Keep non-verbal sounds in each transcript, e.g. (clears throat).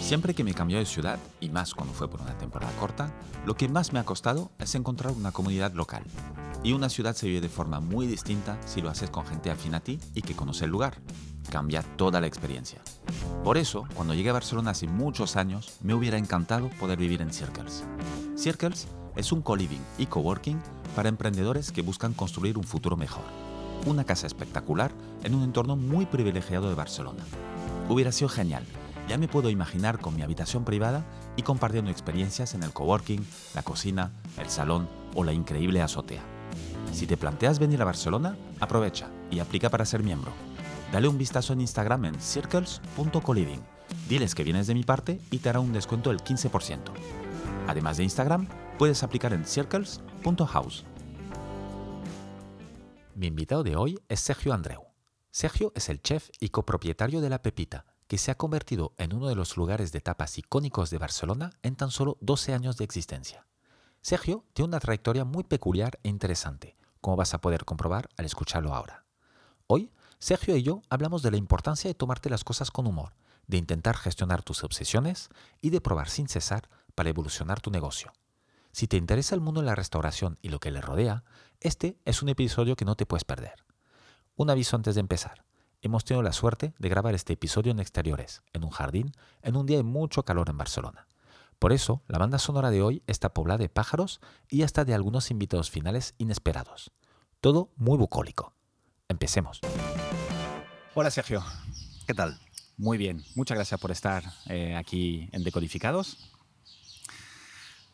Siempre que me cambió de ciudad, y más cuando fue por una temporada corta, lo que más me ha costado es encontrar una comunidad local. Y una ciudad se vive de forma muy distinta si lo haces con gente afín a ti y que conoce el lugar. Cambia toda la experiencia. Por eso, cuando llegué a Barcelona hace muchos años, me hubiera encantado poder vivir en Circles. Circles es un co-living y coworking para emprendedores que buscan construir un futuro mejor. Una casa espectacular en un entorno muy privilegiado de Barcelona. Hubiera sido genial. Ya me puedo imaginar con mi habitación privada y compartiendo experiencias en el coworking, la cocina, el salón o la increíble azotea. Si te planteas venir a Barcelona, aprovecha y aplica para ser miembro. Dale un vistazo en Instagram en circles.coliving. Diles que vienes de mi parte y te hará un descuento del 15%. Además de Instagram, puedes aplicar en circles.house. Mi invitado de hoy es Sergio Andreu. Sergio es el chef y copropietario de La Pepita, que se ha convertido en uno de los lugares de tapas icónicos de Barcelona en tan solo 12 años de existencia. Sergio tiene una trayectoria muy peculiar e interesante, como vas a poder comprobar al escucharlo ahora. Hoy, Sergio y yo hablamos de la importancia de tomarte las cosas con humor, de intentar gestionar tus obsesiones y de probar sin cesar para evolucionar tu negocio. Si te interesa el mundo de la restauración y lo que le rodea, este es un episodio que no te puedes perder. Un aviso antes de empezar. Hemos tenido la suerte de grabar este episodio en exteriores, en un jardín, en un día de mucho calor en Barcelona. Por eso, la banda sonora de hoy está poblada de pájaros y hasta de algunos invitados finales inesperados. Todo muy bucólico. Empecemos. Hola Sergio. ¿Qué tal? Muy bien. Muchas gracias por estar eh, aquí en Decodificados.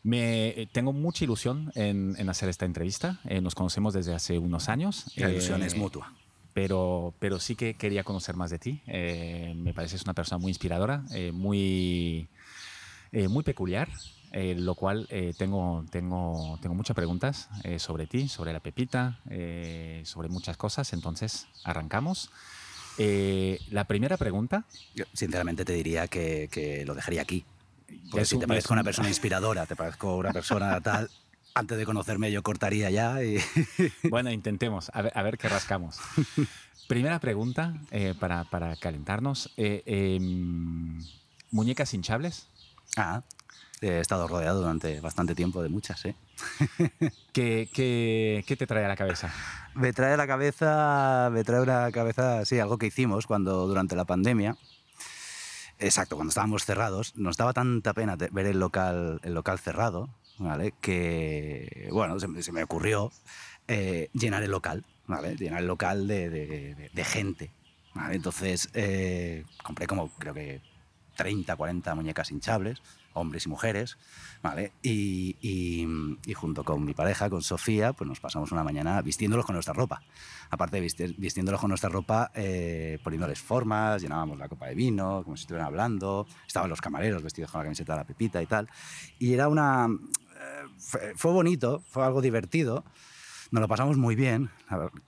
Me, eh, tengo mucha ilusión en, hacer esta entrevista. Eh, nos conocemos desde hace unos años. La ilusión es mutua. Pero, pero sí que quería conocer más de ti. me pareces una persona muy inspiradora, muy eh, muy peculiar, eh, lo cual eh, tengo, tengo, tengo muchas preguntas sobre ti, sobre la pepita, sobre muchas cosas, entonces arrancamos. la primera pregunta... Yo, sinceramente te diría que, lo dejaría aquí. Porque si te parezco una persona inspiradora, te parezco una persona (laughs) tal, antes de conocerme yo cortaría ya y... (laughs) Bueno, intentemos, a ver, a ver qué rascamos. Primera pregunta para, para, calentarnos. Em, ¿Muñecas hinchables? Ah, he estado rodeado durante bastante tiempo de muchas, ¿eh? (laughs) ¿Qué, qué, qué te trae a la cabeza? Me trae a la cabeza, me trae una cabeza, sí, algo que hicimos cuando durante la pandemia. Exacto, cuando estábamos cerrados, nos daba tanta pena ver el local, el local cerrado, ¿vale? Que, bueno, se, me ocurrió eh, llenar el local, ¿vale? Llenar el local de, de, de gente, ¿vale? Entonces, eh, compré como, creo que 30, 40 muñecas hinchables, hombres y mujeres, ¿vale? Y, y, junto con mi pareja, con Sofía, pues nos pasamos una mañana vistiéndolos con nuestra ropa. Aparte de vistiéndolos con nuestra ropa, eh, poniéndoles formas, llenábamos la copa de vino, como si estuvieran hablando, estaban los camareros vestidos con la camiseta de la pepita y tal. Y era una... Fue bonito, fue algo divertido, nos lo pasamos muy bien,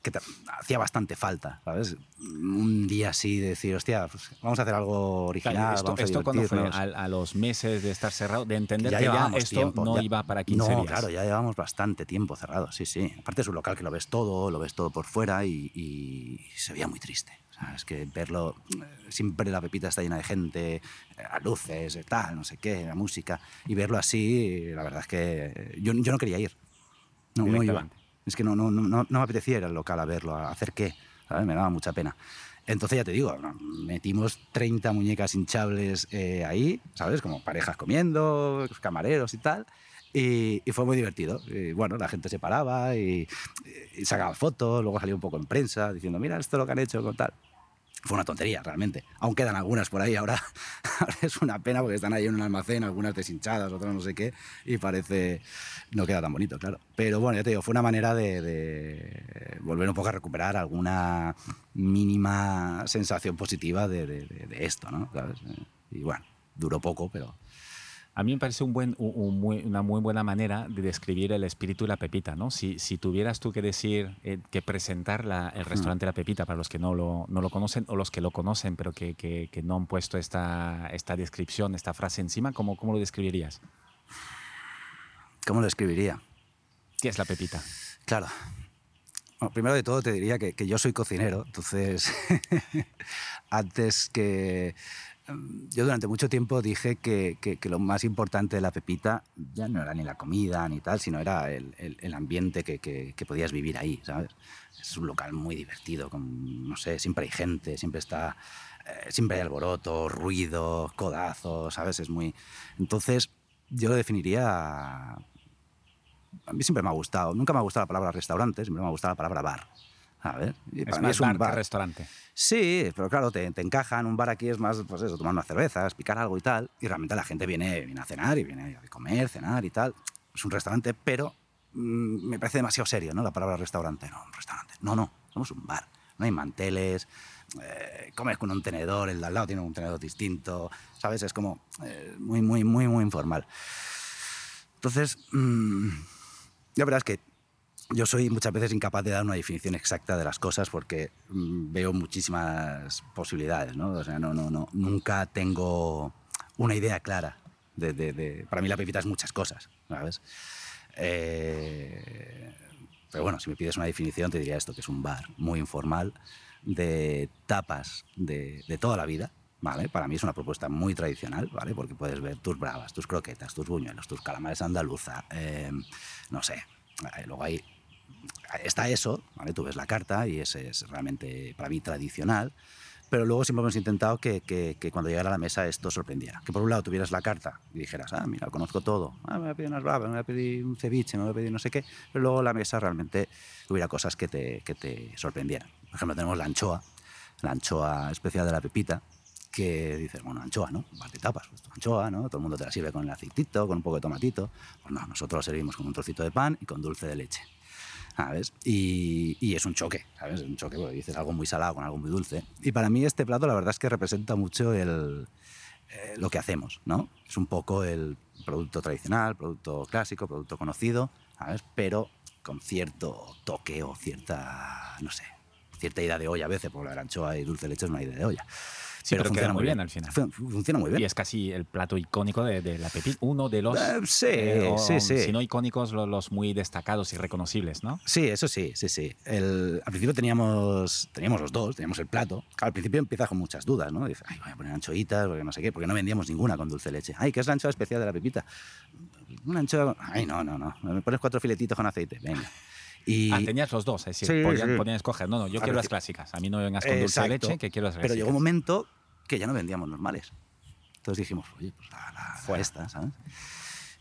que hacía bastante falta, ¿sabes? Un día así de decir, hostia, pues vamos a hacer algo original. esto, esto cuando fue a, los meses de estar cerrado, de entender que ya esto no iba para 15 no, días. claro, ya llevamos bastante tiempo cerrado, sí, sí. Aparte es un local que lo ves todo, lo ves todo por fuera y, se veía muy triste. Es que verlo, siempre la pepita está llena de gente, a luces, tal, no sé qué, la música, y verlo así, la verdad es que yo, yo no quería ir. No, no iba. Es que no, no, no, no me apetecía ir al local a verlo, a hacer qué, Me daba mucha pena. Entonces ya te digo, metimos 30 muñecas hinchables eh, ahí, ¿sabes? Como parejas comiendo, camareros y tal. Y, fue muy divertido. Y, bueno, la gente se paraba y, y, sacaba fotos, luego salía un poco en prensa diciendo, mira esto lo que han hecho con tal fue una tontería realmente. Aún quedan algunas por ahí, (laughs) ahora, es una pena porque están ahí en un almacén, algunas deshinchadas, otras no sé qué, y parece, no queda tan bonito, claro. Pero bueno, ya te digo, fue una manera de, volver un poco a recuperar alguna mínima sensación positiva de, esto, ¿no? Y bueno, duró poco, pero, A mí me parece un buen, una muy buena manera de describir el espíritu de la pepita, ¿no? Si, si tuvieras tú que decir, eh, que presentar la, el restaurante La Pepita para los que no lo, no lo conocen o los que lo conocen pero que, que, que, no han puesto esta, esta descripción, esta frase encima, ¿cómo, cómo lo describirías? ¿Cómo lo describiría? ¿Qué es La Pepita? Claro. Bueno, primero de todo te diría que, que yo soy cocinero, entonces (laughs) antes que yo durante mucho tiempo dije que, que, lo más importante de la pepita ya no era ni la comida ni tal, sino era el, el, ambiente que, que, podías vivir ahí, ¿sabes? Es un local muy divertido, con, no sé, siempre hay gente, siempre está, eh, siempre hay alboroto, ruido, codazos, ¿sabes? Es muy... Entonces, yo lo definiría... A mí siempre me ha gustado, nunca me ha gustado la palabra restaurante, siempre me ha gustado la palabra bar. A ver, es para mí es un bar, restaurante. Sí, pero claro, te, te, encaja. En un bar aquí es más, pues eso, tomar unas cervezas, picar algo y tal. Y realmente la gente viene, viene a cenar y viene a comer, cenar y tal. Es un restaurante, pero mm, me parece demasiado serio, ¿no? La palabra restaurante. No, un restaurante. No, no, somos un bar. No hay manteles, eh, comes con un tenedor, el de al lado tiene un tenedor distinto, ¿sabes? Es como eh, muy, muy, muy, muy informal. Entonces, mmm, la verdad es que yo soy muchas veces incapaz de dar una definición exacta de las cosas porque mm, veo muchísimas posibilidades, ¿no? O sea, no, no, no, nunca tengo una idea clara. De, para mí la pepita es muchas cosas, ¿sabes? Eh, pero bueno, si me pides una definición te diría esto, que es un bar muy informal de tapas de, toda la vida, ¿vale? Para mí es una propuesta muy tradicional, ¿vale? Porque puedes ver tus bravas, tus croquetas, tus buñuelos, tus calamares andaluza, eh, no sé. Luego hay está eso, ¿vale? tú ves la carta y ese es realmente para mí tradicional, pero luego siempre hemos intentado que, cuando llegara a la mesa esto sorprendiera. Que por un lado tuvieras la carta y dijeras, ah, mira, conozco todo, ah, me voy a pedir unas bravas, me voy a pedir un ceviche, me voy a pedir no sé qué, pero luego la mesa realmente tuviera cosas que te, sorprendieran. Por ejemplo, tenemos la anchoa, la anchoa especial de la pepita, que dices, bueno, anchoa, ¿no? Parte tapas, pues, anchoa, ¿no? Todo el mundo te la sirve con el aceitito, con un poco de tomatito. Pues no, nosotros la servimos con un trocito de pan y con dulce de leche. ¿Sabes? Y, y, es un choque, ¿sabes? Es un choque porque dices algo muy salado con algo muy dulce. Y para mí este plato la verdad es que representa mucho el, eh, lo que hacemos, ¿no? Es un poco el producto tradicional, producto clásico, producto conocido, ¿sabes? Pero con cierto toque o cierta, no sé, cierta idea de olla a veces, porque la anchoa y dulce leche es una idea de olla. Sí, pero, funciona muy bien, al final. Funciona muy bien. Y es casi el plato icónico de, la Pepita, uno de los. Eh, sí, eh, sí, sí. Si no icónicos, los, muy destacados y reconocibles, ¿no? Sí, eso sí, sí, sí. El, al principio teníamos, teníamos los dos, teníamos el plato. al principio empiezas con muchas dudas, ¿no? Dices, ay, voy a poner anchoitas, porque no sé qué, porque no vendíamos ninguna con dulce leche. Ay, ¿qué es la anchoa especial de la Pepita? Una anchoa. Ay, no, no, no. Me pones cuatro filetitos con aceite, venga. Y... Ah, tenías los dos, es decir, podían, escoger. No, no, yo quiero las clásicas. A mí no me vengas con dulce de leche, que quiero las Pero llegó un momento que ya no vendíamos normales. Entonces dijimos, oye, pues la, esta, ¿sabes?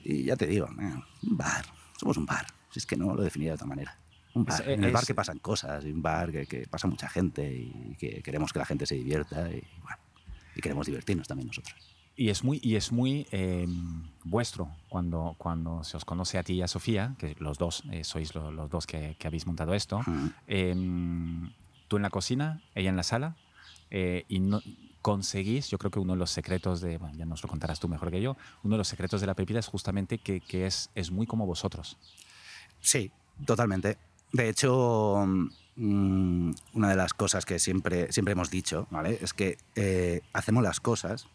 Y ya te digo, un bar, somos un bar, si es que no lo definiría de otra manera. Un bar, en el bar que pasan cosas, un bar que, pasa mucha gente y que queremos que la gente se divierta y, bueno, y queremos divertirnos también nosotros. Y es muy, y es muy em, vuestro cuando, cuando se os conoce a ti y a Sofía, que los dos eh, sois los dos que, habéis montado esto. Em, tú en la cocina, ella en la sala, eh, y no, conseguís, yo creo que uno de los secretos de, bueno, ya nos lo contarás tú mejor que yo, uno de los secretos de la pepita es justamente que, que es, es muy como vosotros. Sí, totalmente. De hecho, mm, una de las cosas que siempre, siempre hemos dicho, ¿vale? Es que eh, hacemos las cosas,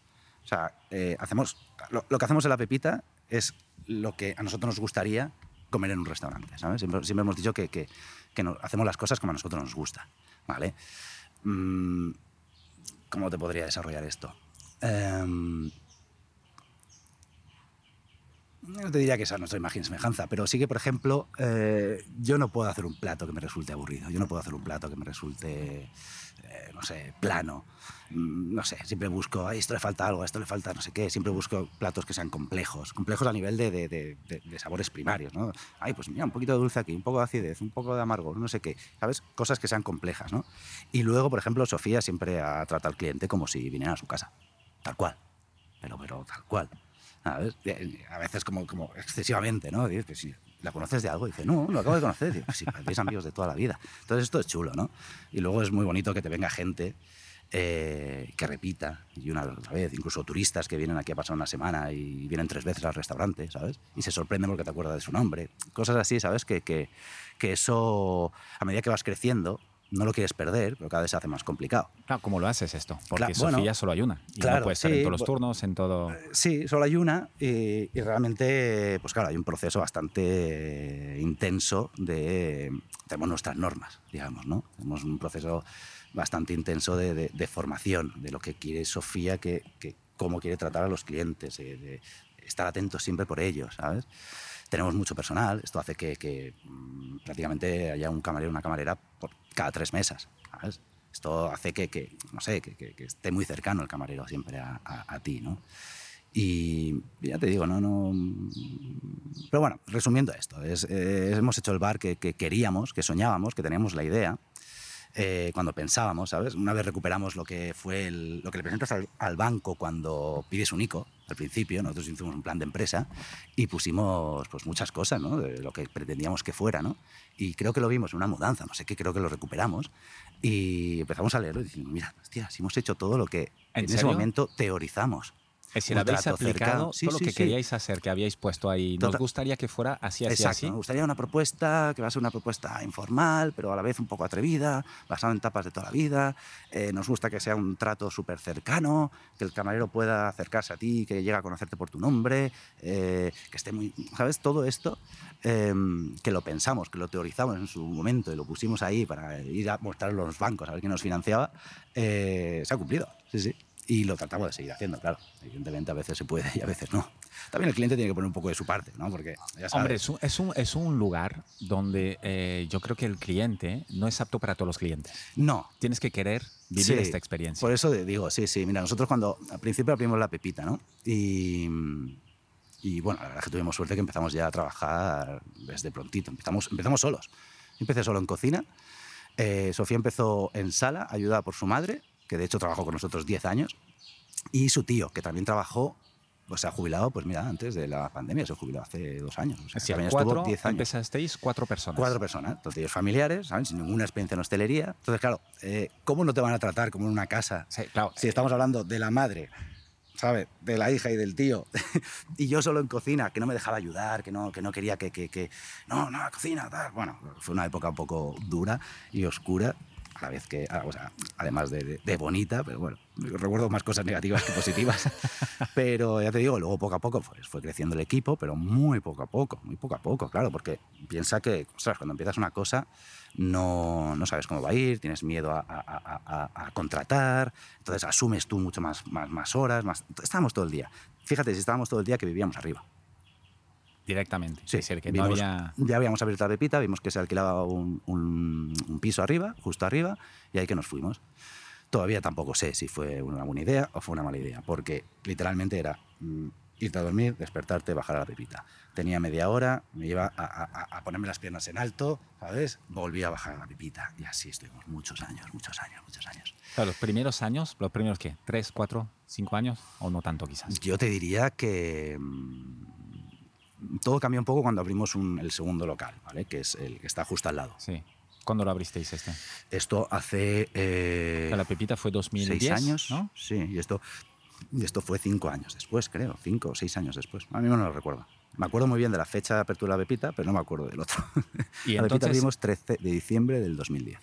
o sea, eh, hacemos, lo, que hacemos en la pepita es lo que a nosotros nos gustaría comer en un restaurante, ¿sabes? Siempre, hemos dicho que, que, hacemos las cosas como a nosotros nos gusta, ¿vale? Mm, ¿Cómo te podría desarrollar esto? Em, no te diría que esa es nuestra imagen semejanza, pero sí que, por ejemplo, eh, yo no puedo hacer un plato que me resulte aburrido, yo no puedo hacer un plato que me resulte, eh, no sé, plano. Mm, no sé, siempre busco, a esto le falta algo, a esto le falta no sé qué, siempre busco platos que sean complejos, complejos a nivel de, de, de, sabores primarios, ¿no? Ay, pues mira, un poquito de dulce aquí, un poco de acidez, un poco de amargo, no sé qué, ¿sabes? Cosas que sean complejas, ¿no? Y luego, por ejemplo, Sofía siempre ha tratado al cliente como si viniera a su casa, tal cual, pero, pero tal cual. A veces como, como excesivamente, ¿no? Dices, si ¿la conoces de algo? dice, no, lo acabo de conocer. Dice, sí, amigos de toda la vida. Entonces esto es chulo, ¿no? Y luego es muy bonito que te venga gente eh, que repita y una otra vez. Incluso turistas que vienen aquí a pasar una semana y vienen tres veces al restaurante, ¿sabes? Y se sorprenden porque te acuerdas de su nombre. Cosas así, ¿sabes? Que, que, que eso, a medida que vas creciendo, no lo quieres perder, pero cada vez se hace más complicado. Claro, ¿cómo lo haces esto? Porque Sofía solo hay una. Y claro, no puede ser en todos los turnos, en todo. Eh, sí, solo hay una. Y, realmente, pues claro, hay un proceso bastante intenso de. Tenemos nuestras normas, digamos, ¿no? Tenemos un proceso bastante intenso de, formación, de lo que quiere Sofía, que, cómo quiere tratar a los clientes, de estar atentos siempre por ellos, ¿sabes? Tenemos mucho personal, esto hace que, mm, prácticamente haya un camarero una camarera por cada tres mesas. ¿sabes? Esto hace que, no sé, que, esté muy cercano el camarero siempre a, ti, ¿no? Y ya te digo, no, no. Pero bueno, resumiendo esto, es, hemos hecho el bar que, queríamos, que soñábamos, que teníamos la idea. Eh, cuando pensábamos, ¿sabes? Una vez recuperamos lo que fue lo que le presentas al, banco cuando pides un ICO, al principio, nosotros hicimos un plan de empresa y pusimos pues, muchas cosas, ¿no? De lo que pretendíamos que fuera, ¿no? Y creo que lo vimos en una mudanza, no sé qué, creo que lo recuperamos y empezamos a leerlo y dijimos, mira, hostia, si hemos hecho todo lo que en ese momento teorizamos. Es decir, habéis aplicado todo lo que queríais hacer, que habíais puesto ahí. Nos gustaría que fuera así, así, Exacto, Nos gustaría una propuesta que va a ser una propuesta informal, pero a la vez un poco atrevida, basada en etapas de toda la vida. Eh, nos gusta que sea un trato súper cercano, que el camarero pueda acercarse a ti, que llegue a conocerte por tu nombre, eh, que esté muy... ¿Sabes? Todo esto em, que lo pensamos, que lo teorizamos en su momento y lo pusimos ahí para ir a mostrar los bancos, a ver quién nos financiaba, eh, se ha cumplido. Sí, sí y lo tratamos de seguir haciendo, claro. Evidentemente a veces se puede y a veces no. También el cliente tiene que poner un poco de su parte, ¿no? Porque ya Hombre, es un, es un, es un lugar donde eh, yo creo que el cliente no es apto para todos los clientes. No. Tienes que querer vivir esta experiencia. Por eso digo, sí, sí. Mira, nosotros cuando al principio abrimos la pepita, ¿no? Y, y bueno, la verdad es que tuvimos suerte que empezamos ya a trabajar desde prontito. Empezamos, empezamos solos. empecé solo en cocina. Eh, Sofía empezó en sala, ayudada por su madre, que de hecho trabajó con nosotros 10 años, y su tío, que también trabajó, pues se ha jubilado, pues mira, antes de la pandemia, se jubiló hace dos años. O sea, cuatro, 10 años. Empezasteis cuatro personas. Cuatro personas, entonces ellos familiares, ¿saben? sin ninguna experiencia en hostelería. Entonces, claro, eh, ¿cómo no te van a tratar como en una casa? Sí, claro. Si estamos hablando de la madre, ¿sabes? De la hija y del tío. (laughs) y yo solo en cocina, que no me dejaba ayudar, que no, que no quería que, que, que no, no, cocina, tal. Bueno, fue una época un poco dura y oscura a la vez que, ah, o sea, además de, bonita, pero bueno, recuerdo más cosas negativas que positivas. (laughs) pero ya te digo, luego poco a poco pues, fue creciendo el equipo, pero muy poco a poco, muy poco a poco, claro, porque piensa que, ostras, cuando empiezas una cosa no, no sabes cómo va a ir, tienes miedo a, a, contratar, entonces asumes tú mucho más, más, más horas, más... Estábamos todo el día. Fíjate, si estábamos todo el día que vivíamos arriba directamente. Sí, es que Ya habíamos abierto la pepita, vimos que se alquilaba un, un, piso arriba, justo arriba, y ahí que nos fuimos. Todavía tampoco sé si fue una buena idea o fue una mala idea, porque literalmente era mm, irte a dormir, despertarte, bajar a la pepita. Tenía media hora, me iba a, a, ponerme las piernas en alto, ¿sabes? Volví a bajar a la pepita. Y así estuvimos muchos años, muchos años, muchos años. los primeros años, ¿los primeros qué? ¿Tres, cuatro, cinco años? ¿O no tanto quizás? Yo te diría que mm, todo cambió un poco cuando abrimos el segundo local, ¿vale? que es el que está justo al lado. Sí. ¿Cuándo lo abristeis este? Esto hace... Eh, la Pepita fue 2010, Seis años, ¿no? Sí, y esto, y esto fue cinco años después, creo. Cinco o seis años después. A mí no lo recuerdo. Me acuerdo muy bien de la fecha de apertura de la Pepita, pero no me acuerdo del otro. ¿Y (laughs) la Pepita abrimos 13 de diciembre del 2010.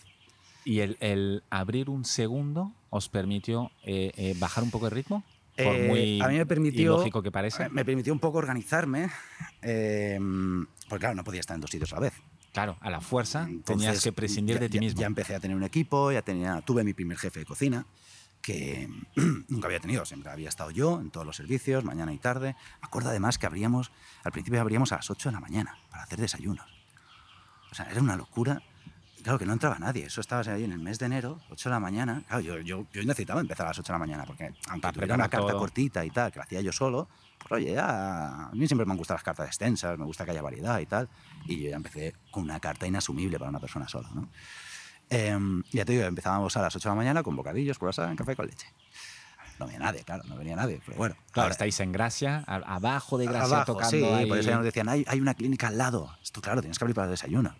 ¿Y el, abrir un segundo os permitió eh, eh, bajar un poco el ritmo? Eh, a mí me permitió, lógico que parece. Me permitió un poco organizarme, eh, porque claro, no podía estar en dos sitios a la vez. Claro, a la fuerza tenías que prescindir de ti mismo. Ya empecé a tener un equipo, ya tenía, tuve mi primer jefe de cocina, que (clears throat) nunca había tenido, siempre había estado yo en todos los servicios, mañana y tarde. Me acuerdo además que abríamos, al principio abríamos a las 8 de la mañana para hacer desayunos. O sea, era una locura Claro, que no entraba nadie. Eso estaba ahí en el mes de enero, 8 de la mañana. Claro, yo, yo, yo necesitaba empezar a las 8 de la mañana, porque aunque tuviera una carta cortita y tal, que la hacía yo solo, pues oye, ya, a mí siempre me han gustado las cartas extensas, me gusta que haya variedad y tal. Y yo ya empecé con una carta inasumible para una persona sola, ¿no? Em, ya te digo, empezábamos a las 8 de la mañana con bocadillos, en café con leche. No venía nadie, claro, no venía nadie, pero bueno. Claro, estáis en Gracia, abajo de Gracia abajo, tocando sí, ahí. por eso ya nos decían, hay, hay una clínica al lado. Esto, claro, tienes que abrir para el desayuno.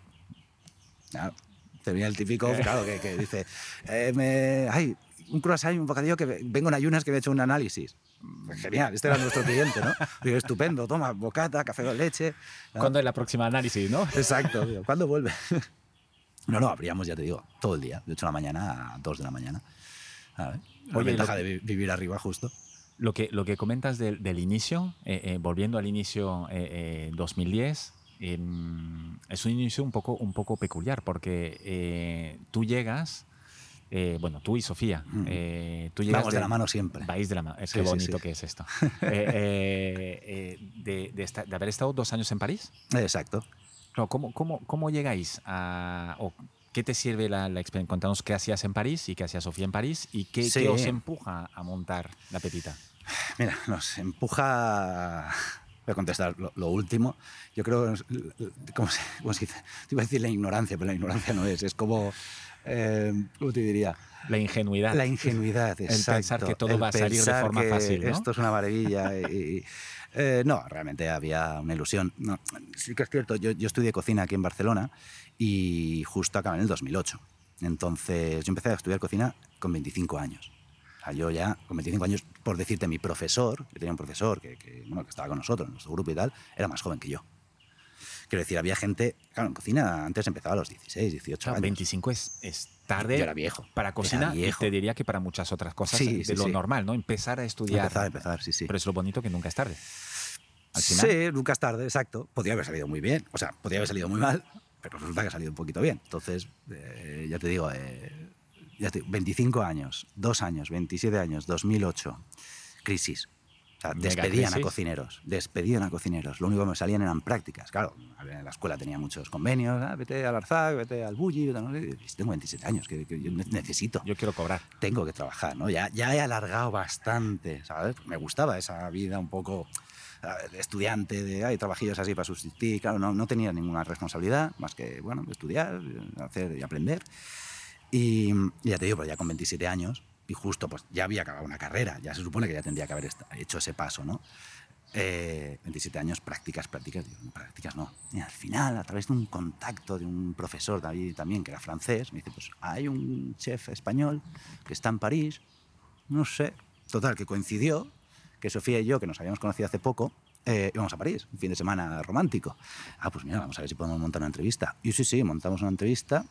Claro, te venía el típico, claro, que, dice, eh, me, ay, un croissant y un bocadillo que vengo en ayunas que me he hecho un análisis. Genial, este era nuestro cliente, ¿no? Digo, estupendo, toma, bocata, café con leche. ¿Cuándo es la próxima análisis, no? Exacto, digo, ¿cuándo vuelve? (laughs) No, no, abríamos, ya te digo, todo el día, de 8 de la mañana a 2 de la mañana. A ver, la Oye, ventaja lo- de vi- vivir arriba justo. Lo que, lo que comentas del, del inicio, eh, eh, volviendo al inicio eh, eh, 2010, em, es un inicio un poco, un poco peculiar porque eh, tú llegas, eh, bueno, tú y Sofía, eh, tú llegas Vamos de la mano siempre. Vais de la mano. Sí, Qué sí, bonito sí. que es esto. (laughs) De, de esta- de haber estado dos años en París. Exacto. Claro, ¿cómo, cómo, cómo llegáis a... o qué te sirve la, la experiencia? Contanos qué hacías en París y qué hacía Sofía en París y qué, Sí. qué os empuja a montar la Pepita. Mira, nos empuja. Voy a contestar lo, lo último. Yo creo ¿Cómo se, se dice? Te iba a decir la ignorancia, pero la ignorancia no es. Es como. eh, ¿Cómo te diría? La ingenuidad. La ingenuidad, El exacto. pensar que todo El va a salir de forma que fácil, ¿no? Esto es una maravilla. y- y- eh, no, realmente había una ilusión. No, sí que es cierto, yo, yo estudié cocina aquí en Barcelona y justo acabé en el 2008. Entonces, yo empecé a estudiar cocina con 25 años. Sea, yo ya, con 25 años, por decirte, mi profesor, yo tenía un profesor que, que, bueno, que estaba con nosotros en nuestro grupo y tal, era más joven que yo. Quiero decir, había gente, claro, en cocina antes empezaba a los 16, 18 Claro, años. 25 es, es tarde Yo era viejo. para cocina y viejo. te diría que para muchas otras cosas Sí, de sí, lo sí. normal, ¿no? Empezar a estudiar. Empezar, empezar, sí, sí. Pero es lo bonito que nunca es tarde. Al final, Sí, nunca es tarde, exacto. Podría haber salido muy bien, o sea, podría haber salido muy mal, pero resulta que ha salido un poquito bien. Entonces, eh, ya te digo, eh, ya te- 25 años, 2 años, 27 años, 2008, crisis. O sea, Mega despedían a cocineros, despedían a cocineros. Lo único que me salían eran prácticas. Claro, en la escuela tenía muchos convenios, ah, vete al Arzac, vete al Bulli, no sé, tengo 27 años, que, que yo ne- necesito yo quiero cobrar. tengo que trabajar, ¿no? Ya, ya he alargado bastante, ¿sabes? Me gustaba esa vida un poco de estudiante, de hay trabajillos así para subsistir, claro, no, no tenía ninguna responsabilidad más que, bueno, estudiar, hacer y aprender. Y, y ya te digo, pero ya con 27 años, y justo pues ya había acabado una carrera, ya se supone que ya tendría que haber hecho ese paso, ¿no? Eh, 27 años, prácticas, prácticas, digo, prácticas no. Y al final, a través de un contacto de un profesor ahí también, que era francés, me dice, pues hay un chef español que está en París, no sé, total, que coincidió que Sofía y yo, que nos habíamos conocido hace poco, eh, íbamos a París, un fin de semana romántico. Ah, pues mira, vamos a ver si podemos montar una entrevista. Y sí, sí, montamos una entrevista.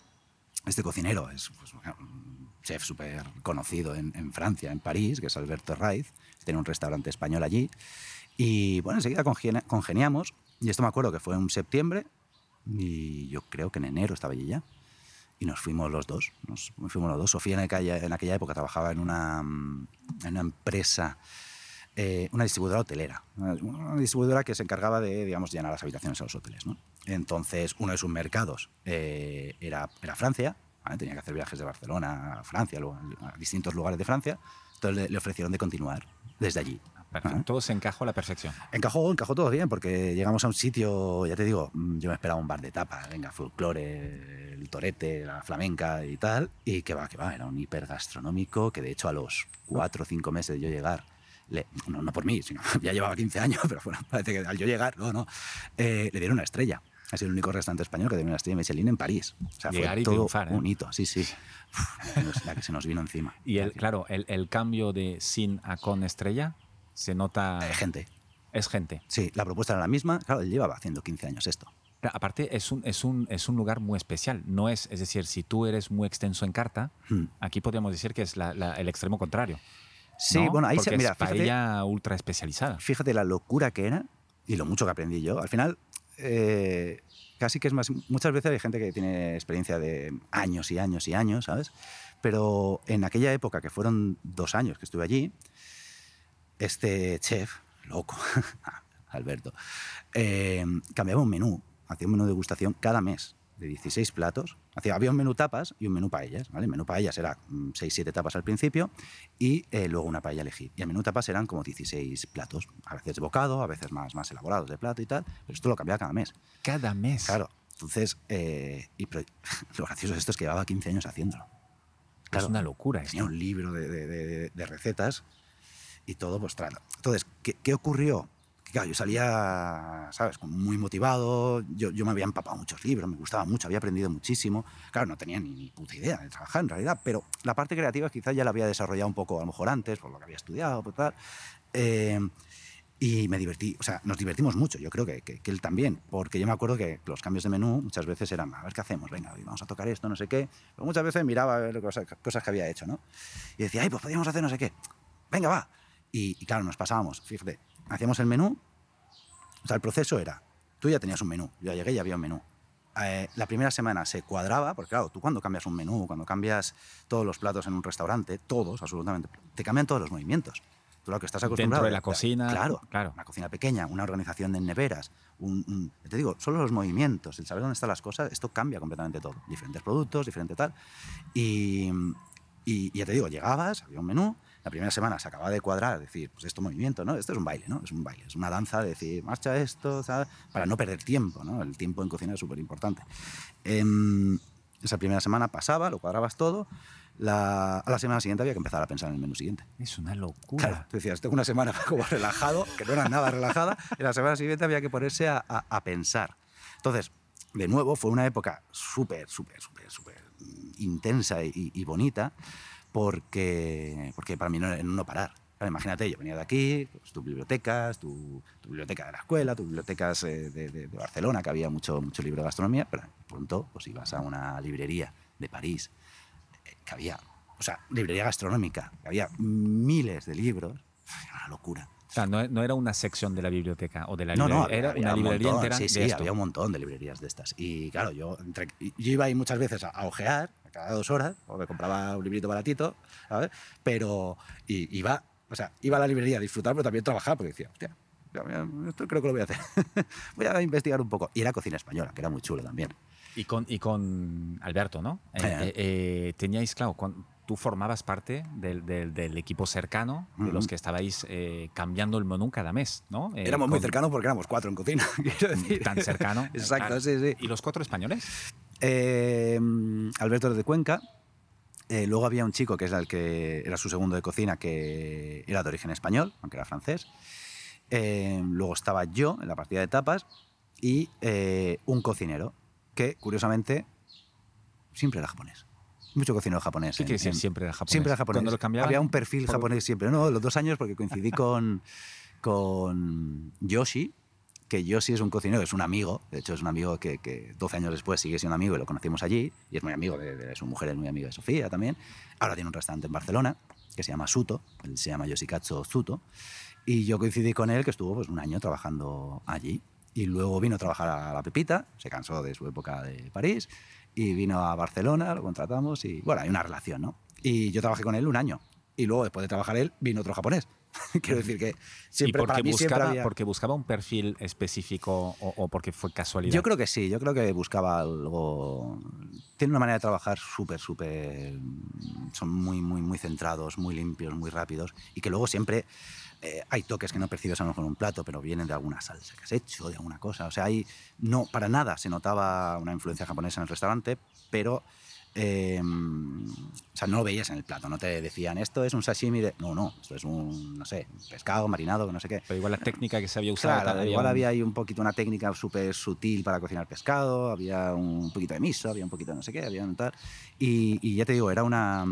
Este cocinero es pues, un chef súper conocido en, Francia, en París, que es Alberto Raiz, tiene un restaurante español allí. Y bueno, enseguida congenia- congeniamos, y esto me acuerdo que fue en septiembre, y yo creo que en enero estaba allí ya. Y nos fuimos los dos, nos fuimos los dos. Sofía en aquella, en aquella época trabajaba en una, empresa, eh, una distribuidora hotelera, una distribuidora que se encargaba de, digamos, llenar las habitaciones a los hoteles. ¿no? Entonces, uno de sus mercados eh, era, era Francia, ¿vale? tenía que hacer viajes de Barcelona a Francia, luego a distintos lugares de Francia, entonces le, le ofrecieron de continuar desde allí. Perfecto. Ajá. Todo se encajó a la perfección. Encajó, encajó todo bien, porque llegamos a un sitio, ya te digo, mm, yo me esperaba un bar de tapas, venga, folclore, el torete, la flamenca y tal, y que va, que va, era un hipergastronómico que de hecho a los cuatro o cinco meses de yo llegar, le- no, no por mí, sino (laughs) ya llevaba 15 años, (laughs) pero bueno, parece que al yo llegar, no, no, eh, le dieron una estrella. Sido el único restaurante español que dio una estrella Michelin en París. O sea, Llegar fue y todo triunfar, ¿eh? un hito, sí, sí. Uf, (laughs) la, que se nos vino encima. (laughs) Y el, claro, el, el cambio de sin a con estrella se nota. Eh, gente, Es gente. sí, la propuesta era la misma, claro, él llevaba haciendo 15 años esto. Pero aparte, es un, es, un, es un lugar muy especial. No es, es decir, si tú eres muy extenso en carta, Hmm. aquí podríamos decir que es la- la- el extremo contrario. Sí, ¿no? bueno, ahí Porque se, mira, es fíjate, paella ultra especializada. fíjate la locura que era y lo mucho que aprendí yo. Al final, eh, casi que es más. Muchas veces hay gente que tiene experiencia de años y años y años, ¿sabes? Pero en aquella época, que fueron dos años que estuve allí, este chef, loco, (laughs) Alberto, eh, cambiaba un menú, hacía un menú de degustación cada mes de 16 platos. Hacía, había un menú tapas y un menú paellas. ¿vale? El menú paellas era 6-7 tapas al principio y eh, luego una paella elegir. Y el menú tapas eran como 16 platos, a veces de bocado, a veces más, más elaborados de plato y tal, pero esto lo cambiaba cada mes. Cada mes. Claro, entonces, eh, y pero- (laughs) lo gracioso de esto es que llevaba 15 años haciéndolo. Es Claro, una locura esto. tenía un libro de, de- de- de recetas y todo, pues. Entonces, ¿qué, qué ocurrió? Claro, yo salía, ¿sabes? Como muy motivado, yo, yo me había empapado muchos libros, me gustaba mucho, había aprendido muchísimo. Claro, no tenía ni, puta idea de trabajar en realidad, pero la parte creativa quizás ya la había desarrollado un poco, a lo mejor antes, por lo que había estudiado, por tal. Eh, y me divertí, o sea, nos divertimos mucho, yo creo que, que, él también, porque yo me acuerdo que los cambios de menú muchas veces eran, a ver qué hacemos, venga, vamos a tocar esto, no sé qué. Pero muchas veces miraba a ver cosas, cosas que había hecho, ¿no? Y decía, ay, pues podríamos hacer no sé qué, venga, va. Y, y, claro, nos pasábamos, fíjate, hacíamos el menú, o sea, el proceso era, tú ya tenías un menú, yo ya llegué y había un menú. Eh, la primera semana se cuadraba, porque claro, tú cuando cambias un menú, cuando cambias todos los platos en un restaurante, todos, absolutamente, te cambian todos los movimientos. Tú lo que estás acostumbrado. Dentro de la cocina. Claro, claro. Una cocina pequeña, una organización de neveras. Un, te digo, solo los movimientos, el saber dónde están las cosas, esto cambia completamente todo. Diferentes productos, diferente tal. Y, y ya te digo, llegabas, había un menú, la primera semana se acababa de cuadrar, decir, pues esto movimiento, ¿no? Esto es un baile, ¿no? Es un baile, es una danza, de decir, marcha esto, ¿sabes? Para no perder tiempo, ¿no? El tiempo en cocina es súper importante. Em, esa primera semana pasaba, lo cuadrabas todo, la, a la semana siguiente había que empezar a pensar en el menú siguiente. Es una locura. Claro, tú decías, tengo una semana (laughs) como relajado, que no era nada relajada, y la semana siguiente había que ponerse a, a, pensar. Entonces, de nuevo, fue una época súper, súper, súper, súper intensa y, y, bonita, porque, porque para mí no era no parar. imagínate, yo venía de aquí, pues, tus bibliotecas, tu, tu, biblioteca de la escuela, tus bibliotecas eh, de, de, de, Barcelona, que había mucho, mucho libro de gastronomía, pero pronto pues ibas a una librería de París que había, o sea, librería gastronómica, que había miles de libros, era una locura. O sea, no, no, era una sección de la biblioteca o de la librería, no, no, era una librería montón, entera. Sí, sí, había un montón de librerías de estas. Y claro, yo, entre, yo iba ahí muchas veces a, a, ojear, cada dos horas, o me compraba un librito baratito, ¿sabes? Pero y, iba, o sea, iba a la librería a disfrutar, pero también trabajar, porque decía, hostia, esto creo que lo voy a hacer. (laughs) voy a investigar un poco. Y era cocina española, que era muy chulo también. Y con, y con Alberto, ¿no? Eh, eh, eh, teníais, claro, con, tú formabas parte del, del, del equipo cercano, de los que estabais eh, cambiando el menú cada mes, ¿no? Eh, éramos muy cercanos porque éramos cuatro en cocina, (laughs) quiero decir. Tan cercano. (laughs) Exacto, sí, sí. ¿Y los cuatro españoles? Eh, Alberto de Cuenca. luego había un chico que es el que era su segundo de cocina, que era de origen español, aunque era francés. luego estaba yo en la partida de tapas y un cocinero que, curiosamente, siempre era japonés. Mucho cocinero japonés. ¿Qué decir siempre era japonés? Siempre era japonés. ¿Cuándo lo cambiaban? Había un perfil Por- japonés siempre. No, los dos años porque coincidí (laughs) con, con Yoshi, que Yoshi es un cocinero, es un amigo, de hecho es un amigo que, que 12 años después sigue siendo amigo y lo conocimos allí, y es muy amigo de, su mujer, es muy amigo de Sofía también. Ahora tiene un restaurante en Barcelona que se llama Suto, se llama Yoshikatsu Suto, y yo coincidí con él que estuvo pues, un año trabajando allí. Y luego vino a trabajar a La Pepita, se cansó de su época de París, y vino a Barcelona, lo contratamos, y bueno, hay una relación, ¿no? Y yo trabajé con él un año. Y luego, después de trabajar él, vino otro japonés. (laughs) Quiero decir que siempre ¿Y para porque mí siempre buscaba, había... porque buscaba un perfil específico o, o porque fue casualidad? Yo creo que sí, yo creo que buscaba algo... Tiene una manera de trabajar súper, súper... Son muy, muy, muy centrados, muy limpios, muy rápidos y que luego siempre eh, hay toques que no percibes a lo mejor en un plato, pero vienen de alguna salsa que has hecho, de alguna cosa. O sea, ahí no, para nada se notaba una influencia japonesa en el restaurante, pero... eh, o sea, no lo veías en el plato, no te decían esto es un sashimi de... No, no, esto es un, no sé, pescado marinado, no sé qué. Pero igual la técnica que se había usado... Claro, tal, igual un- había ahí un poquito una técnica súper sutil para cocinar pescado, había un poquito de miso, había un poquito de no sé qué, había un tal. Y, y ya te digo, era una,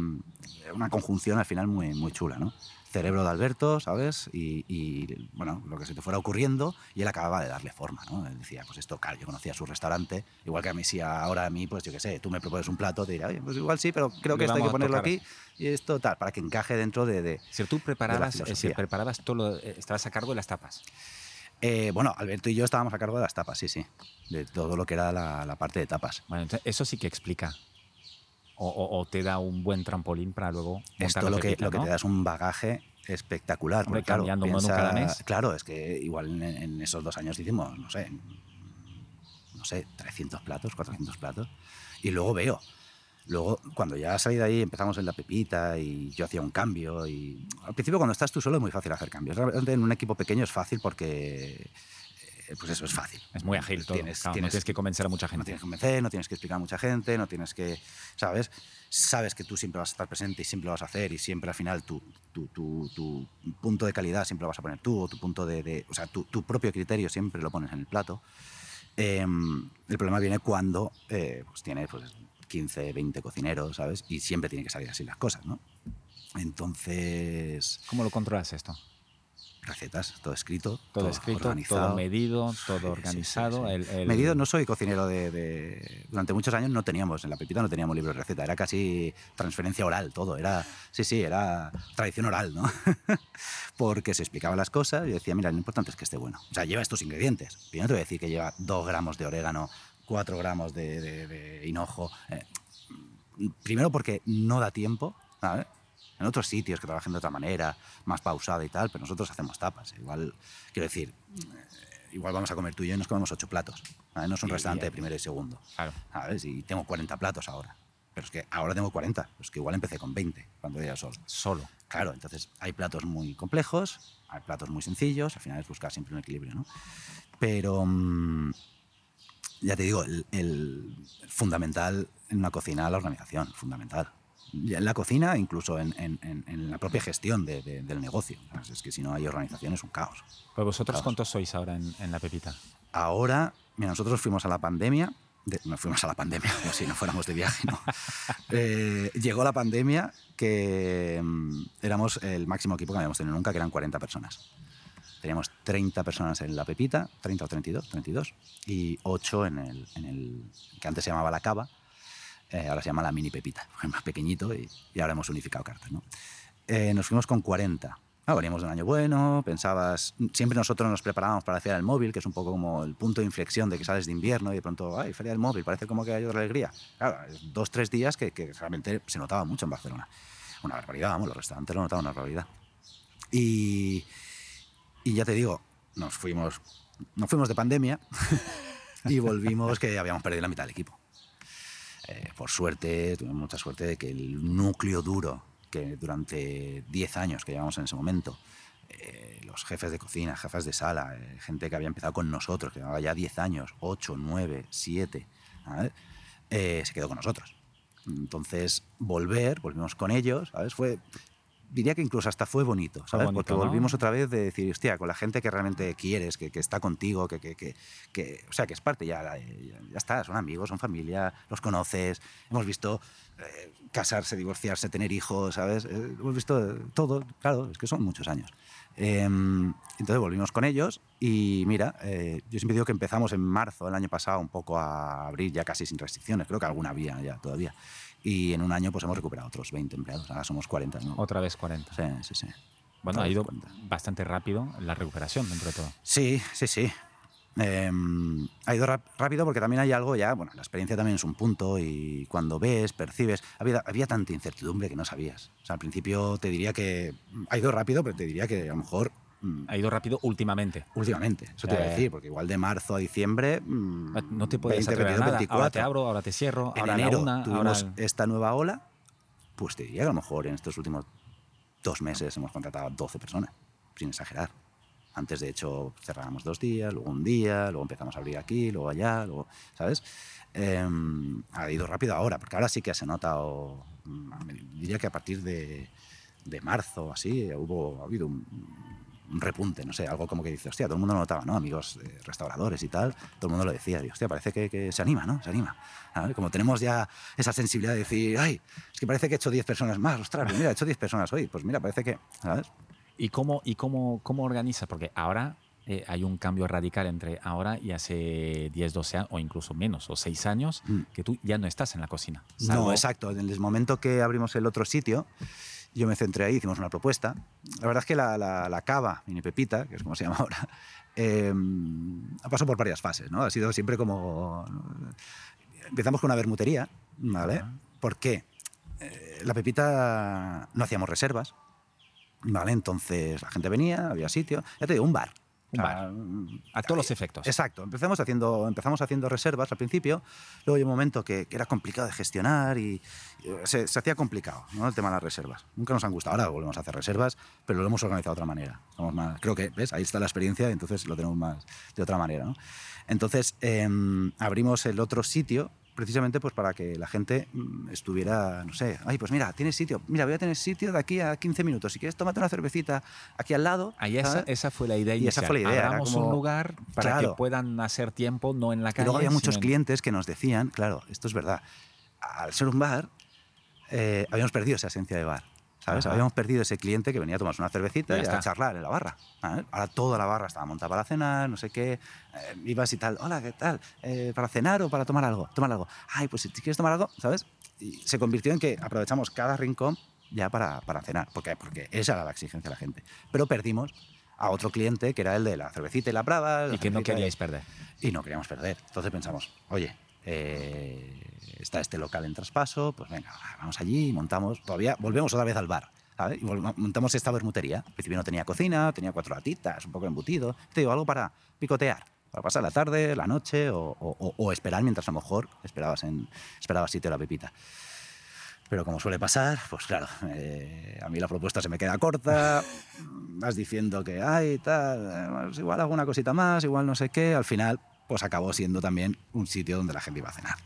una conjunción al final muy, muy chula, ¿no? Cerebro de Alberto, ¿sabes? Y, y, bueno, lo que se te fuera ocurriendo, y él acababa de darle forma, ¿no? Él decía, pues esto, claro, yo conocía su restaurante, igual que a mí, si ahora a mí, pues yo qué sé, tú me propones un plato, te oye, pues igual sí, pero creo que esto hay que ponerlo aquí, y esto tal, para que encaje dentro de, de, Si tú preparabas, de la decir, filosofía. preparabas todo, lo- eh, estabas a cargo de las tapas. Eh, bueno, Alberto y yo estábamos a cargo de las tapas, sí, sí. De todo lo que era la, la parte de tapas. Bueno, entonces, eso sí que explica. O, o- o te da un buen trampolín para luego Esto lo que, pepita, lo que ¿no? te da es un bagaje espectacular. Hombre, claro, cambiando menú cada mes. Claro, es que igual en, en esos dos años hicimos, no sé, no sé, 300 platos, 400 platos. Y luego veo. Luego, cuando ya salí de ahí, empezamos en la pepita y yo hacía un cambio. Y al principio, cuando estás tú solo, es muy fácil hacer cambios. Realmente en un equipo pequeño es fácil porque pues eso es fácil. Es muy ágil todo. Tienes- claro, no tienes- tienes que convencer a mucha No gente. tienes que convencer, no tienes que explicar a mucha gente, no tienes que, ¿sabes? Sabes que tú siempre vas a estar presente y siempre lo vas a hacer y siempre al final tu, tu, tu- tu punto de calidad siempre lo vas a poner tú o tu punto de, de- o sea, tu, propio criterio siempre lo pones en el plato. Em, el problema viene cuando eh, pues tienes pues, 15, 20 cocineros, ¿sabes? Y siempre tienen que salir así las cosas, ¿no? Entonces, ¿Cómo lo controlas esto? Recetas, todo escrito, Todo, escrito, organizado. todo medido, todo organizado. sí, sí. el- el- Medido, no soy cocinero de, de- Durante muchos años no teníamos, en la Pepita no teníamos libro de receta, era casi transferencia oral todo, era... Sí, sí, era tradición oral, ¿no? (laughs) Porque se explicaban las cosas y decía, mira, lo importante es que esté bueno. O sea, lleva estos ingredientes. Yo no te voy a decir que lleva dos gramos de orégano, cuatro gramos de, de- de hinojo. eh, primero porque no da tiempo, ¿sabes? En otros sitios que trabajan de otra manera, más pausada y tal, pero nosotros hacemos tapas. Igual, quiero decir, eh, igual vamos a comer tú y yo y nos comemos ocho platos. ¿vale? No es un restaurante de primero y segundo. Claro. ¿sabes? Y tengo 40 platos ahora. Pero es que ahora tengo 40. Pues que igual empecé con 20 cuando era solo. Solo. Claro, entonces hay platos muy complejos, hay platos muy sencillos, al final es buscar siempre un equilibrio, ¿no? Pero mm, ya te digo, el, el fundamental en una cocina la organización, fundamental. En la cocina, incluso en, en- en- la propia gestión de- de- del negocio. ¿sabes? Es que si no hay organización es un caos. Pero vosotros, Caos. ¿cuántos sois ahora en, en la Pepita? Ahora, mira, nosotros fuimos a la pandemia, de- no fuimos a la pandemia, (laughs) como si no fuéramos de viaje, ¿no? (laughs) Eh, llegó la pandemia que mm, éramos el máximo equipo que habíamos tenido nunca, que eran 40 personas. Teníamos 30 personas en la Pepita, 30 o 32, 32, y 8 en el, en el que antes se llamaba la Cava, eh, ahora se llama la Mini Pepita, (laughs) es más pequeñito y, y ahora hemos unificado cartas. ¿no? Eh, nos fuimos con 40. Ah, veníamos de un año bueno, pensabas. Siempre nosotros nos preparábamos para la Feria del Móvil, que es un poco como el punto de inflexión de que sales de invierno y de pronto, ay, Feria del Móvil, parece como que hay otra alegría. Claro, dos, tres días que, que realmente se notaba mucho en Barcelona. Una barbaridad, vamos, los restaurantes lo notaban una barbaridad. Y, y ya te digo, nos fuimos, nos fuimos de pandemia (laughs) y volvimos que habíamos perdido la mitad del equipo. Eh, por suerte, tuvimos mucha suerte de que el núcleo duro, que durante 10 años que llevamos en ese momento, eh, los jefes de cocina, jefes de sala, eh, gente que había empezado con nosotros, que llevaba ya 10 años, 8, 9, 7, ¿sabes? Eh, se quedó con nosotros. Entonces, volver, volvimos con ellos, ¿sabes? Fue, diría que incluso hasta fue bonito, ¿sabes? bonito, Porque ¿no? volvimos otra vez de decir, hostia, con la gente que realmente quieres, que, que está contigo, que, que, que, o sea, que es parte ya, ya, ya está, son amigos, son familia, los conoces, hemos visto eh, casarse, divorciarse, tener hijos, ¿sabes? Eh, hemos visto todo, claro, es que son muchos años. Eh, entonces volvimos con ellos y mira, eh, yo siempre digo que empezamos en marzo del año pasado un poco a abrir ya casi sin restricciones, creo que alguna había ya todavía. Y en un año pues hemos recuperado otros 20 empleados, ahora somos 40, ¿no? Otra vez 40. Sí, sí, sí. Bueno, Otra ha ido 40. bastante rápido la recuperación dentro de todo. Sí, sí, sí. Eh, ha ido rápido porque también hay algo ya, bueno, la experiencia también es un punto y cuando ves, percibes, había, había tanta incertidumbre que no sabías. O sea, al principio te diría que ha ido rápido, pero te diría que a lo mejor mm, Ha ido rápido últimamente. últimamente, eso te voy a Eh. decir, porque igual de marzo a diciembre... mm, No te puedes 20, atrever a 22, nada. Ahora 24. te abro, ahora te cierro, en ahora enero una, ahora... tuvimos el- esta nueva ola, pues te diría que a lo mejor en estos últimos dos meses hemos contratado a 12 personas, sin exagerar. Antes, de hecho, cerrábamos dos días, luego un día, luego empezamos a abrir aquí, luego allá, luego, ¿sabes? Eh, ha ido rápido ahora, porque ahora sí que se nota, o, mm, diría que a partir de, de marzo, así, hubo, ha habido un, un repunte, no sé, algo como que dice, hostia, todo el mundo lo notaba, ¿no? Amigos eh, restauradores y tal, todo el mundo lo decía, y, hostia, parece que, que se anima, ¿no? Se anima. ¿sabes? Como tenemos ya esa sensibilidad de decir, ay, es que parece que he hecho 10 personas más, ostras, pues mira, he hecho 10 personas hoy, pues mira, parece que, ¿sabes? ¿Y cómo, y cómo, cómo organizas? Porque ahora eh, hay un cambio radical entre ahora y hace 10, 12 años, o incluso menos, o 6 años, Mm. que tú ya no estás en la cocina. No, exacto. En el momento que abrimos el otro sitio, yo me centré ahí, hicimos una propuesta. La verdad es que la, la, la cava, mini pepita, que es como se llama ahora, eh, ha pasado por varias fases, ¿no? Ha sido siempre como... Empezamos con una bermutería, ¿vale? ¿Por qué? Eh, la pepita no hacíamos reservas, ¿vale? Entonces la gente venía, había sitio, ya te digo, un bar. Un bar. a todos los efectos. Exacto. Empezamos haciendo, empezamos haciendo reservas al principio, luego hay un momento que, era complicado de gestionar y, se, hacía complicado ¿no? el tema de las reservas. Nunca nos han gustado. Ahora volvemos a hacer reservas, pero lo hemos organizado de otra manera. más, creo que, ¿ves? Ahí está la experiencia, entonces lo tenemos más de otra manera. ¿no? Entonces em, abrimos el otro sitio precisamente pues para que la gente mm, estuviera, no sé, ay, pues mira, tienes sitio, mira, voy a tener sitio de aquí a 15 minutos, si quieres tómate una cervecita aquí al lado. Ahí esa, esa, fue la idea y esa fue la idea. Abramos un lugar para que puedan hacer tiempo, no en la calle. Y luego había muchos clientes que nos decían, claro, esto es verdad, al ser un bar, eh, habíamos perdido esa esencia de bar. ¿Sabes? Habíamos perdido ese cliente que venía a tomarse una cervecita y a charlar en la barra. Ahora toda la barra estaba montada para cenar, no sé qué. Eh, ibas y tal, hola, ¿qué tal? Eh, ¿Para cenar o para tomar algo? Tomar algo. Ay, pues si quieres tomar algo, ¿sabes? Y se convirtió en que aprovechamos cada rincón ya para, para cenar. ¿Por qué? Porque esa era la exigencia de la gente. Pero perdimos a otro cliente que era el de la cervecita y la brava. Y que no queríais perder. Y no queríamos perder. Entonces pensamos, oye, eh, está este local en traspaso, pues venga, vamos allí, montamos, todavía volvemos otra vez al bar. Y montamos esta bermutería. Al principio no tenía cocina, tenía cuatro latitas, un poco embutido. Te digo, algo para picotear, para pasar la tarde, la noche o, esperar mientras a lo mejor esperabas, en, esperabas sitio a la pepita. Pero como suele pasar, pues claro, eh, a mí la propuesta se me queda corta, (laughs) vas diciendo que hay tal, eh, pues igual alguna cosita más, igual no sé qué, al final pues acabó siendo también un sitio donde la gente iba a cenar.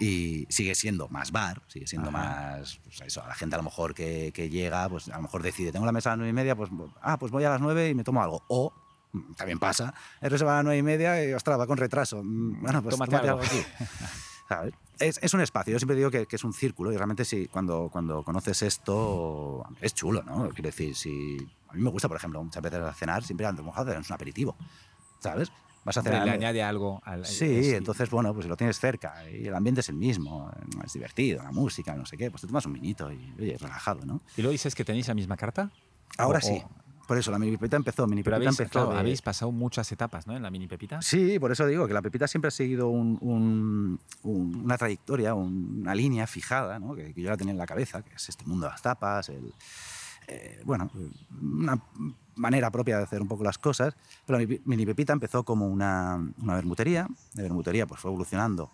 Y sigue siendo más bar, sigue siendo más. Pues eso, a la gente a lo mejor que, que, llega, pues a lo mejor decide, tengo la mesa a las nueve y media, pues, ah, pues voy a las nueve y me tomo algo. O, también pasa, he reservado a las nueve y media y, ostras, va con retraso. Mm, bueno, pues tómate, algo. aquí. (laughs) Es, es, un espacio, yo siempre digo que, que, es un círculo y realmente sí, cuando, cuando conoces esto es chulo, ¿no? Quiero decir, si, a mí me gusta, por ejemplo, muchas veces a cenar, siempre ando mojado, es un aperitivo, ¿sabes? Vas a hacer Le añade algo al. Sí, entonces, bueno, pues si lo tienes cerca y el ambiente es el mismo, es divertido, la música, no sé qué, pues te tomas un minito y, oye, relajado, ¿no? ¿Y luego dices que tenéis la misma carta? Ahora sí. Por eso, la mini pepita empezó. Mini Pero habéis, empezó habéis pasado muchas etapas, ¿no? En la mini pepita. Sí, por eso digo que la pepita siempre ha seguido un, una trayectoria, una línea fijada, ¿no? Que, que, yo la tenía en la cabeza, que es este mundo de las tapas, el, eh, bueno, una manera propia de hacer un poco las cosas. Pero Mini Pepita empezó como una, una bermutería. De bermutería pues fue evolucionando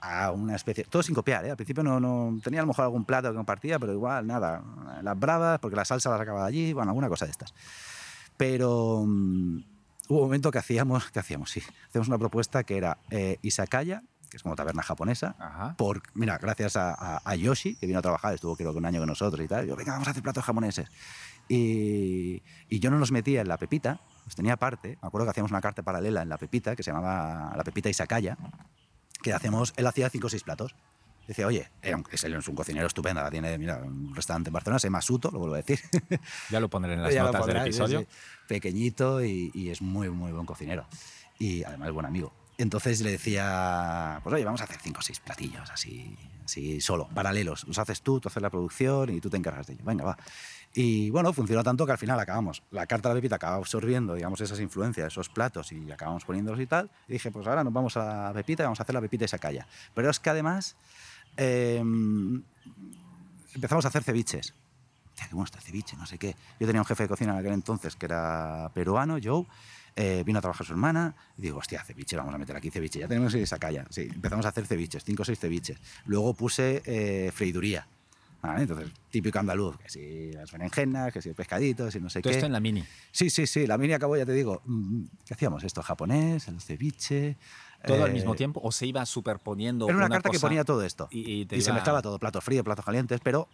a una especie... Todo sin copiar, ¿eh? Al principio no, no, tenía a lo mejor algún plato que compartía, pero igual, nada. Las bravas, porque la salsa la sacaba allí, bueno, alguna cosa de estas. Pero mm, hubo un momento que hacíamos, que hacíamos, sí, hacíamos una propuesta que era eh, Isakaya, que es como taberna japonesa. Por, mira, gracias a, Yoshi, que vino a trabajar, estuvo creo que un año con nosotros y tal. Yo, venga, vamos a hacer platos japoneses. Y, y yo no los metía en la pepita, los tenía aparte. Me acuerdo que hacíamos una carta paralela en la pepita, que se llamaba la pepita Isakaya, que hacemos, él hacía cinco o seis platos. Dice, oye, es, es un cocinero estupendo, tiene mira, un restaurante en Barcelona, se llama Suto, lo vuelvo a decir. (laughs) Ya lo pondré en las notas del episodio. Pequeñito y, y, es muy, muy buen cocinero. Y además es buen amigo. Entonces le decía, pues oye, vamos a hacer cinco o seis platillos así, así solo, paralelos. Los haces tú, tú haces la producción y tú te encargas de ello. Venga, va. Y bueno, funcionó tanto que al final acabamos. La carta de pepita acaba absorbiendo, digamos, esas influencias, esos platos y acabamos poniéndolos y tal. Y dije, pues ahora nos vamos a pepita y vamos a hacer la pepita y esa calla. Pero es que además em, empezamos a hacer ceviches. Qué bueno está ceviche, no sé qué. Yo tenía un jefe de cocina en aquel entonces que era peruano, Joe eh, vino a trabajar su hermana y digo, hostia, ceviche, vamos a meter aquí ceviche. Ya tenemos esa calla. Sí, empezamos a hacer ceviches, cinco o seis ceviches. Luego puse eh, freiduría. Entonces, típico andaluz, que si las berenjenas, que si el pescadito, si no sé ¿Todo qué. esto en la mini? Sí, sí, sí. La mini acabó, ya te digo, mm, ¿qué hacíamos? Esto japonés, el ceviche... ¿Todo al mismo eh, tiempo o se iba superponiendo? Era una, carta que ponía todo esto. Y, se mezclaba todo, platos fríos, platos calientes, pero,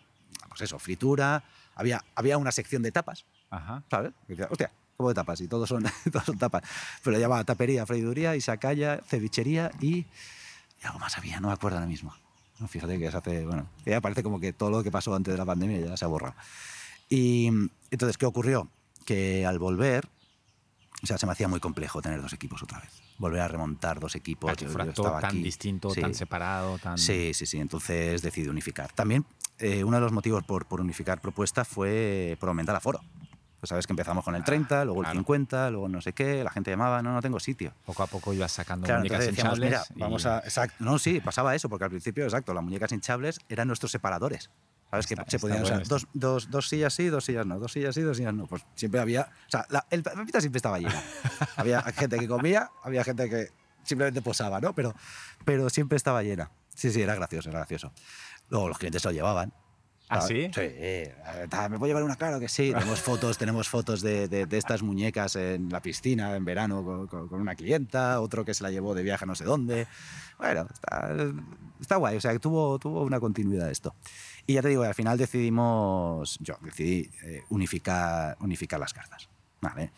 pues eso, fritura. Había, había una sección de tapas, Ajá. ¿sabes? hostia, de tapas? Y todos son, (laughs) todos son tapas. Pero llamaba tapería, freiduría, isacaya, cevichería y, y, algo más había, no me acuerdo ahora mismo. fíjate que se hace, bueno, ya parece como que todo lo que pasó antes de la pandemia ya se ha borrado. Y entonces, ¿qué ocurrió? Que al volver, o sea, se me hacía muy complejo tener dos equipos otra vez. Volver a remontar dos equipos. tan distinto, tan separado, tan... Sí, sí, sí. Entonces decidí unificar. También eh, uno de los motivos por, por unificar propuesta fue por aumentar aforo. Pues sabes que empezamos con el 30, luego el 50, luego no sé qué, la gente llamaba, no, no tengo sitio. Poco a poco ibas sacando muñecas hinchables. Mira, vamos a, exacto, no, sí, pasaba eso, porque al principio, exacto, las muñecas hinchables eran nuestros separadores. ¿Sabes? Está- que se podían bueno usar dos, dos, dos sillas sí, dos sillas no, dos sillas sí, dos sillas no. Pues siempre había. O sea, la, el Pepita siempre estaba llena. (laughs) había gente que comía, había gente que simplemente posaba, ¿no? Pero, pero siempre estaba llena. Sí, sí, era gracioso, era gracioso. Luego los clientes se lo llevaban. ¿Ah, Ah, sí? Sí. eh, ¿Me puedo llevar una? Claro que sí. (laughs) Tenemos fotos, tenemos fotos de, de- de estas muñecas en la piscina en verano con, con- con una clienta, otro que se la llevó de viaje a no sé dónde. Bueno, está, está guay. O sea, tuvo, tuvo una continuidad esto. Y ya te digo, al final decidimos, yo decidí eh, unificar, unificar las cartas. ¿vale?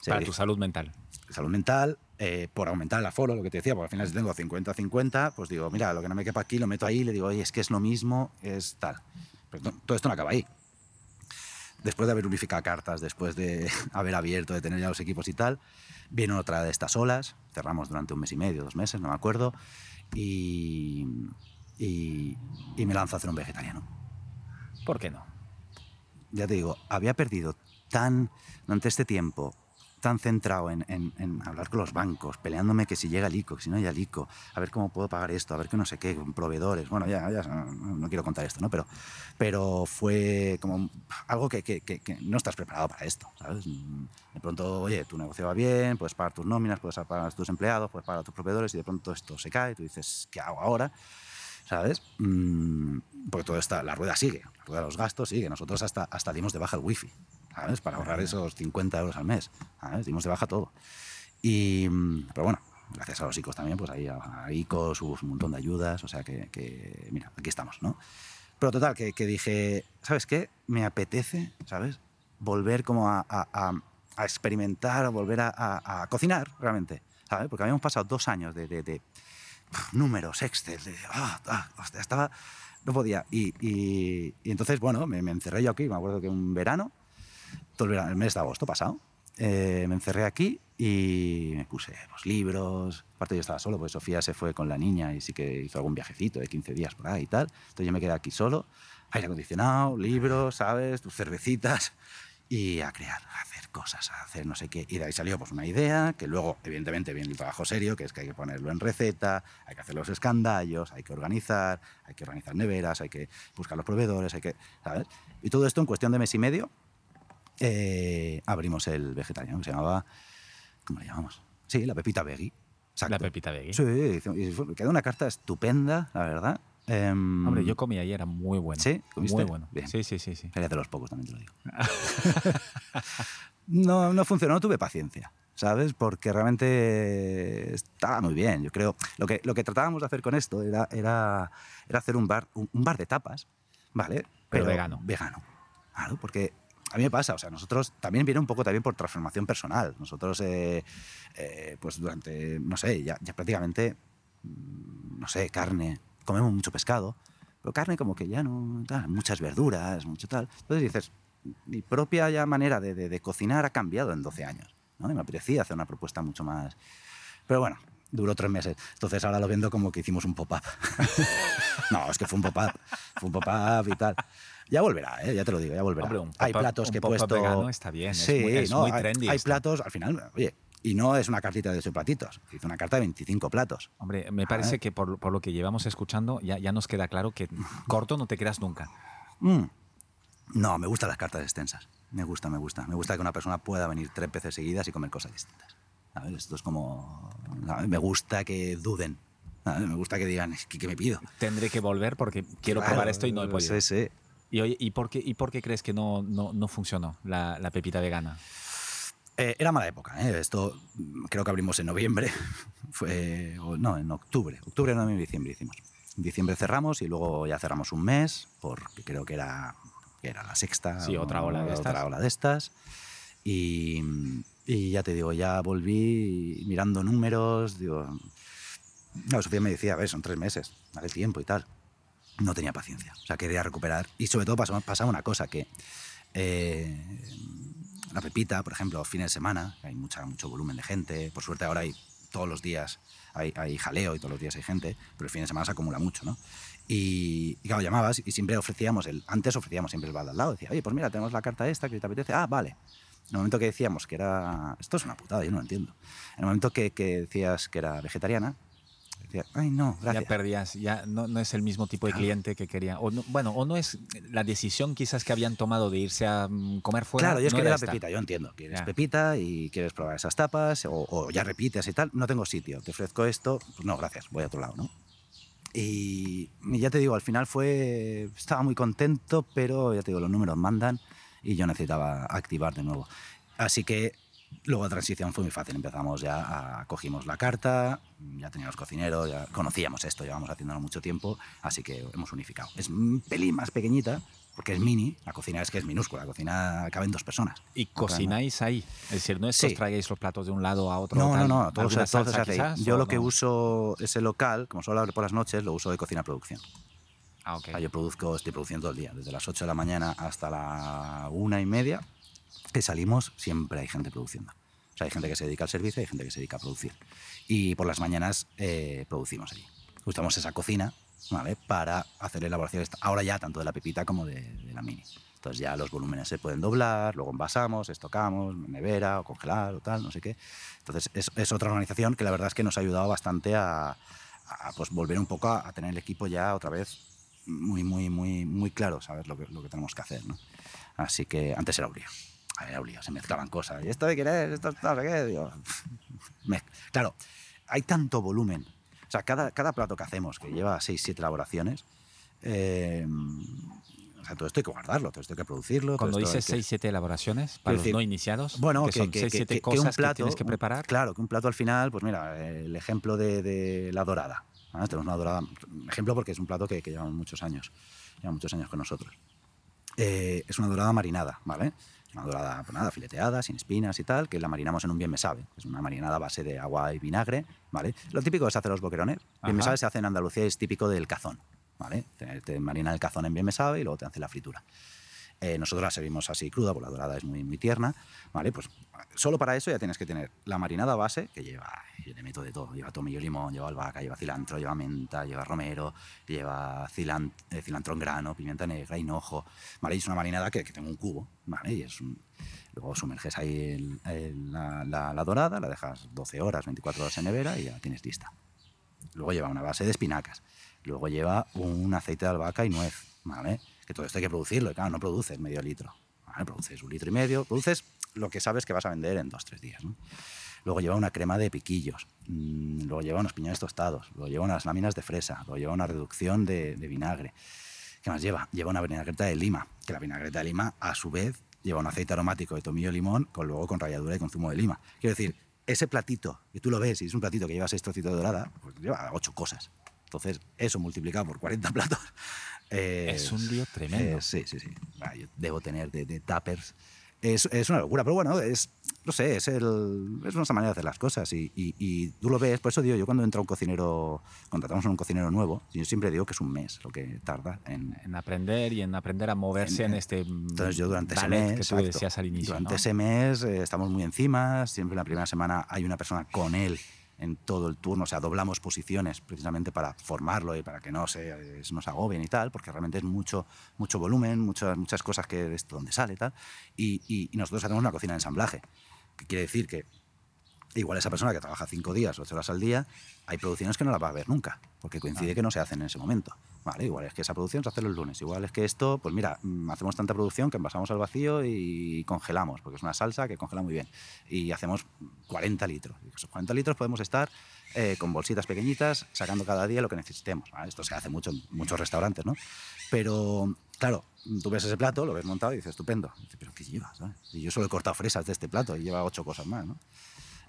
Se Para tu salud mental. salud mental, eh, por aumentar el aforo, lo que te decía, porque al final si tengo 50-50, pues digo, mira, lo que no me quepa aquí lo meto ahí y le digo, oye, es que es lo mismo, es tal. Pero no- todo esto no acaba ahí. Después de haber unificado cartas, después de (laughs) haber abierto, de tener ya los equipos y tal, vino otra de estas olas, cerramos durante un mes y medio, dos meses, no me acuerdo, y, y, y me lanzo a hacer un vegetariano ¿Por qué no? ya te digo, había perdido tan, durante este tiempo, tan centrado en, en- en hablar con los bancos, peleándome que si llega el ICO, que si no llega el ICO, a ver cómo puedo pagar esto, a ver qué no sé qué, proveedores. Bueno, ya, ya no, no quiero contar esto, ¿no? Pero, pero fue como algo que, que- que- que no estás preparado para esto, ¿sabes? De pronto, oye, tu negocio va bien, puedes pagar tus nóminas, puedes pagar a tus empleados, puedes pagar a tus proveedores y de pronto esto se cae, tú dices, ¿qué hago ahora? ¿sabes? Mm, porque todo está, la rueda sigue, la rueda de los gastos sigue. Nosotros hasta, hasta dimos de baja el wifi, ¿sabes? Para ahorrar esos 50 euros al mes, ¿sabes? Dimos de baja todo. Y, pero bueno, gracias a los ICOs también, pues ahí a, a ICOs hubo un montón de ayudas, o sea que, que, mira, aquí estamos, ¿no? Pero total, que, que dije, ¿sabes qué? Me apetece, ¿sabes? Volver como a, a- a- experimentar, volver a, cocinar, realmente, ¿sabes? Porque habíamos pasado dos años de, de- de, números, Excel, de, ah, ah, hostia, estaba, no podía. Y, y- y entonces, bueno, me, me encerré yo aquí, me acuerdo que un verano, todo el, verano, el mes de agosto pasado, eh, me encerré aquí y me puse pues, libros. Aparte yo estaba solo, porque Sofía se fue con la niña y sí que hizo algún viajecito de 15 días por ahí y tal. Entonces yo me quedé aquí solo, aire acondicionado, libros, ¿sabes? Tus cervecitas (laughs) y a crear, a hacer cosas, a hacer no sé qué. Y de ahí salió pues una idea, que luego evidentemente viene el trabajo serio, que es que hay que ponerlo en receta, hay que hacer los escandallos, hay que organizar, hay que organizar neveras, hay que buscar los proveedores, hay que, ¿sabes? Y todo esto en cuestión de mes y medio eh, abrimos el vegetariano, que se llamaba, ¿cómo le llamamos? Sí, la Pepita Veggie. Exacto. La pepita veggie. Sí, quedó una carta estupenda, la verdad. Em, Hombre, yo comí ayer, era muy bueno. ¿Sí? ¿Comiste? Muy bueno. Bien. Sí, sí, sí, sí. Sería de los pocos, también te lo digo. (laughs) no, no funcionó, no tuve paciencia, ¿sabes? Porque realmente estaba muy bien. Yo creo, lo que, lo que tratábamos de hacer con esto era, era, era hacer un bar, un, un bar de tapas, ¿vale? Pero vegano. Vegano, claro, porque a mí me pasa, o sea, nosotros también viene un poco también por transformación personal. Nosotros, eh, eh, pues durante, no sé, ya, ya prácticamente, mm, no sé, carne, comemos mucho pescado, pero carne como que ya no, tal, muchas verduras, mucho tal. Entonces dices, mi propia ya manera de, de- de cocinar ha cambiado en 12 años, ¿no? Y me apetecía hacer una propuesta mucho más... Pero bueno, duró tres meses. Entonces ahora lo viendo como que hicimos un pop-up. (laughs) no, es que fue un pop-up, fue un pop-up y tal. Ya volverá, ¿eh? ya te lo digo, ya volverá. Hombre, un hay platos un que he puesto... vegano está bien, es Sí, muy- es no, muy hay- trendy Hay esto. platos, al final, oye, y no es una cartita de 8 platitos, hice una carta de 25 platos. Hombre, me A parece ver. que por, por lo que llevamos escuchando ya, ya nos queda claro que (laughs) corto no te creas nunca. Mm. No, me gustan las cartas extensas. Me gusta, me gusta. Me gusta que una persona pueda venir tres veces seguidas y comer cosas distintas. ¿Sabes? Esto es como... ¿sabes? Me gusta que duden. ¿sabes? Me gusta que digan, "Es que, ¿qué me pido? Tendré que volver porque quiero Claro, probar esto y no he podido. Sí, sí. Y, oye, ¿y, por qué, ¿Y por qué crees que no, no, no funcionó la, la pepita vegana? Eh, era mala época. ¿eh? Esto mm, creo que abrimos en noviembre. (laughs) Fue, no, en octubre. Octubre, noviembre, diciembre hicimos. En diciembre cerramos y luego ya cerramos un mes porque creo que era, que era la sexta. Sí, otra ola de otra estas. ola de estas. Y, y ya te digo, ya volví mirando números. Digo, no, Sofía me decía, a ver, son tres meses, dale tiempo y tal. No tenía paciencia. O sea, quería recuperar. Y sobre todo pasaba, una cosa que eh, la Pepita, por ejemplo, fines de semana, hay mucha, mucho volumen de gente. Por suerte ahora hay todos los días, hay, jaleo y todos los días hay gente, pero el fin de semana se acumula mucho, ¿no? Y, y claro, llamabas y siempre ofrecíamos, antes ofrecíamos siempre el bar de al lado. Decía, oye, pues mira, tenemos la carta esta que te apetece. Ah, vale. En el momento que decíamos que era... Esto es una putada, yo no lo entiendo. En el momento que, que decías que era vegetariana, Decía, ay, no, gracias. Ya perdías, ya no, no es el mismo tipo de cliente que quería. O no, bueno, o no es la decisión quizás que habían tomado de irse a mm, comer fuera. Claro, yo es no que la pepita, yo entiendo. Quieres Ya. pepita y quieres probar esas tapas o, o ya repites y tal. No tengo sitio, te ofrezco esto. Pues no, gracias, voy a otro lado, ¿no? Y, y ya te digo, al final fue. Estaba muy contento, pero ya te digo, los números mandan y yo necesitaba activar de nuevo. Así que luego la transición fue muy fácil. Empezamos ya, a, cogimos la carta, ya teníamos cocineros, ya conocíamos esto, llevamos haciéndolo mucho tiempo, así que hemos unificado. Es un pelín más pequeñita, porque es mini, la cocina es que es minúscula, la cocina caben dos personas. Y cocináis ahí. Es decir, no es que os Sí. traigáis los platos de un lado a otro. No, no, tal, no, todo, se, todo se hace quizás, Yo lo que uso ese local, como solo abre por las noches, lo uso de cocina producción. Ah, ok. O sea, yo produzco, estoy produciendo todo el día, desde las 8 de la mañana hasta la una y media, que salimos, siempre hay gente produciendo. O sea, hay gente que se dedica al servicio y hay gente que se dedica a producir. Y por las mañanas eh, producimos allí. Usamos esa cocina ¿vale? para hacer elaboraciones, ahora ya tanto de la pepita como de, de la mini. Entonces ya los volúmenes se pueden doblar, luego envasamos, estocamos, nevera o congelar o tal, no sé qué. Entonces es, es otra organización que la verdad es que nos ha ayudado bastante a, a, pues, volver un poco a, a tener el equipo ya otra vez muy, muy, muy, muy claro, saber lo que, lo que tenemos que hacer. ¿no? Así que antes era lío. Era un lío, se mezclaban cosas. ¿Y esto de quién es? ¿Esto no sé qué? Digo, (laughs) claro, hay tanto volumen. O sea, cada, cada plato que hacemos, que lleva 6, 7 elaboraciones, eh, o sea, todo esto hay que guardarlo, todo esto hay que producirlo. Cuando dices que- 6, 7 elaboraciones, para los decir, no iniciados, bueno, que, son 6, 7 cosas que, tienes que un- preparar. claro, que un plato al final, pues mira, el ejemplo de, de la dorada. ¿vale? Tenemos una dorada, ejemplo porque es un plato que, que llevamos muchos años, lleva muchos años con nosotros. Eh, es una dorada marinada, ¿vale? Es una dorada, pues nada, fileteada, sin espinas y tal, que la marinamos en un bien me sabe. Es una marinada a base de agua y vinagre, ¿vale? Lo típico que se hace en los boquerones. Bien me sabe se hace en Andalucía y es típico del cazón, ¿vale? Te, te marina el cazón en bien me sabe y luego te hace la fritura. Eh, nosotros la servimos así cruda, porque la dorada es muy, tierna, ¿vale? Pues solo para eso ya tienes que tener la marinada base, que lleva, yo le meto de todo, lleva tomillo limón, lleva albahaca, lleva cilantro, lleva menta, lleva romero, lleva eh, cilantro en grano, pimienta negra, hinojo, ¿vale? Es una marinada que, que tengo un cubo, ¿vale? Y es un- Luego sumerges ahí la, dorada, la dejas 12 horas, 24 horas en nevera y ya tienes lista. Luego lleva una base de espinacas. Luego lleva un aceite de albahaca y nuez, ¿vale? Que todo esto hay que producirlo. Y claro, no produces medio litro. ¿vale? Produces un litro y medio. Produces lo que sabes que vas a vender en dos, tres días. ¿no? Luego lleva una crema de piquillos. mm, Luego lleva unos piñones tostados. Luego lleva unas láminas de fresa. Luego lleva una reducción de, de vinagre. ¿Qué más lleva? Lleva una vinagreta de lima. Que la vinagreta de lima, a su vez, lleva un aceite aromático de tomillo y limón, con luego con ralladura y con zumo de lima. Quiero decir, ese platito, que tú lo ves y es un platito que lleva seis trocitos de dorada, pues lleva ocho cosas. Entonces, eso multiplicado por 40 (laughs) platos. Eh, Es un lío tremendo. eh, sí, sí, sí. Ah, yo debo tener de, de tuppers. Es, es una locura, pero bueno, es, no sé, es, el, es nuestra manera de hacer las cosas y, y- y tú lo ves, por eso digo, yo cuando entra un cocinero, contratamos a un cocinero nuevo, yo siempre digo que es un mes lo que tarda en, En aprender y en aprender a moverse en, En- este entonces yo durante ese mes, que tú exacto, decías al inicio. durante ¿no? ese mes eh, estamos muy encima, siempre la primera semana hay una persona con él en todo el turno, o sea, doblamos posiciones precisamente para formarlo y para que no se, eh, nos agobien y tal, porque realmente es mucho, mucho volumen, muchas, muchas cosas que es donde sale y tal, y- y nosotros hacemos una cocina de ensamblaje, que quiere decir que igual esa persona que trabaja cinco días, ocho horas al día, hay producciones que no las va a ver nunca, porque coincide que no se hacen en ese momento. Vale, igual es que esa producción se hace los lunes, igual es que esto, pues mira, mm, hacemos tanta producción que envasamos al vacío y congelamos, porque es una salsa que congela muy bien. Y hacemos 40 litros. Y esos 40 litros podemos estar eh, con bolsitas pequeñitas, sacando cada día lo que necesitemos. ¿vale? Esto se hace mucho en muchos restaurantes, ¿no? Pero, claro, tú ves ese plato, lo ves montado y dices, estupendo. Y dices, ¿pero qué lleva? ¿sabes? Y yo solo he cortado fresas de este plato y lleva ocho cosas más, ¿no?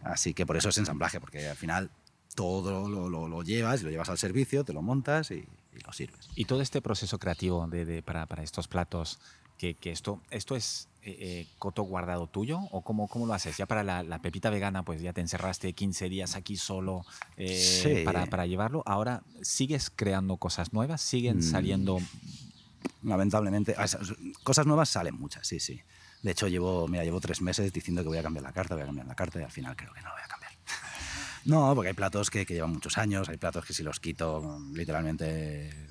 Así que por eso es ensamblaje, porque al final todo lo, lo- lo llevas y lo llevas al servicio, te lo montas y, y lo sirves. Y todo este proceso creativo de, de- para, para estos platos, que, que esto, esto es eh, eh, coto guardado tuyo o cómo, cómo lo haces? Ya para la, la pepita vegana, pues ya te encerraste 15 días aquí solo eh, Sí. para, para llevarlo. Ahora, ¿sigues creando cosas nuevas? ¿Siguen Mm. saliendo? Lamentablemente, cosas nuevas salen muchas, sí, sí. De hecho, llevo, mira, llevo tres meses diciendo que voy a cambiar la carta, voy a cambiar la carta y al final creo que no la voy a cambiar. (laughs) No, porque hay platos que, que llevan muchos años, hay platos que si los quito, literalmente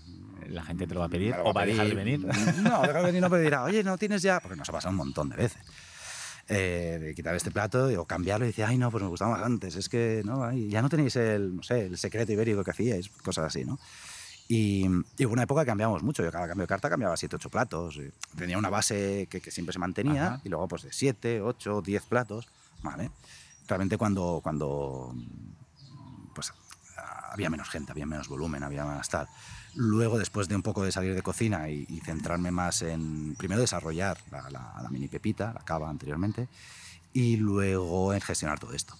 ¿La gente te lo va a pedir o va a dejar (laughs) de venir? No, dejar de venir no, pero dirá, oye, no tienes ya. Porque nos ha pasado un montón de veces. eh, de quitar este plato o cambiarlo y dice, ay, no, pues me gustaba más antes, es que no, ay, ya no tenéis el, no sé, el secreto ibérico que hacíais, cosas así, ¿no? Y, y hubo una época que cambiamos mucho. Yo cada cambio de carta cambiaba 7, 8 platos. Tenía una base que, que siempre se mantenía Ajá. y luego pues de 7, 8, 10 platos. ¿vale? Realmente cuando, cuando pues, había menos gente, había menos volumen, había más tal. Luego, después de un poco de salir de cocina y, y centrarme más en, primero, desarrollar la, la- la mini pepita, la cava anteriormente, y luego en gestionar todo esto.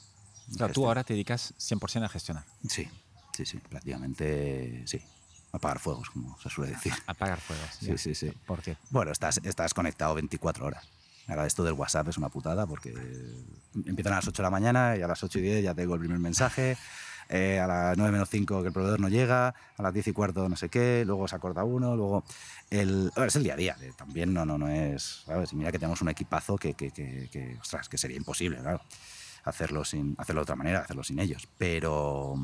O sea, tú ahora te dedicas 100% a gestionar, Sí, sí, sí, prácticamente sí. Apagar fuegos, como se suele decir. (laughs) apagar fuegos. Sí, ya. sí, sí. ¿Por qué? Bueno, estás, estás conectado 24 horas. Ahora esto del WhatsApp es una putada porque empiezan a las 8 de la mañana y a las 8 y 10 ya tengo el primer mensaje. (laughs) eh, a las 9 menos 5 que el proveedor no llega, a las 10 y cuarto no sé qué, luego se acorta uno, luego... El, a ver, es el día a día, eh, también no, no, no es... ¿sabes? Mira que tenemos un equipazo que, que, que, que, ostras, que sería imposible, claro, hacerlo, sin, hacerlo de otra manera, hacerlo sin ellos. Pero,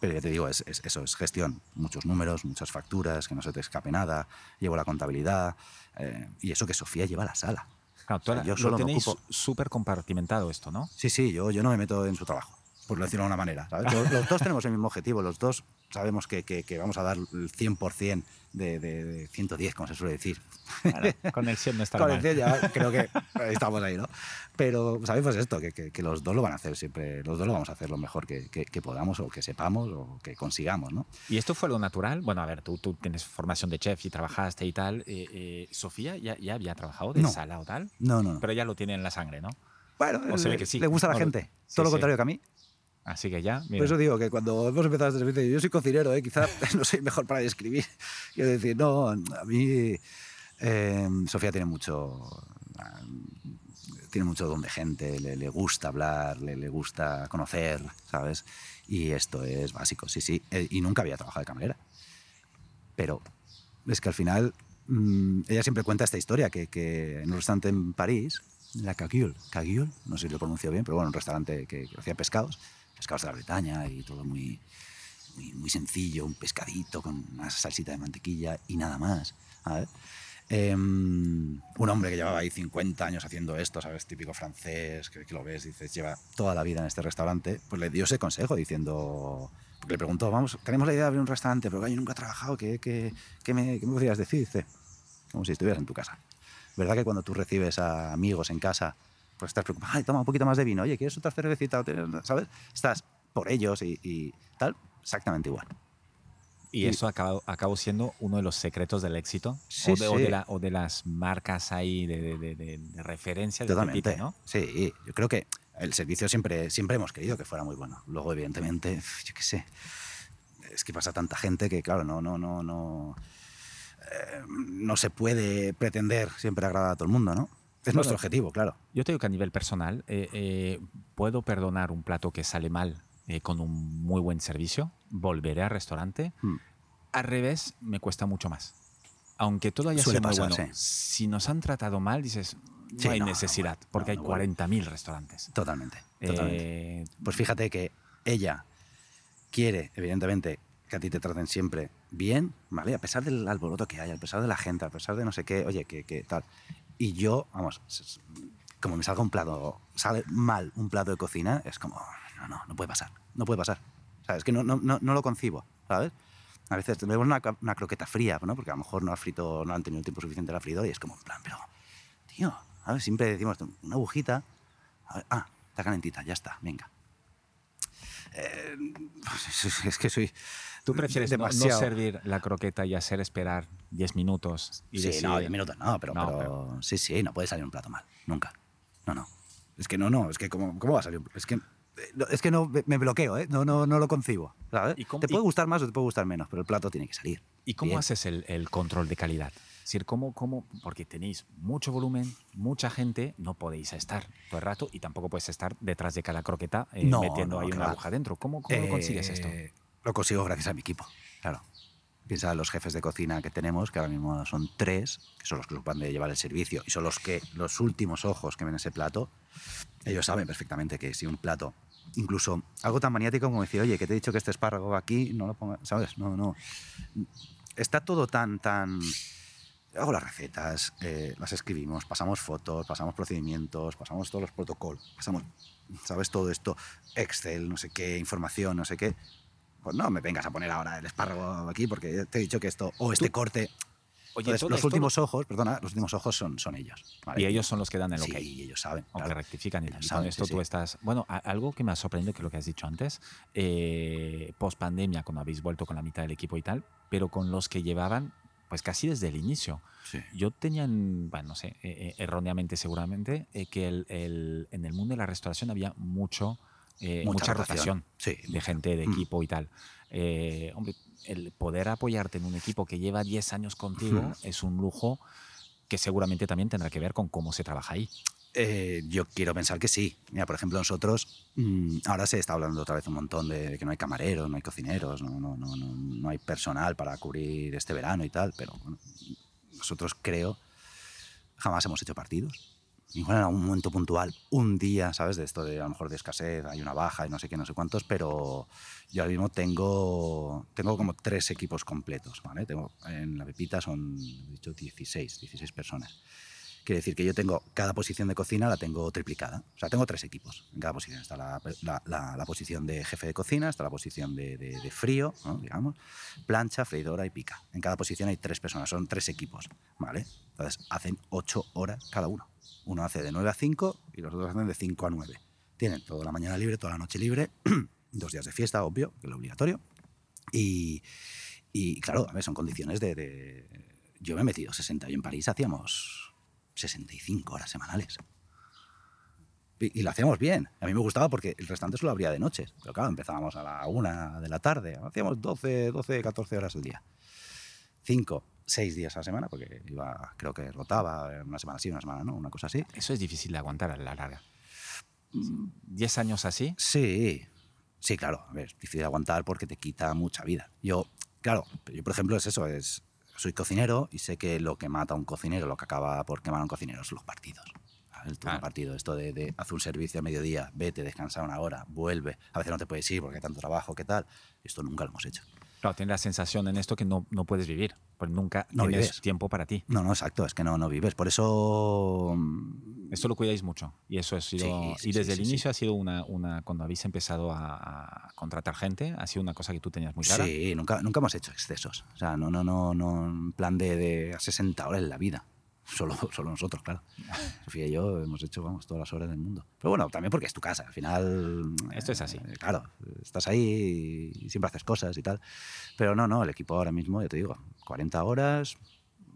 pero ya te digo, es, es- eso es gestión, muchos números, muchas facturas, que no se te escape nada, llevo la contabilidad, eh, y eso que Sofía lleva la sala. Claro, O sea, yo lo solo me tenéis súper compartimentado esto, ¿no? Sí, sí, yo, yo no me meto en su trabajo, por decirlo de una manera. ¿sabes? Los, los dos tenemos el mismo objetivo, los dos sabemos que, que- que vamos a dar el 100% de, de, de 110, como se suele decir. Claro, con el 100 no está (laughs) Con mal. el 100 ya (laughs) creo que estamos ahí, ¿no? Pero sabemos esto, que, que- los dos lo van a hacer siempre, los dos lo vamos a hacer lo mejor que, podamos o que sepamos o que consigamos, ¿no? ¿Y esto fue lo natural? Bueno, a ver, tú, tú tienes formación de chef y trabajaste y tal. eh, eh, ¿Sofía ya, ya había trabajado de No. sala o tal? No, no, no. Pero ya lo tiene en la sangre, ¿no? Bueno, o se ve le, que sí. le gusta a la Bueno, gente, sí, todo lo sí. contrario que a mí. Así que ya, mira. Por eso digo que cuando hemos empezado este servicio, yo soy cocinero, ¿eh? quizá (laughs) no soy mejor para describir. Quiero decir, no, a mí eh, Sofía tiene mucho, ah, tiene mucho don de gente, le, le gusta hablar, le, le gusta conocer, ¿sabes? Y esto es básico, sí, sí. Eh, y nunca había trabajado de camarera. Pero es que al final mm, ella siempre cuenta esta historia, que, que en un restaurante en París, la Caguiol, Caguiol, no sé si lo pronuncio bien, pero bueno, un restaurante que, que hacía pescados, pescados de la Bretaña y todo muy, muy, muy sencillo, un pescadito con una salsita de mantequilla y nada más. Em, un hombre que llevaba ahí 50 años haciendo esto, ¿sabes? Típico francés, que, que lo ves, dices, lleva toda la vida en este restaurante, pues le dio ese consejo diciendo, porque le preguntó, vamos, tenemos la idea de abrir un restaurante, pero yo nunca he trabajado, ¿qué, qué, qué me, qué me podrías decir? Dice, como si estuvieras en tu casa. ¿Verdad que cuando tú recibes a amigos en casa, pues estás preocupado, ay, toma un poquito más de vino, oye, ¿quieres otra cervecita? ¿Sabes? Estás por ellos y, y tal, exactamente igual. Y eso acabó, acabó siendo uno de los secretos del éxito. Sí, o, de, o de sí. la- o de las marcas ahí de, referencia de Totalmente. ¿no? Sí, yo creo que el servicio siempre, siempre hemos querido que fuera muy bueno. Luego, evidentemente, yo qué sé, es que pasa tanta gente que, claro, no, no, no, no, eh, no se puede pretender siempre agradar a todo el mundo, ¿no? Es nuestro objetivo, claro. Yo te digo que a nivel personal, eh, eh, puedo perdonar un plato que sale mal eh, con un muy buen servicio, volveré al restaurante. Hmm. Al revés, me cuesta mucho más. Aunque todo haya Suele sido muy pasar, bueno, si nos han tratado mal, dices, no Sí, hay no, necesidad, porque hay bueno. 40.000 restaurantes. Totalmente, totalmente. Pues fíjate que ella quiere, evidentemente, que a ti te traten siempre bien, ¿vale? A pesar del alboroto que hay, a pesar de la gente, a pesar de no sé qué, oye, que, que tal. Y yo, vamos, como me salga un plato, sale mal un plato de cocina, es como, no, no, no puede pasar, no puede pasar. ¿Sabes? Es que no, no, no, no lo concibo, ¿sabes? A veces vemos una, una croqueta fría, ¿no? Porque a lo mejor no ha frito, no han tenido el tiempo suficiente la freidora y es como, en plan, pero, tío, a ver, siempre decimos, una agujita, a ver, ah, está calentita, ya está, venga. Eh, (laughs) es que soy. ¿Tú prefieres no- no, servir la croqueta y hacer esperar 10 minutos? Y Sí, decir, no, 10 minutos no, pero, No, pero sí, sí, no puede salir un plato mal, nunca. No, no. Es que no, no, es que ¿cómo, cómo va a salir? un- Es que, eh, es que no, me- bloqueo, ¿eh? No, no, no lo concibo, ¿sabes? ¿Y cómo- te puede y- gustar más o te puede gustar menos, pero el plato tiene que salir. ¿Y cómo Bien. haces el, el control de calidad? Es decir, ¿cómo, cómo, porque tenéis mucho volumen, mucha gente, no podéis estar todo el rato y tampoco puedes estar detrás de cada croqueta eh, No, metiendo no, ahí una va. aguja dentro. ¿Cómo, cómo lo consigues esto? Lo consigo gracias a mi equipo, claro. Piensa en los jefes de cocina que tenemos, que ahora mismo son tres, que son los que se ocupan de llevar el servicio y son los que, los últimos ojos que ven ese plato, ellos saben perfectamente que si un plato, incluso algo tan maniático como decir, oye, que te he dicho que este espárrago aquí, no lo pongas, ¿sabes? No, no. Está todo tan, tan, hago las recetas, eh, las escribimos, pasamos fotos, pasamos procedimientos, pasamos todos los protocolos, pasamos, ¿sabes? Todo esto, Excel, no sé qué, información, no sé qué. Pues no me vengas a poner ahora el espárrago aquí porque te he dicho que esto, o este corte, Oye, los últimos ojos, perdona, los últimos ojos son, son ellos. Y ellos son los que dan el ok. Sí, ellos saben. Aunque rectifican. Y, con esto tú estás... Bueno, algo que me ha sorprendido que lo que has dicho antes, eh, post pandemia, cuando habéis vuelto con la mitad del equipo y tal, pero con los que llevaban pues casi desde el inicio. Yo tenía, bueno, no sé, eh, eh, erróneamente seguramente, que el, en el mundo de la restauración había mucho, mucha, rotación, de gente, de mm. equipo y tal. hombre, el poder apoyarte en un equipo que lleva 10 años contigo es un lujo que seguramente también tendrá que ver con cómo se trabaja ahí. Eh, yo quiero pensar que sí. Mira, por ejemplo, nosotros, mm, ahora se está hablando otra vez un montón de que no hay camareros, no hay cocineros, no, no, no, no, hay personal para cubrir este verano y tal, pero nosotros creo, jamás hemos hecho partidos igual en algún momento puntual, un día, ¿sabes? De esto de a lo mejor de escasez, hay una baja y no sé qué, no sé cuántos, pero yo ahora mismo tengo, tengo como tres equipos completos, ¿vale? Tengo, en la Pepita son, he dicho, 16, 16 personas. Quiere decir que yo tengo cada posición de cocina la tengo triplicada. O sea, tengo tres equipos en cada posición. Está la, la, la, posición de jefe de cocina, está la posición de, de, frío, digamos, plancha, freidora y pica. En cada posición hay tres personas, son tres equipos, ¿vale? Entonces, hacen ocho horas cada uno. Uno hace de 9 a 5 y los otros hacen de 5 a 9. Tienen toda la mañana libre, toda la noche libre, (clears throat) dos días de fiesta, obvio, que es lo obligatorio. Y, y claro, a ver, son condiciones de, Yo me he metido 60 y en París hacíamos 65 horas semanales. Y, lo hacíamos bien. A mí me gustaba porque el restante solo abría de noches. Pero claro, empezábamos a la una de la tarde. Hacíamos 12, 12, 14 horas al día. Cinco seis días a la semana, porque iba, creo que rotaba una semana sí, una semana no, una cosa así. Eso es difícil de aguantar a la larga. ¿Diez años así? Sí, sí, claro. A ver, es difícil de aguantar porque te quita mucha vida. Yo, claro, yo por ejemplo es eso, es, soy cocinero y sé que lo que mata a un cocinero, lo que acaba por quemar a un cocinero son los partidos. El turno partido, esto de, de haz un servicio a mediodía, vete, descansa una hora, vuelve. A veces no te puedes ir porque hay tanto trabajo, ¿qué tal? Esto nunca lo hemos hecho. Claro, tienes la sensación en esto que no, no puedes vivir, porque nunca no tienes vives. tiempo para ti. No, no, exacto, es que no, no vives. Por eso... Mm, esto lo cuidáis mucho. Y eso ha sido... y desde el inicio ha sido una, una... Cuando habéis empezado a, contratar gente, ha sido una cosa que tú tenías muy clara. Sí, nunca, nunca hemos hecho excesos. O sea, no, no, no, no en plan de, de 60 horas en la vida. Solo, (laughs) solo nosotros, claro. Sofía y yo hemos hecho, vamos, todas las horas del mundo. Pero bueno, también porque es tu casa. Al final. Esto es así. Eh, claro, estás ahí y siempre haces cosas y tal. Pero no, no, el equipo ahora mismo, ya te digo, 40 horas,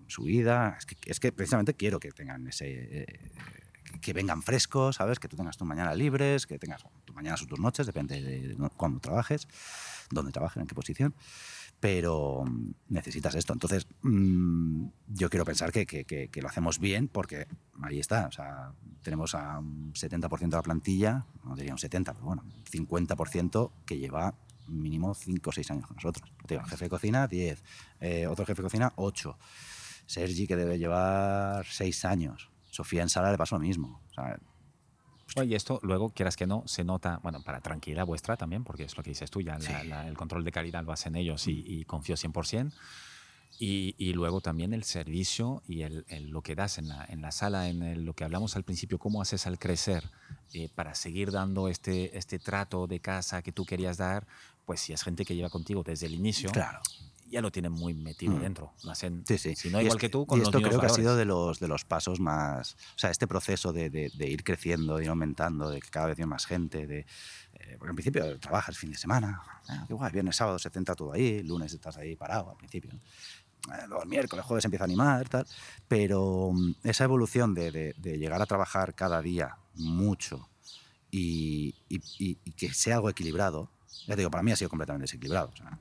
subida. Es que, es que precisamente quiero que tengan ese. Eh, que vengan frescos, ¿sabes? Que tú tengas tu mañana libres, que tengas tu mañana o tus noches, depende de cuándo trabajes, dónde trabajes, en qué posición pero mm, necesitas esto. Entonces, mm, yo quiero pensar que, que, lo hacemos bien porque ahí está. O sea, tenemos a un 70% de la plantilla, no diría un 70, pero bueno, 50% que lleva mínimo 5 o 6 años con nosotros. jefe de cocina, 10. Eh, otro jefe de cocina, 8. Sergi, que debe llevar 6 años. Sofía en sala le pasó lo mismo. O sea, y esto luego, quieras que no, se nota, bueno, para tranquilidad vuestra también, porque es lo que dices tú, ya el control de calidad lo hacen ellos y, y confío 100%. Y, y, luego también el servicio y el, lo que das en la, en la sala, en lo que hablamos al principio, cómo haces al crecer eh, para seguir dando este, este trato de casa que tú querías dar, pues si es gente que lleva contigo desde el inicio, claro ya lo tienen muy metido mm. dentro. sí, sí. Si no, igual que tú, con y esto creo que ha sido de los, de los pasos más. O sea, este proceso de, de, ir creciendo, de ir aumentando, de que cada vez hay más gente. De, eh, porque en principio trabajas fin de semana, ah, qué guay, viernes, sábado se centra todo ahí, lunes estás ahí parado al principio. Eh, luego el miércoles, jueves empieza a animar, tal. Pero mm, esa evolución de, de, llegar a trabajar cada día mucho y, y, y, que sea algo equilibrado, ya te digo, para mí ha sido completamente desequilibrado. O sea,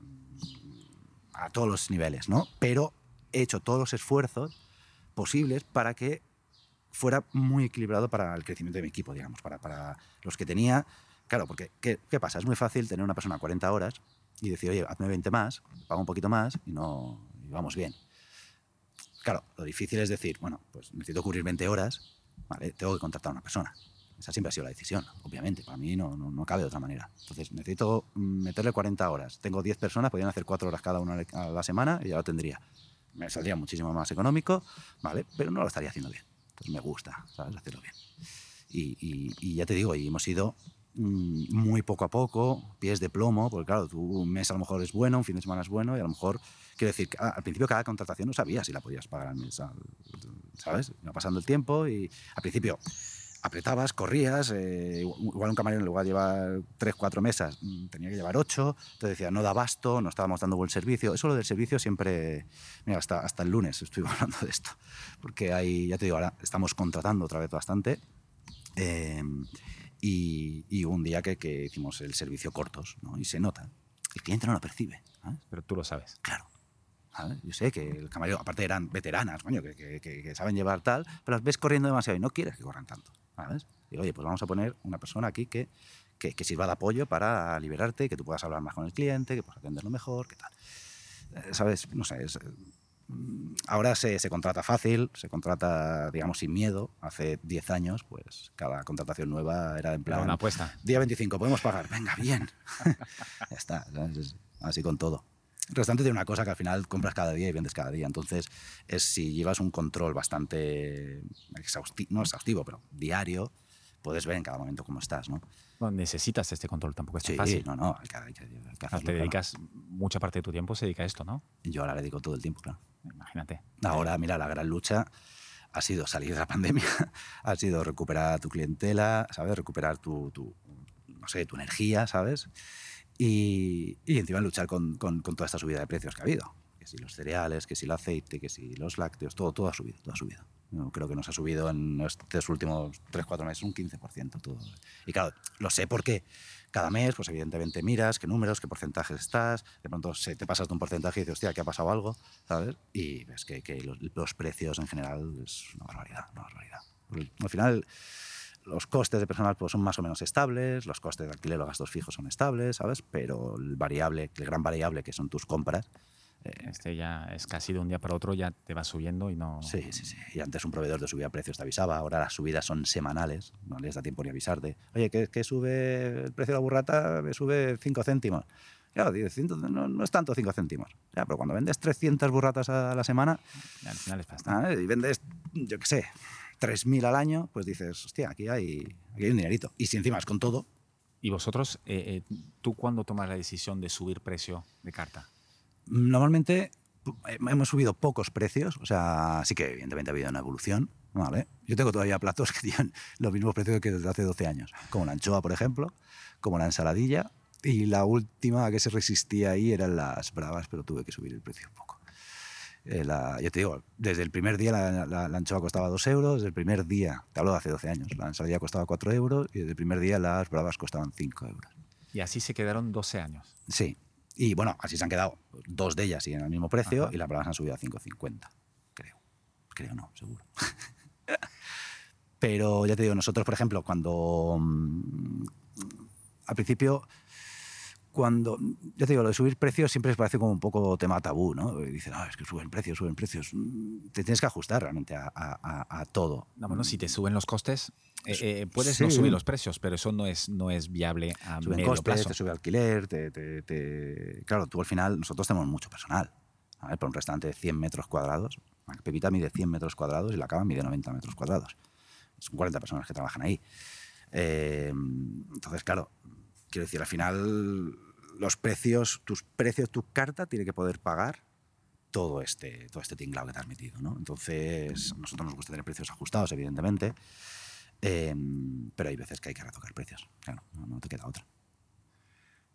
a todos los niveles, ¿no? Pero he hecho todos los esfuerzos posibles para que fuera muy equilibrado para el crecimiento de mi equipo, digamos, para, para los que tenía. Claro, porque ¿qué, ¿qué, pasa? Es muy fácil tener una persona 40 horas y decir, oye, hazme 20 más, pago un poquito más y, no, vamos bien. Claro, lo difícil es decir, bueno, pues necesito cubrir 20 horas, ¿vale? Tengo que contratar a una persona. Esa siempre ha sido la decisión, obviamente. Para mí no, no, cabe de otra manera. Entonces, necesito meterle 40 horas. Tengo 10 personas, podrían hacer 4 horas cada una a la semana y ya lo tendría. me saldría muchísimo más económico, ¿vale? Pero no lo estaría haciendo bien. Entonces me gusta, ¿sabes? Hacerlo bien. Y, y- y ya te digo, y hemos ido mm, muy poco a poco, pies de plomo, porque claro, tú, un mes a lo mejor es bueno, un fin de semana es bueno, y a lo mejor, quiero decir, ah, al principio cada contratación no sabías si la podías pagar al mes, ¿sabes? Iba pasando el tiempo y al principio apretabas, corrías, eh, igual un camarero en lugar de llevar tres, cuatro mesas, mm, tenía que llevar ocho, entonces decía, no da abasto, no estábamos dando buen servicio. Eso lo del servicio siempre, mira, hasta, hasta el lunes estuve (laughs) hablando de esto, porque hay, ya te digo, ahora estamos contratando otra vez bastante. eh, y, y un día que, que hicimos el servicio cortos, ¿no? Y se nota. El cliente no lo percibe. ¿sabes? Pero tú lo sabes. Claro. ¿sabes? Yo sé que el camarero, aparte eran veteranas, coño, que- que- que saben llevar tal, pero las ves corriendo demasiado y no quieres que corran tanto. ¿Sabes? Digo, oye, pues vamos a poner una persona aquí que, que, que sirva de apoyo para liberarte, que tú puedas hablar más con el cliente, que puedas atenderlo mejor, que tal. Eh, ¿Sabes? No sé, es, mm, ahora se, se contrata fácil, se contrata, digamos, sin miedo. Hace 10 años, pues cada contratación nueva era en Era plan... una apuesta. Día 25, podemos pagar. Venga, bien. (laughs) ya está. Así con todo. El restante tiene una cosa que al final compras cada día y vendes cada día. Entonces, es si llevas un control bastante exhaustivo, no exhaustivo, pero diario, puedes ver en cada momento cómo estás, ¿no? No necesitas este control, tampoco es Sí, fácil. no, no, hay que, hay que- hay que Claro, hacerlo, te claro. dedicas, mucha parte de tu tiempo se dedica a esto, ¿no? Yo ahora le dedico todo el tiempo, claro. Imagínate. Ahora, mira, la gran lucha ha sido salir de la (laughs) pandemia, ha sido recuperar tu clientela, ¿sabes? Recuperar tu, tu, no sé, tu energía, ¿sabes? Y, y encima luchar con, con- con toda esta subida de precios que ha habido. Que si los cereales, que si el aceite, que si los lácteos, todo, todo ha subido, todo ha subido. Creo que nos ha subido en estos últimos 3-4 meses un 15%. Todo. Y claro, lo sé porque cada mes, pues evidentemente miras qué números, qué porcentajes estás, de pronto se te pasas de un porcentaje y dices, hostia, ¿qué ha pasado algo? ¿Sabes? Y ves que, que los, los precios en general es una barbaridad, una barbaridad. Al final, los costes de personal pues, son más o menos estables, los costes de alquiler o gastos fijos son estables, ¿sabes? Pero el variable, el gran variable que son tus compras, eh, Este ya es casi de un día para otro, ya te va subiendo y no. Sí, sí, sí. Y antes un proveedor de subida de precios te avisaba, ahora las subidas son semanales, no les da tiempo ni avisarte. Oye, que, que sube el precio de la burrata, me sube 5 céntimos. Claro, no, no es tanto 5 céntimos. Ya, pero cuando vendes 300 burratas a la semana Al final es pasta. ¿ah? y vendes, yo qué sé, 3.000 al año, pues dices, hostia, aquí hay, aquí hay un dinerito. Y si encima es con todo, ¿Y vosotros, eh, eh, tú cuándo tomas la decisión de subir precio de carta? Normalmente pu- hemos subido pocos precios, o sea, sí que evidentemente ha habido una evolución, ¿vale? Yo tengo todavía platos (laughs) que tienen los mismos precios que desde hace 12 años, como la anchoa, por ejemplo, como la ensaladilla, y la última que se resistía ahí eran las bravas, pero tuve que subir el precio un poco. Eh, la- yo te digo, desde el primer día la, la- la anchoa costaba 2 euros, desde el primer día, te hablo de hace 12 años, la ensaladilla costaba 4 euros y desde el primer día las bravas costaban 5 euros. Y así se quedaron 12 años. Sí. Y bueno, así se han quedado. Dos de ellas siguen al mismo precio Ajá. y las bravas han subido a 5,50. Creo. Creo no, seguro. (laughs) Pero ya te digo, nosotros, por ejemplo, cuando. mm, al principio. Cuando. Ya te digo, lo de subir precios siempre les parece como un poco tema tabú, ¿no? Dicen, ah, es que suben precios, suben precios. Mm, Te tienes que ajustar realmente a, a- a- a todo. No, bueno, si te suben los costes, eh, eh, puedes no subir los precios, pero eso no es, no es viable a suben medio costes, plazo. te sube alquiler, te, te- te- Claro, tú al final, nosotros tenemos mucho personal. A ver, por un restaurante de 100 metros cuadrados, la Pepita mide 100 metros cuadrados y la cava mide 90 metros cuadrados. Son 40 personas que trabajan ahí. Eh, entonces, claro, quiero decir, al final los precios, tus precios, tu carta tiene que poder pagar todo este, todo este tinglado que te has metido. ¿no? Entonces, a nosotros nos gusta tener precios ajustados, evidentemente, eh, pero hay veces que hay que retocar precios. Claro, no, no te queda otra.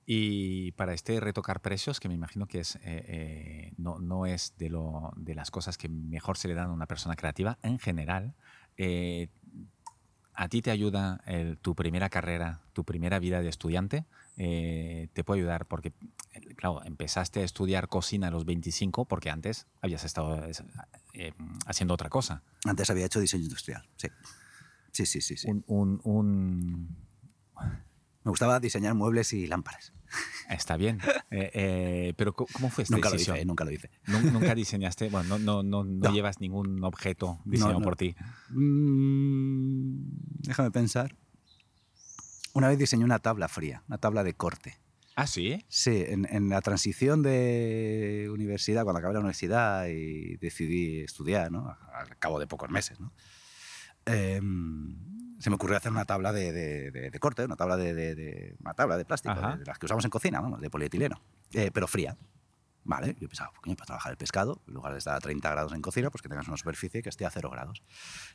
Y para este retocar precios, que me imagino que es, eh, eh, no, no es de, lo, de las cosas que mejor se le dan a una persona creativa, en general, eh, ¿a ti te ayuda el- tu primera carrera, tu primera vida de estudiante? Eh, te puede ayudar porque, claro, empezaste a estudiar cocina a los 25 porque antes habías estado eh, eh, haciendo otra cosa. Antes había hecho diseño industrial, sí. Sí, sí, sí. sí. Un, un- un- Me gustaba diseñar muebles y lámparas. Está bien, (laughs) Eh, eh, pero ¿cómo fue esta Nunca lo decisión? hice, eh, nunca lo hice. Nun- Nunca diseñaste, bueno, no, no, no, no No. llevas ningún objeto diseñado por ti. Mm, déjame pensar. Una vez diseñé una tabla fría, una tabla de corte. ¿Ah, sí? Sí, en, en, la transición de universidad, cuando acabé la universidad y decidí estudiar, ¿no? al cabo de pocos meses, ¿no? Eh, se me ocurrió hacer una tabla de, de, de, corte, una tabla de, una tabla de plástico, de, las que usamos en cocina, vamos, de polietileno, eh, pero fría. Vale, yo pensaba, coño, para trabajar el pescado, en lugar de estar a 30 grados en cocina, pues que tengas una superficie que esté a 0 grados.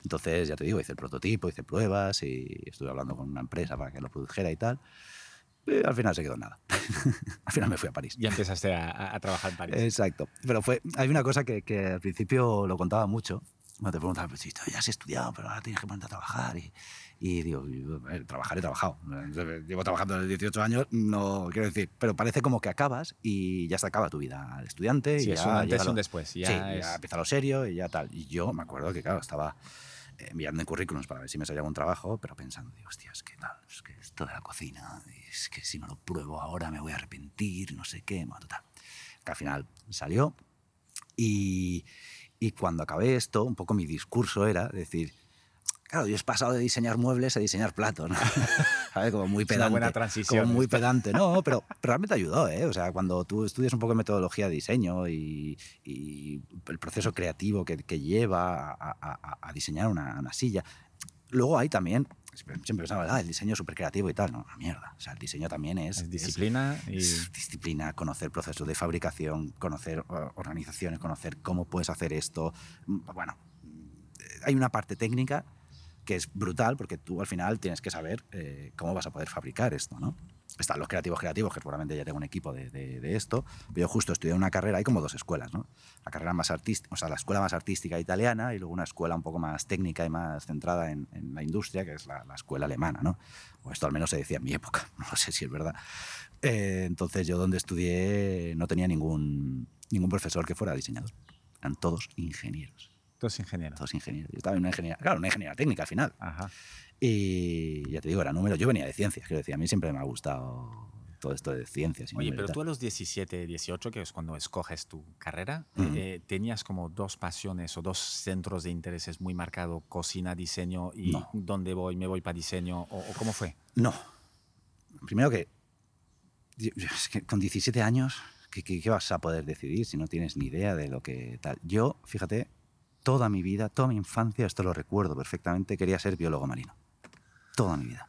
Entonces, ya te digo, hice el prototipo, hice pruebas y estuve hablando con una empresa para que lo produjera y tal. Y al final se quedó nada. (laughs) al final me fui a París. Y empezaste a, a, trabajar en París. Exacto. Pero fue, hay una cosa que, que al principio lo contaba mucho, no te preguntan, pues, ya has estudiado, pero ahora tienes que ponerte a trabajar. Y, y digo, trabajar he trabajado. Llevo trabajando desde 18 años, no quiero decir, pero parece como que acabas y ya se acaba tu vida de estudiante. Sí, y es ya, un antes y un después. Ya, sí, es... ya empieza lo serio y ya tal. Y yo me acuerdo que, claro, estaba enviando currículums para ver si me salía un trabajo, pero pensando, digo, hostia, es que tal, es que esto de la cocina, es que si no lo pruebo ahora me voy a arrepentir, no sé qué, bueno, total. Que al final salió y, y cuando acabé esto, un poco mi discurso era decir, claro, yo he pasado de diseñar muebles a diseñar platos, ¿no? (laughs) ¿Sabes? Como muy pedante. Es una buena transición. Como muy pedante. No, pero, pero, realmente ayudó, ¿eh? O sea, cuando tú estudias un poco de metodología de diseño y, y el proceso creativo que, que lleva a, a, a diseñar una, una, silla, luego hay también... Siempre pensaba, ah, el diseño es súper creativo y tal. No, una mierda. O sea, el diseño también es... Es disciplina. Es, y... es disciplina, conocer procesos de fabricación, conocer organizaciones, conocer cómo puedes hacer esto. Bueno, hay una parte técnica que es brutal porque tú al final tienes que saber eh, cómo vas a poder fabricar esto, ¿no? Están los creativos creativos, que seguramente ya tengo un equipo de, de, de, esto. Yo justo estudié una carrera, hay como dos escuelas, ¿no? La carrera más artística, o sea, la escuela más artística italiana y luego una escuela un poco más técnica y más centrada en, en la industria, que es la, la, escuela alemana, ¿no? O esto al menos se decía en mi época, (laughs) no sé si es verdad. Eh, entonces yo donde estudié no tenía ningún, ningún profesor que fuera diseñador, eran todos ingenieros. Todos ingenieros. Todos ingenieros. Yo estaba en una ingeniería, claro, una ingeniería técnica al final. Ajá. Y ya te digo, era número. Yo venía de ciencias, quiero decir, a mí siempre me ha gustado todo esto de ciencias. Oye, pero tú a los 17, 18, que es cuando escoges tu carrera, uh -huh. eh, ¿tenías como dos pasiones o dos centros de intereses muy marcados, cocina, diseño y No. dónde voy, me voy para diseño? O, o, cómo fue? No. Primero que, es que con 17 años, ¿qué, ¿qué, qué, vas a poder decidir si no tienes ni idea de lo que tal? Yo, fíjate, toda mi vida, toda mi infancia, esto lo recuerdo perfectamente, quería ser biólogo marino. Toda mi vida.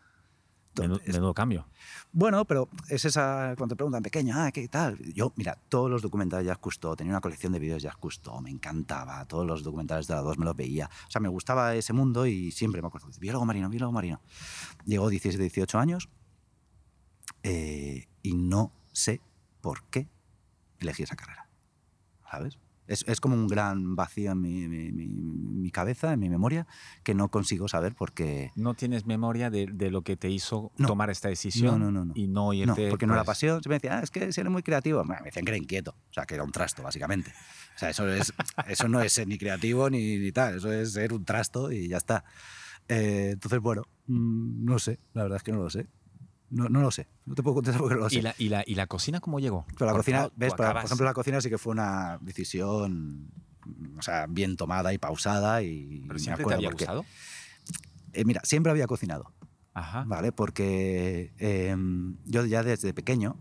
Menudo, es, menudo cambio. Bueno, pero es esa, cuando te preguntan pequeño, ah, ¿qué tal? Yo, mira, todos los documentales de Jacques Cousteau, tenía una colección de vídeos de Jacques Cousteau, me encantaba, todos los documentales de la 2 me los veía. O sea, me gustaba ese mundo y siempre me acuerdo, biólogo marino, biólogo marino. Llegó 17, 18 años eh, y no sé por qué elegí esa carrera, ¿sabes? Es, es, como un gran vacío en mi, mi, mi, mi, cabeza, en mi memoria, que no consigo saber por qué. ¿No tienes memoria de, de lo que te hizo no. tomar esta decisión? No, no. Y no irte. No, porque no era pasión. Se me decía, ah, es que si eres muy creativo. Me decían que era inquieto. O sea, que era un trasto, básicamente. O sea, eso, es, (laughs) eso no es ser ni creativo ni, ni, tal. Eso es ser un trasto y ya está. Eh, entonces, bueno, mmm, no sé. La verdad es que no lo sé. No, no, lo sé, no te puedo contestar (laughs) porque no lo sé. ¿Y la, y la, y la cocina cómo llegó? Pero la por cocina, ¿ves? Para, por ejemplo, la cocina sí que fue una decisión, o sea, bien tomada y pausada. Y ¿Pero siempre te había porque, gustado? Eh, mira, siempre había cocinado. Ajá. ¿Vale? Porque eh, yo ya desde pequeño,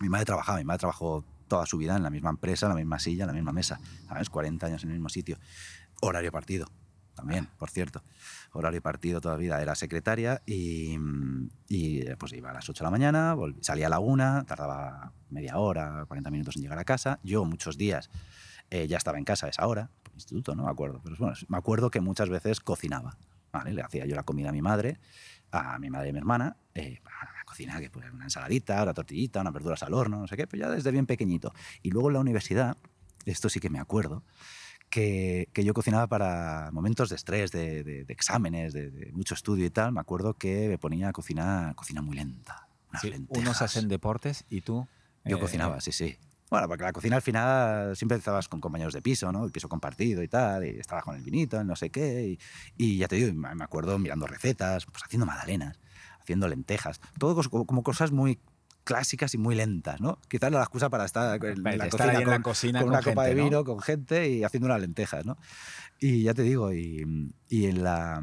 mi madre trabajaba, mi madre trabajó toda su vida en la misma empresa, en la misma silla, en la misma mesa, ¿sabes? 40 años en el mismo sitio. Horario partido, también, por cierto horario partido toda la vida, era secretaria y, y, pues iba a las 8 de la mañana, salía a la 1, tardaba media hora, 40 minutos en llegar a casa. Yo muchos días eh, ya estaba en casa a esa hora, por instituto, no me acuerdo, pero bueno, me acuerdo que muchas veces cocinaba. ¿vale? Le hacía yo la comida a mi madre, a mi madre y a mi hermana, eh, a cocinar, que pues, una ensaladita, una tortillita, unas verduras al horno, no sé qué, pues ya desde bien pequeñito. Y luego en la universidad, esto sí que me acuerdo, que, que, yo cocinaba para momentos de estrés, de, de, de exámenes, de, de, mucho estudio y tal. Me acuerdo que me ponía a cocinar cocina muy lenta. Sí, unos hacen deportes y tú. Yo eh, cocinaba, sí, sí. Bueno, porque la cocina al final siempre estabas con compañeros de piso, ¿no? El piso compartido y tal, y estabas con el vinito, no sé qué. Y, y ya te digo, me acuerdo mirando recetas, pues haciendo magdalenas, haciendo lentejas, todo como cosas muy clásicas y muy lentas, ¿no? Quizás la excusa para estar en, la, estar cocina en con, la cocina con, con una gente, copa de vino, ¿no? con gente y haciendo unas lentejas, ¿no? Y ya te digo, y, y en la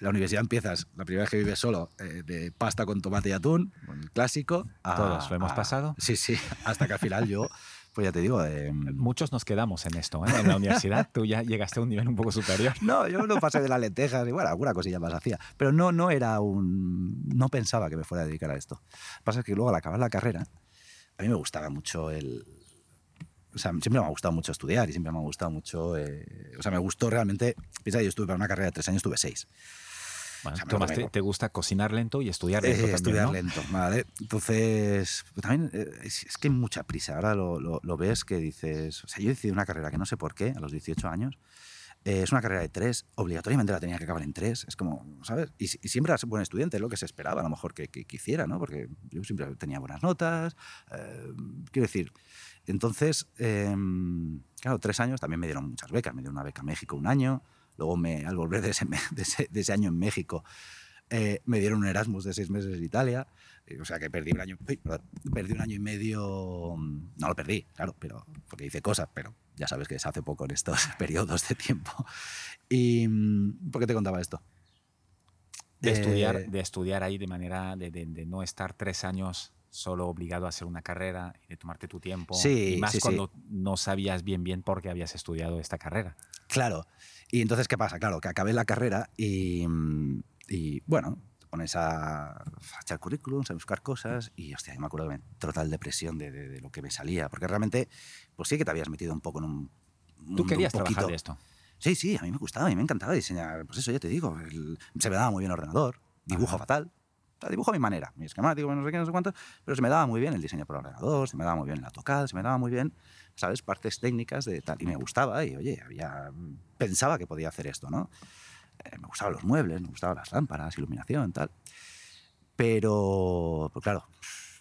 la universidad empiezas, la primera vez que vives solo, eh, de pasta con tomate y atún, el clásico. a- Todos lo hemos a- pasado. Sí, sí, (laughs) hasta que al final yo, pues ya te digo, eh, Muchos nos quedamos en esto, ¿eh? en la universidad. Tú ya llegaste a un nivel un poco superior. No, yo no pasé de las lentejas y bueno, alguna cosilla más hacía. Pero no, no era un. No pensaba que me fuera a dedicar a esto. Lo que pasa es que luego al acabar la carrera, a mí me gustaba mucho el. O sea, siempre me ha gustado mucho estudiar y siempre me ha gustado mucho. eh, o sea, me gustó realmente. Piensa que yo estuve para una carrera de tres años, tuve seis. Bueno, O sea, Tomás, te, te gusta cocinar lento y estudiar lento Eh, también, estudiar ¿no? lento, ¿vale? Entonces, pues también eh, es, es que hay mucha prisa. Ahora lo, lo- lo ves que dices. O sea, yo decidí una carrera que no sé por qué, a los 18 años. Eh, es una carrera de tres, obligatoriamente la tenía que acabar en tres. Es como, ¿sabes? Y, y siempre era buen estudiante, es lo que se esperaba a lo mejor que, que, que hiciera, ¿no? Porque yo siempre tenía buenas notas. eh, quiero decir, entonces, eh, claro, tres años también me dieron muchas becas. Me dieron una beca a México un año. Luego, me, al volver de ese, (laughs) de ese, de ese año en México, eh, me dieron un Erasmus de seis meses en Italia. eh, O sea que perdí un año, uy, perdón, perdí un año y medio. mm, No lo perdí, claro, pero porque hice cosas, pero ya sabes que se hace poco en estos (laughs) periodos de tiempo. ¿Y mm, por qué te contaba esto? De, Eh, estudiar, de estudiar ahí de manera de, de- de no estar tres años solo obligado a hacer una carrera y de tomarte tu tiempo. Sí, y más sí, sí. cuando no sabías bien bien por qué habías estudiado esta carrera. Claro. Y entonces, ¿qué pasa? Claro, que acabé la carrera y, mm, y, bueno, te pones a, a echar currículums, a buscar cosas y, hostia, yo me acuerdo de total depresión de, de- de lo que me salía. Porque realmente, pues sí que te habías metido un poco en un... Tú querías un trabajar de esto. Sí, sí, a mí me gustaba, a mí me encantaba diseñar. Pues eso ya te digo, el- se me daba muy bien el ordenador, dibujo Ajá. fatal. Dibujo a mi manera, mi esquemático, no sé qué, no sé cuánto, pero se me daba muy bien el diseño por ordenador, se me daba muy bien la tocada, se me daba muy bien, ¿sabes? Partes técnicas de tal. Y me gustaba, y oye, había, pensaba que podía hacer esto, ¿no? Eh, me gustaban los muebles, me gustaban las lámparas, iluminación, tal. Pero, pues claro,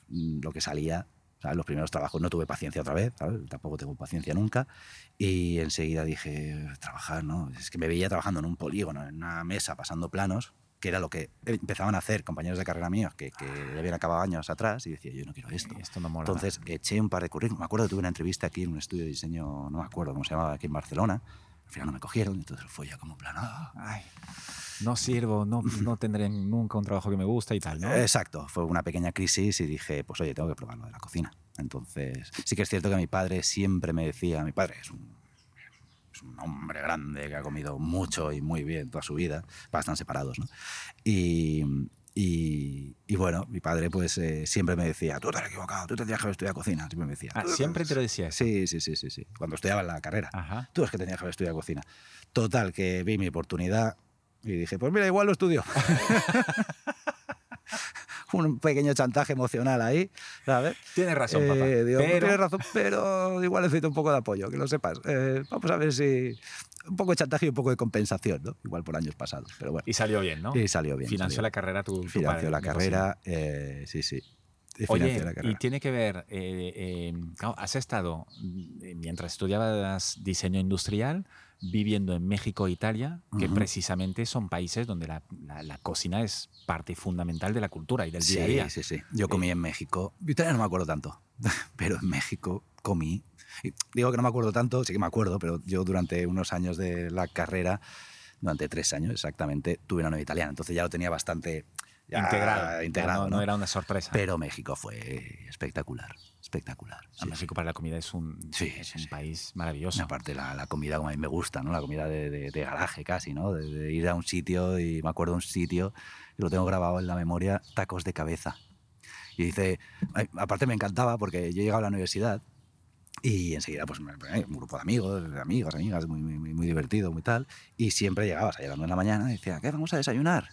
lo que salía, ¿sabes? los primeros trabajos no tuve paciencia otra vez, ¿sabes? tampoco tengo paciencia nunca. Y enseguida dije, trabajar, ¿no? Es que me veía trabajando en un polígono, en una mesa, pasando planos, que era lo que empezaban a hacer compañeros de carrera míos que, que habían acabado años atrás, y decía, yo no quiero esto. Esto no mola. Entonces eché un par de currículums. Me acuerdo que tuve una entrevista aquí en un estudio de diseño, no me acuerdo cómo se llamaba, aquí en Barcelona. Al final no me cogieron, entonces fue ya como plan, ah, Ay, no sirvo, no, no tendré nunca un trabajo que me gusta y tal, ¿no? Exacto, fue una pequeña crisis y dije, pues oye, tengo que probar lo de la cocina. Entonces, sí que es cierto que mi padre siempre me decía, mi padre es un, es un hombre grande que ha comido mucho y muy bien toda su vida, están separados, ¿no? Y, y, y bueno, mi padre pues eh, siempre me decía, tú te has equivocado, tú tendrías que haber estudiado cocina, siempre me decía. Ah, siempre te lo decía eso. Sí, sí, sí, sí, sí, cuando estudiaba en la carrera. Ajá. Tú es que tenías que haber estudiado cocina. Total, que vi mi oportunidad y dije, pues mira, igual lo estudio. (laughs) Un pequeño chantaje emocional ahí, ¿sabes? Tienes razón, papá. Eh, digo, pero Tienes razón, pero igual necesito un poco de apoyo, que lo sepas. Eh, vamos a ver si... Un poco de chantaje y un poco de compensación, ¿no? Igual por años pasados, pero bueno. Y salió bien, ¿no? Y salió bien. Financió salió la carrera tu, tu. Financió padre la carrera, eh, sí, sí. Oye, la y tiene que ver, eh, eh, claro, has estado, mientras estudiabas diseño industrial, viviendo en México e Italia, que Ujú. precisamente son países donde la, la- la cocina es parte fundamental de la cultura y del día a día. sí, sí. Yo comí en México. Italia no me acuerdo tanto, (laughs) pero en México comí. Digo que no me acuerdo tanto, sí que me acuerdo, pero yo durante unos años de la carrera, durante tres años exactamente, tuve una novia italiana. Entonces ya lo tenía bastante ya integrado. integrado, no, ¿no? no era una sorpresa. Pero México fue espectacular, espectacular. Sí, México para la comida es un, Sí, es un país maravilloso. Aparte la, la comida como a mí me gusta, ¿no? La comida de, de- de garaje casi, ¿no? De, de ir a un sitio y me acuerdo de un sitio, y lo tengo grabado en la memoria, tacos de cabeza. Y dice, aparte me encantaba porque yo llegaba a la universidad y enseguida pues un grupo de amigos, amigos, amigas, muy, muy, muy, muy divertido, muy tal. Y siempre llegabas a las 9 de la mañana y decía, ¿qué? Vamos a desayunar.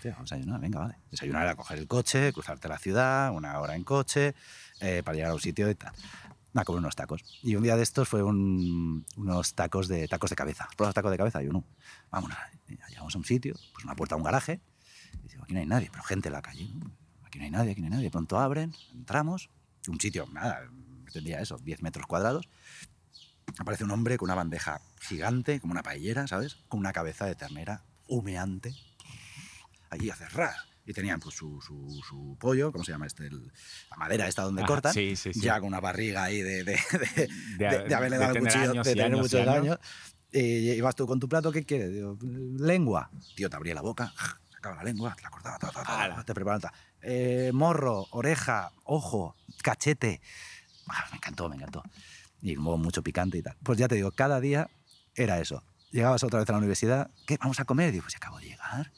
Hostia, vamos a desayunar, venga, vale. Desayunar era coger el coche, cruzarte la ciudad, una hora en coche, eh, para llegar a un sitio y tal. A comer unos tacos. Y un día de estos fue un- unos tacos de tacos de cabeza. ¿Pruebas tacos de cabeza? Y yo no. Vámonos. Llegamos a un sitio, pues una puerta a un garaje. Y digo, aquí no hay nadie, pero gente en la calle. ¿no? Aquí no hay nadie, aquí no hay nadie. De pronto abren, entramos. Un sitio, nada, tendría eso, 10 metros cuadrados. Aparece un hombre con una bandeja gigante, como una paellera, ¿sabes? Con una cabeza de ternera humeante. Allí a cerrar. Y tenían pues su, su, su pollo, ¿cómo se llama este? El- la madera esta donde cortan. sí, sí, sí. Ya con una barriga ahí de, de, de, De- de- haberle dado el cuchillo, años de tener años muchos años. Y ibas tú con tu plato, ¿qué quieres? Digo, lengua. Tío, te abría la boca, sacaba la lengua, te la cortaba, ta, ta, ta, te preparaban. ta. Eh, morro, oreja, ojo, cachete. Ah, me encantó, me encantó. Y luego mucho picante y tal. Pues ya te digo, cada día era eso. Llegabas otra vez a la universidad, ¿qué? ¿Vamos a comer? Digo, pues acabo de llegar,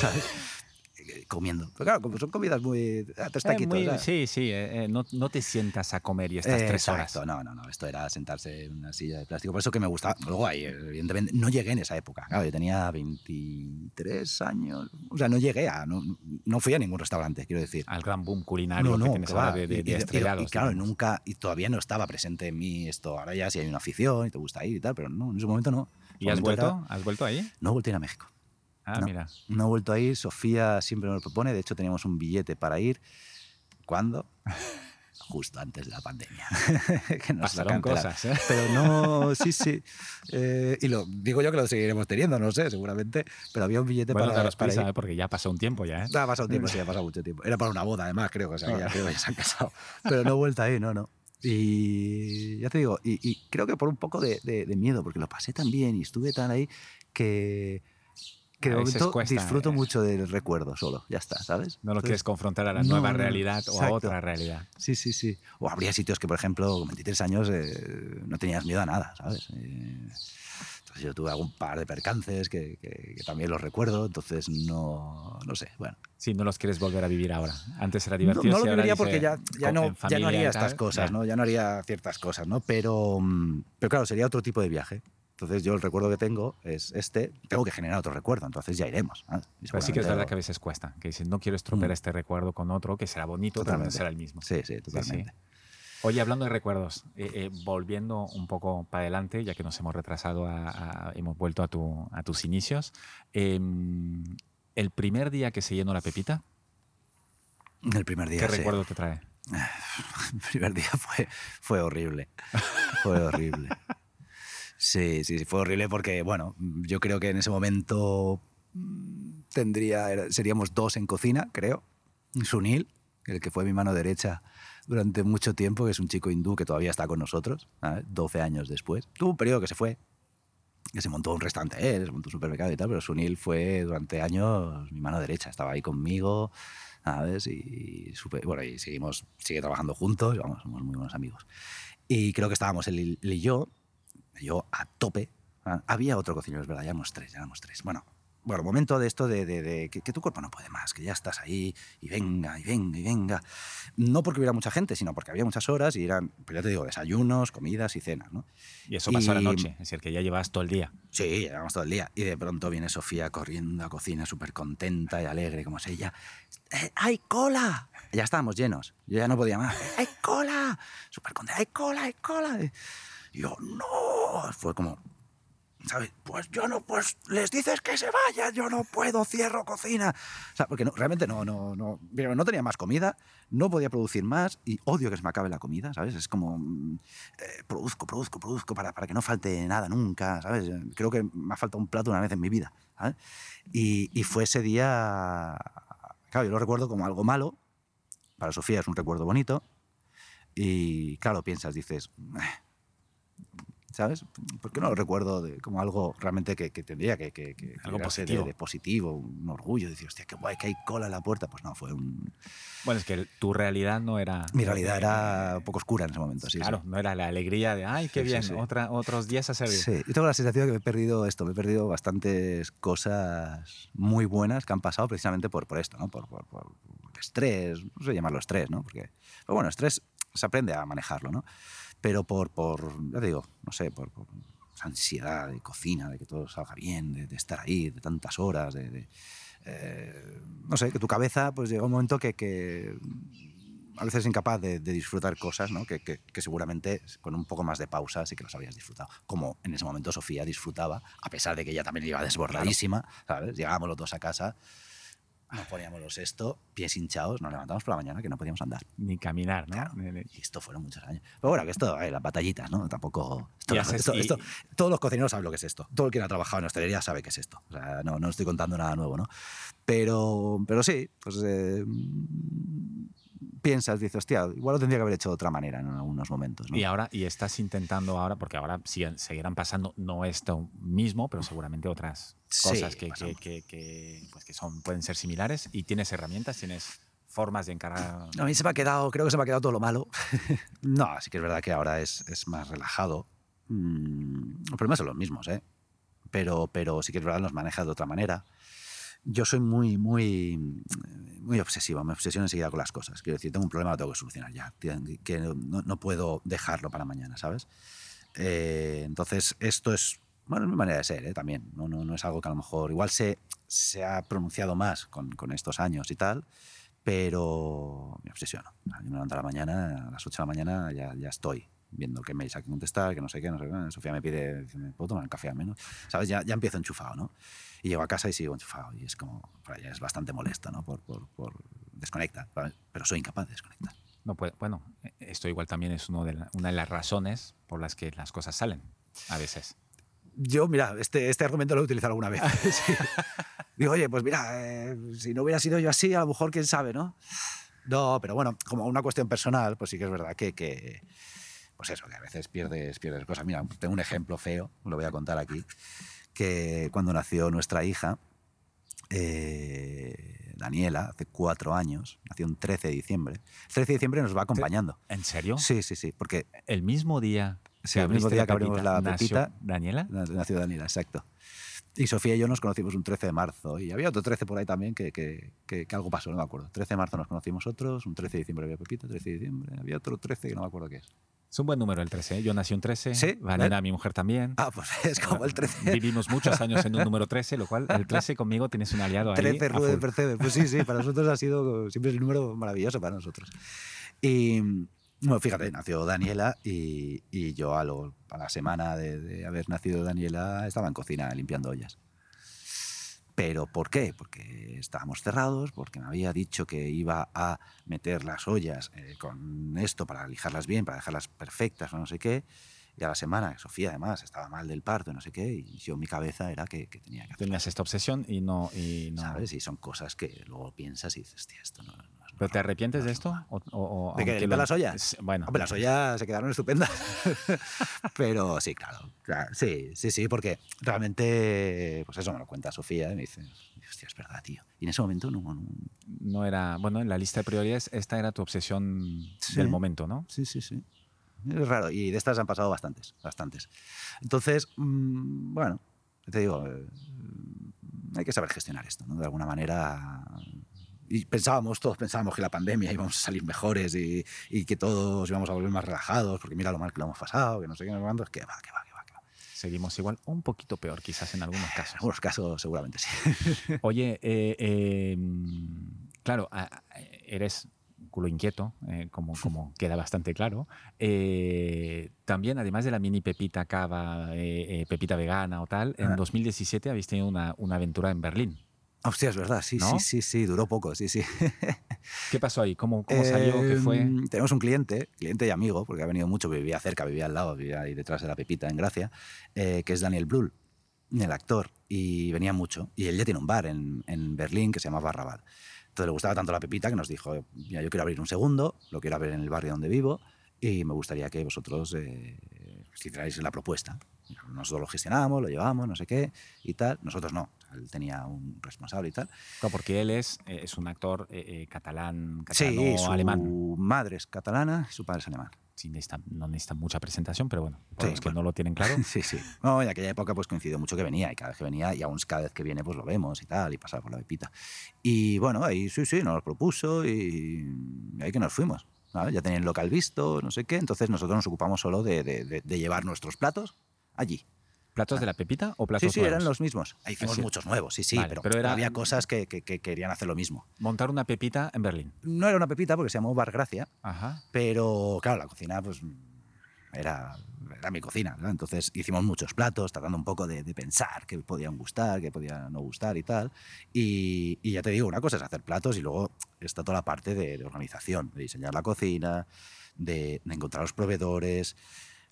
¿sabes? (laughs) Comiendo. Pero claro, como son comidas muy... Tres Eh, muy- sí, sí, eh, eh, no, no te sientas a comer y estas Eh, tres horas. exacto, no, no, no. Esto era sentarse en una silla de plástico. Por eso que me gustaba. Luego ahí, evidentemente, no llegué en esa época. Claro, yo tenía 23 años. O sea, no llegué a. No, no fui a ningún restaurante, quiero decir. Al gran boom culinario que tienes que ahora de, de- Y- de y- y- estrellados. y claro, nunca. Y todavía no estaba presente en mí esto. Ahora ya sí hay una afición y te gusta ir y tal, pero no, en ese momento no. ¿Y has vuelto? era- ¿Has vuelto ahí? no he vuelto a ir a México. Ah, No. mira. No he vuelto a ir. Sofía siempre lo propone. De hecho, teníamos un billete para ir. ¿Cuándo? (laughs) Justo antes de la pandemia. (laughs) que nos Pasaron cosas, ¿eh? Pero no, (laughs) sí, sí. Eh, y lo digo yo que lo seguiremos teniendo, no sé, seguramente. Pero había un billete Bueno, para, para prisa, ir. ¿eh? porque ya pasó un tiempo ya, ¿eh? Ha pasado tiempo, sí, ha pasado mucho tiempo. Era para una boda, además, creo que, o sea, ya, creo que ya se han casado. Pero no he vuelto ahí, no, no. Y ya te digo, y, y creo que por un poco de, de- de miedo, porque lo pasé tan bien y estuve tan ahí que, que de momento cuesta, disfruto eh. mucho del recuerdo solo, ya está, ¿sabes? No lo Entonces, quieres confrontar a la no, nueva no, no, realidad o a otra realidad. Sí, sí, sí. O habría sitios que, por ejemplo, con 23 años eh, no tenías miedo a nada, ¿sabes? Eh, entonces yo tuve algún par de percances que, que- que también los recuerdo, entonces no, no sé, bueno. Sí, no los quieres volver a vivir ahora. Antes era No, divertido. no si lo viviría porque ya, ya, no, ya no haría estas cosas, ya. ¿no? Ya no haría ciertas cosas, ¿no? Pero, mm, pero claro, sería otro tipo de viaje. Entonces yo el recuerdo que tengo es este, tengo que generar otro recuerdo, entonces ya iremos. Y Pero sí que es verdad que a veces cuesta. Que dices, no quiero estropear Mm. este recuerdo con otro, que será bonito, pero no Totalmente. será el mismo. Sí, sí, Sí, totalmente. sí. Oye, hablando de recuerdos, eh, eh, volviendo un poco para adelante, ya que nos hemos retrasado, a- a- hemos vuelto a, tu- a tus inicios. em, el primer día que se llenó la pepita, El primer día, ¿qué sí. recuerdo te trae? (laughs) El primer día fue, fue horrible. Fue horrible. Sí, sí, sí, fue horrible porque, bueno, yo creo que en ese momento mm, tendría, seríamos dos en cocina, creo. Sunil, el que fue mi mano derecha durante mucho tiempo, que es un chico hindú que todavía está con nosotros, ¿sabes? 12 años después. Tuvo un periodo que se fue, que se montó un restaurante él, se montó un supermercado y tal, pero Sunil fue durante años mi mano derecha, estaba ahí conmigo, ¿sabes? Y, supe- bueno, y seguimos, sigue trabajando juntos, y vamos, somos muy buenos amigos. Y creo que estábamos y él y yo, yo a tope. Ah, Había otro cocinero, es verdad, ya éramos tres, ya éramos tres. Bueno, bueno, momento de esto de, de- de que, que tu cuerpo no puede más, que ya estás ahí y venga, y venga, y venga. No porque hubiera mucha gente, sino porque había muchas horas y eran, pero ya te digo, desayunos, comidas y cenas, ¿no? Y eso pasó a la noche, es decir, que ya llevas todo el día. Sí, llevamos todo el día. Y de pronto viene Sofía corriendo a cocina, súper contenta y alegre, como es ella. "Eh, ¡Hay cola! Ya estábamos llenos. Yo ya no podía más. ¡Hay cola! Súper contenta. ¡Hay cola! ¡Hay cola! Yo, ¡no! Fue como, ¿sabes? Pues yo no, pues les dices que se vayan, yo no puedo, cierro cocina. O sea, porque no, realmente no, no, no, no tenía más comida, no podía producir más y odio que se me acabe la comida, ¿sabes? Es como, mm, eh, produzco, produzco, produzco para, para que no falte nada nunca, ¿sabes? Creo que me ha faltado un plato una vez en mi vida, ¿sabes? Y, y fue ese día, claro, yo lo recuerdo como algo malo, para Sofía es un recuerdo bonito, y claro, piensas, dices, "Eh, ¿sabes? ¿Por qué no lo recuerdo de- como algo realmente que, que tendría que, que, que Algo positivo. De, de positivo, un orgullo, decir, hostia, qué guay, que hay cola en la puerta. Pues no, fue un... Bueno, es que tu realidad no era... Mi realidad era un poco oscura en ese momento, sí. sí. claro, no era la alegría de, ay, qué Sí, sí, bien, sí. Otra, otros días a servir. Sí, yo tengo la sensación de que me he perdido esto, me he perdido bastantes cosas muy buenas que han pasado precisamente por, por esto, ¿no? Por, por, por estrés, no sé llamarlo estrés, ¿no? Porque, pero bueno, estrés se aprende a manejarlo, ¿no? Pero por, por ya te digo, no sé, por, por esa ansiedad de cocina, de que todo salga bien, de, de estar ahí, de tantas horas, de... de, eh, no sé, que tu cabeza, pues llega un momento que, que a veces es incapaz de, de disfrutar cosas ¿no? que, que- que seguramente con un poco más de pausa sí que las habrías disfrutado. Como en ese momento Sofía disfrutaba, a pesar de que ella también iba desbordadísima, ¿sabes? Llegábamos los dos a casa, nos poníamos los esto, pies hinchados, nos levantamos por la mañana que no podíamos andar. Ni caminar, ¿no? Claro. Y esto fueron muchos años. Pero bueno, que esto, eh, las batallitas, ¿no? Tampoco... Esto, esto- y- esto- todos los cocineros saben lo que es esto. Todo el que ha trabajado en hostelería sabe qué es esto. O sea, no, no estoy contando nada nuevo, ¿no? Pero, pero sí, pues... eh, piensas, dices, hostia, igual lo tendría que haber hecho de otra manera en algunos momentos. ¿no? Y ahora, y estás intentando ahora, porque ahora siguen- seguirán pasando, no esto mismo, pero seguramente otras Sí, cosas que, que, que- que, pues que son, pueden ser similares. Y tienes herramientas, tienes formas de encarar. A mí se me ha quedado, creo que se me ha quedado todo lo malo. (laughs) no, sí que es verdad que ahora es, es más relajado. Mm, los problemas son los mismos, ¿eh? Pero, pero sí que es verdad, los manejas de otra manera. Yo soy muy, muy, muy obsesivo, me obsesiono enseguida con las cosas. Quiero decir, tengo un problema, lo tengo que solucionar ya. Que no, no puedo dejarlo para mañana, ¿sabes? Eh, entonces, esto es, bueno, es mi manera de ser, ¿eh? también. No, no, no es algo que a lo mejor, igual se, se ha pronunciado más con, con estos años y tal, pero me obsesiono. Yo me levanto a la mañana, a las 8 de la mañana ya, ya estoy viendo qué mails hay que contestar, que no sé qué, no sé qué. Sofía me pide, dice, ¿me puedo tomar un café al menos? ¿Sabes? Ya, ya empiezo enchufado, ¿no? Y llego a casa y sigo enchufado. Y es como, para ella es bastante molesto, ¿no? Por, por, por desconecta, pero soy incapaz de desconectar. No puede, bueno, esto igual también es uno de la- una de las razones por las que las cosas salen a veces. Yo, mira, este, este argumento lo he utilizado alguna vez. (laughs) Sí. Digo, oye, pues mira, eh, si no hubiera sido yo así, a lo mejor quién sabe, ¿no? No, pero bueno, como una cuestión personal, pues sí que es verdad que, que pues eso, que a veces pierdes, pierdes cosas. Mira, tengo un ejemplo feo, lo voy a contar aquí, que cuando nació nuestra hija, eh, Daniela, hace cuatro años, nació un 13 de diciembre. El 13 de diciembre nos va acompañando. ¿En serio? Sí, sí, sí, porque El mismo día Sí, el mismo día que abrimos la pepita. Daniela. nació Daniela, exacto. Y Sofía y yo nos conocimos un 13 de marzo. Y había otro 13 por ahí también que, que, que- que algo pasó, no me acuerdo. 13 de marzo nos conocimos otros, un 13 de diciembre había Pepita, 13 de diciembre. Había otro 13 que no me acuerdo qué es. Es un buen número el 13. ¿eh? Yo nací un 13. Sí, ¿ves? mi mujer también. Ah, pues (laughs) es como el 13. Vivimos muchos (laughs) años en un número 13, lo cual el 13 conmigo tienes un aliado ahí. 13 a Rude. Percebe. Pues sí, sí, para nosotros ha sido siempre un número maravilloso para nosotros. Y bueno, fíjate, nació Daniela y, y yo a, lo- a la semana de, de haber nacido Daniela estaba en cocina limpiando ollas. ¿Pero por qué? Porque estábamos cerrados, porque me había dicho que iba a meter las ollas eh, con esto para lijarlas bien, para dejarlas perfectas o no sé qué. Y a la semana, Sofía además estaba mal del parto, no sé qué, y yo mi cabeza era que, que tenía que hacer Tenías esta obsesión y no. Y no. ¿Sabes? Y son cosas que luego piensas y dices, tío, esto no, ¿Pero te arrepientes de es esto? normal". O, o- ¿De aunque ¿Limpiar las ollas? Bueno, Hombre, las ollas se quedaron estupendas. (laughs) Pero sí, claro, claro, Sí, sí, sí, porque realmente, pues eso me lo cuenta Sofía y me dice, hostia, es verdad, tío. Y en ese momento no. no- no era. Bueno, en la lista de prioridades, esta era tu obsesión Sí. del momento, ¿no? Sí, sí, sí. Es raro. Y de estas han pasado bastantes, bastantes. Entonces, mm, bueno, te digo, eh, hay que saber gestionar esto, ¿no? De alguna manera. Y pensábamos, todos pensábamos que la pandemia íbamos a salir mejores y, y que todos íbamos a volver más relajados, porque mira lo mal que lo hemos pasado, que no sé qué, no sé cuánto. Que va, que va, que va, que va. Seguimos igual, un poquito peor, quizás en algunos En casos. algunos casos, seguramente sí. (laughs) Oye, eh, eh, claro, eres culo inquieto, eh, como, como (laughs) queda bastante claro. Eh, también, además de la mini pepita cava, eh, eh, pepita vegana o tal, en Ah. 2017 habéis tenido una, una aventura en Berlín. Hostia, es verdad, sí, ¿No? sí, sí, sí, duró poco, sí, sí. (laughs) ¿Qué pasó ahí? ¿Cómo, cómo salió? ¿Qué fue? Eh, Tenemos un cliente, cliente y amigo, porque ha venido mucho, vivía cerca, vivía al lado, vivía ahí detrás de la Pepita, en Gracia, eh, que es Daniel Brühl, el actor, y venía mucho. Y él ya tiene un bar en, en Berlín que se llama Barrabal. Entonces le gustaba tanto la Pepita que nos dijo, "Mira, yo quiero abrir un segundo, lo quiero abrir en el barrio donde vivo, y me gustaría que vosotros eh, hicierais la propuesta. Nosotros lo gestionamos, lo llevamos, no sé qué, y tal. Nosotros no, él tenía un responsable y tal. Claro, porque él es, eh, es un actor eh, eh, catalán, Sí, catalano, su alemán. madre es catalana y su padre es alemán. Sí, necesita- no necesita mucha presentación, pero bueno, para Sí, los que bueno. no lo tienen claro. (laughs) Sí, sí. No, en aquella época pues coincidió mucho que venía y cada vez que venía y aún cada vez que viene pues lo vemos y tal y pasaba por la pepita. Y bueno, ahí sí, sí, nos lo propuso y ahí que nos fuimos. Ya tenían local visto, no sé qué, entonces nosotros nos ocupamos solo de, de- de- de llevar nuestros platos allí. ¿Platos de la pepita o Sí, platos sí, eran nuevos? los mismos. Ahí hicimos sí. muchos nuevos, sí, sí, Vale, pero, pero era- había cosas que, que- que querían hacer lo mismo. Montar una pepita en Berlín. No era una pepita porque se llamó Bar Gracia, Ajá. Pero claro, la cocina pues era, era mi cocina, ¿no? Entonces hicimos muchos platos, tratando un poco de, de pensar qué podían gustar, qué podían no gustar y tal. Y, y ya te digo, una cosa es hacer platos y luego está toda la parte de, de organización, de diseñar la cocina, de, de encontrar los proveedores.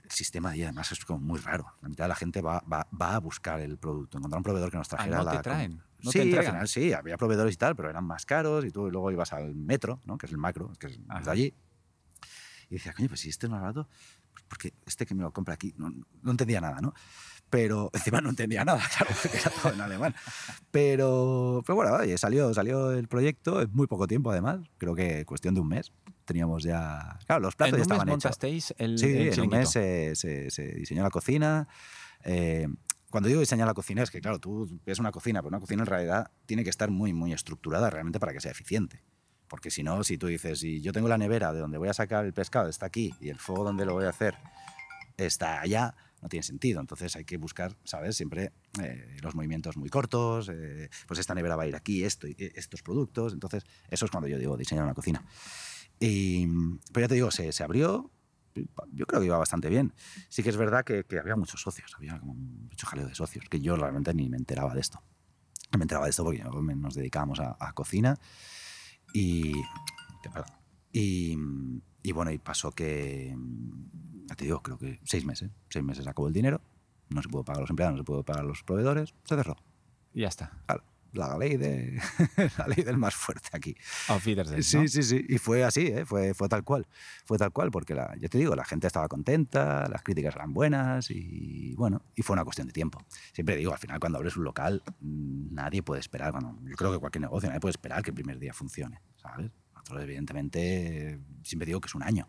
El sistema ahí además es como muy raro. La mitad de la gente va, va, va a buscar el producto, encontrar un proveedor que nos Ah, trajera no la... te traen. No sí, te al final sí, había proveedores y tal, pero eran más caros y tú luego ibas al metro, ¿no? que es el macro, que es Ajá. de allí. Y decía, coño, pues si este es más barato, pues porque este que me lo compra aquí, no, no entendía nada, ¿no? Pero (laughs) encima no entendía nada, (laughs) claro, porque era todo en alemán. Pero, pero bueno, oye, salió, salió el proyecto en muy poco tiempo además, creo que cuestión de un mes. Teníamos ya, claro, los platos en ya estaban hechos. montasteis el, Sí, el en un mes se, se- se diseñó la cocina. Eh, cuando digo diseñar la cocina es que, claro, tú ves una cocina, pero una cocina en realidad tiene que estar muy, muy estructurada realmente para que sea eficiente. Porque si no, si tú dices, si yo tengo la nevera de donde voy a sacar el pescado está aquí y el fuego donde lo voy a hacer está allá, no tiene sentido. Entonces hay que buscar, ¿sabes? Siempre eh, los movimientos muy cortos, eh, pues esta nevera va a ir aquí, esto, y estos productos. Entonces, eso es cuando yo digo diseñar una cocina. Y, pero ya te digo, se, se abrió, yo creo que iba bastante bien. Sí que es verdad que, que había muchos socios, había como mucho jaleo de socios, que yo realmente ni me enteraba de esto. No me enteraba de esto porque nos dedicábamos a, a cocina y, y, y bueno, y pasó que, ya te digo, creo que seis meses, seis meses acabó el dinero, no se pudo pagar a los empleados, no se pudo pagar a los proveedores, se cerró. Y ya está. Claro, La ley, de, (laughs) la ley del más fuerte aquí. Auf Wiedersehen, Sí, ¿no? sí, sí. Y fue así, ¿eh? fue, fue tal cual. Fue tal cual, porque la, yo te digo, la gente estaba contenta, las críticas eran buenas y bueno, y fue una cuestión de tiempo. Siempre digo, al final cuando abres un local, mm, nadie puede esperar, bueno, yo creo que cualquier negocio, nadie puede esperar que el primer día funcione, ¿sabes? Nosotros evidentemente siempre digo que es un año.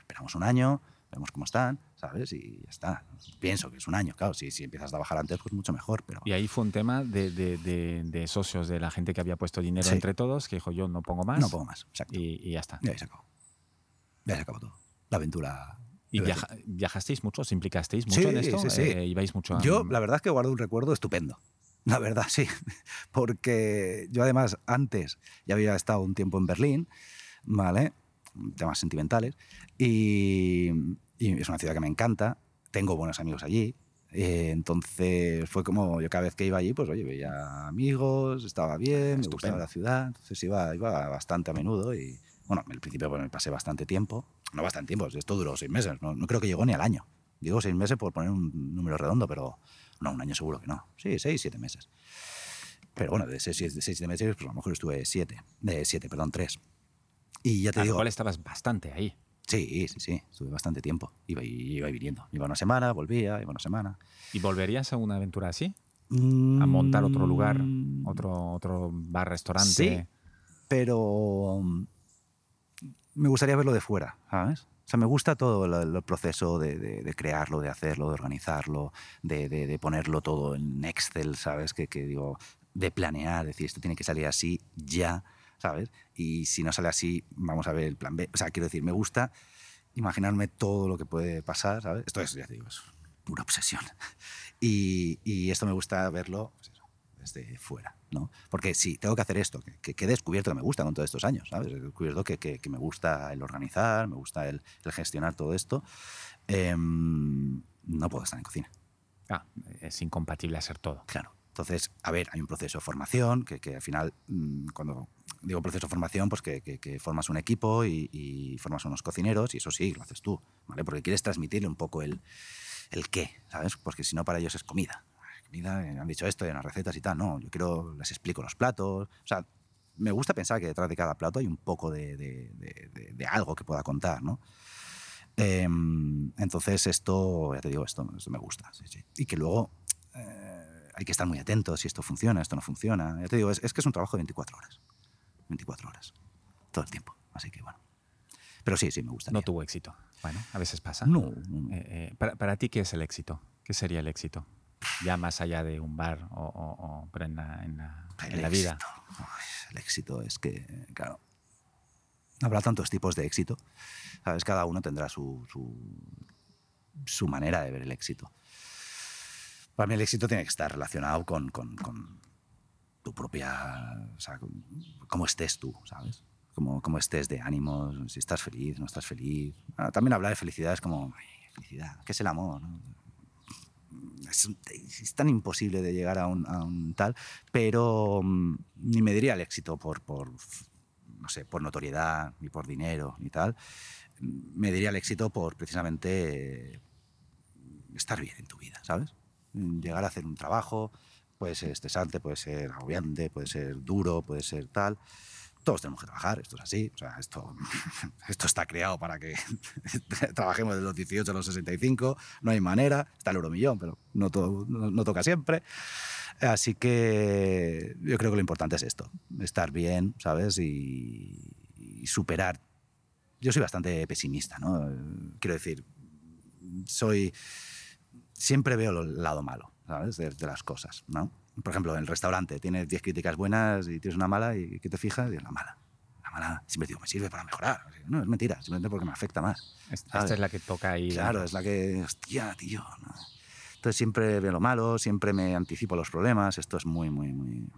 Esperamos un año, vemos cómo están, ¿sabes? Y ya está. Pienso que es un año, claro, si, si empiezas a trabajar antes, pues mucho mejor, pero... Y ahí fue un tema de, de- de- de socios, de la gente que había puesto dinero Sí. entre todos, que dijo yo no pongo más. No pongo más, exacto. Y, y ya está. Y ahí se acabó. Ya se acabó todo. La aventura... ¿Y viaja- viajasteis mucho? ¿Os implicasteis mucho Sí, en esto? sí, sí. Eh, ¿Ibais mucho a- Yo, la verdad es que guardo un recuerdo estupendo. La verdad, sí. (laughs) Porque yo además antes ya había estado un tiempo en Berlín, ¿vale? Temas sentimentales. Y, y es una ciudad que me encanta. Tengo buenos amigos allí. eh, entonces fue como yo cada vez que iba allí, pues oye, veía amigos, estaba bien, me Estupendo. gustaba la ciudad. Entonces iba, iba bastante a menudo y bueno, al principio bueno, me pasé bastante tiempo. No bastante tiempo, esto duró seis meses. No, no creo que llegó ni al año. Digo seis meses por poner un número redondo, pero no, un año seguro que no. Sí, seis, siete meses. Pero bueno, de seis, de seis, siete meses, pues a lo mejor estuve siete. De siete, perdón, tres. Y ya te digo, cual estabas bastante ahí. sí, sí, sí, estuve bastante tiempo. Iba, y- iba viniendo. Iba una semana, volvía, iba una semana. ¿Y volverías a una aventura así? ¿A montar otro lugar? Mm, ¿Otro, otro bar, restaurante? Sí. Pero mm, me gustaría verlo de fuera, ¿sabes? O sea, me gusta todo el, el proceso de, de- de crearlo, de hacerlo, de organizarlo, de ponerlo todo en Excel, ¿sabes? Que, que digo, de planear, decir, esto tiene que salir así ya, ¿sabes? Y si no sale así, vamos a ver el plan B. O sea, quiero decir, me gusta imaginarme todo lo que puede pasar, ¿sabes? Esto es, ya te digo, es pura obsesión. (laughs) Y, y esto me gusta verlo pues eso, desde fuera, ¿no? Porque sí, tengo que hacer esto, que, que, que he descubierto que me gusta con todos estos años, ¿sabes? He descubierto que, que- que me gusta el organizar, me gusta el, el gestionar todo esto. Em, no puedo estar en cocina. Ah, es incompatible hacer todo. Claro. Entonces, a ver, hay un proceso de formación que, al final, mm, cuando digo proceso de formación, pues que, que- formas un equipo y, formas unos cocineros y eso sí, lo haces tú, ¿vale? Porque quieres transmitirle un poco el, el qué, ¿sabes? Porque si no, para ellos es comida. Comida, eh, han dicho esto, hay unas recetas y tal. No, yo quiero, les explico los platos. O sea, me gusta pensar que detrás de cada plato hay un poco de, de- algo que pueda contar, ¿no? Em, entonces, esto, ya te digo, esto, esto me gusta. Y que luego eh, hay que estar muy atentos si esto funciona, esto no funciona. Ya te digo, es, es que es un trabajo de 24 horas. 24 horas. Todo el tiempo. Así que bueno. Pero sí, sí, me gusta. No tuvo éxito. Bueno, a veces pasa. No. Eh, eh, para, para ti, ¿qué es el éxito? ¿Qué sería el éxito? Ya más allá de un bar o, o- o- pero en la, en la- El en la vida. Uy, el éxito es que, claro, habrá tantos tipos de éxito. ¿Sabes? Cada uno tendrá su, su, su manera de ver el éxito. Para mí el éxito tiene que estar relacionado con, con- con tu propia... O sea, cómo estés tú, ¿sabes? Cómo, estés de ánimos, si estás feliz, no estás feliz. Ah, también hablar de felicidad es como, "Ay, felicidad, ¿qué es el amor? es, tan imposible de llegar a un, tal, pero mm, ni me diría el éxito por, por, no sé, por notoriedad, ni por dinero, ni tal. Me diría el éxito por precisamente estar bien en tu vida, ¿sabes? Llegar a hacer un trabajo, puede ser estresante, puede ser agobiante, puede ser duro, puede ser tal. Todos tenemos que trabajar, esto es así. O sea, esto, (laughs) esto está creado para que (laughs) trabajemos de los 18 a los 65, no hay manera, está el euromillón, pero no, todo, no, toca siempre. Así que yo creo que lo importante es esto, estar bien, ¿sabes? Y, y superar. Yo soy bastante pesimista, ¿no? Quiero decir, soy siempre veo el lado malo, ¿sabes? De, las cosas, ¿no? Por ejemplo, en el restaurante tienes 10 críticas buenas y tienes una mala y ¿qué te fijas? Y la mala. La mala, siempre digo, me sirve para mejorar. No, es mentira, simplemente porque me afecta más. Esta es la que toca ahí. Claro, es la que, hostia, tío. Entonces siempre veo lo malo, siempre me anticipo los problemas. Esto es muy, muy, muy...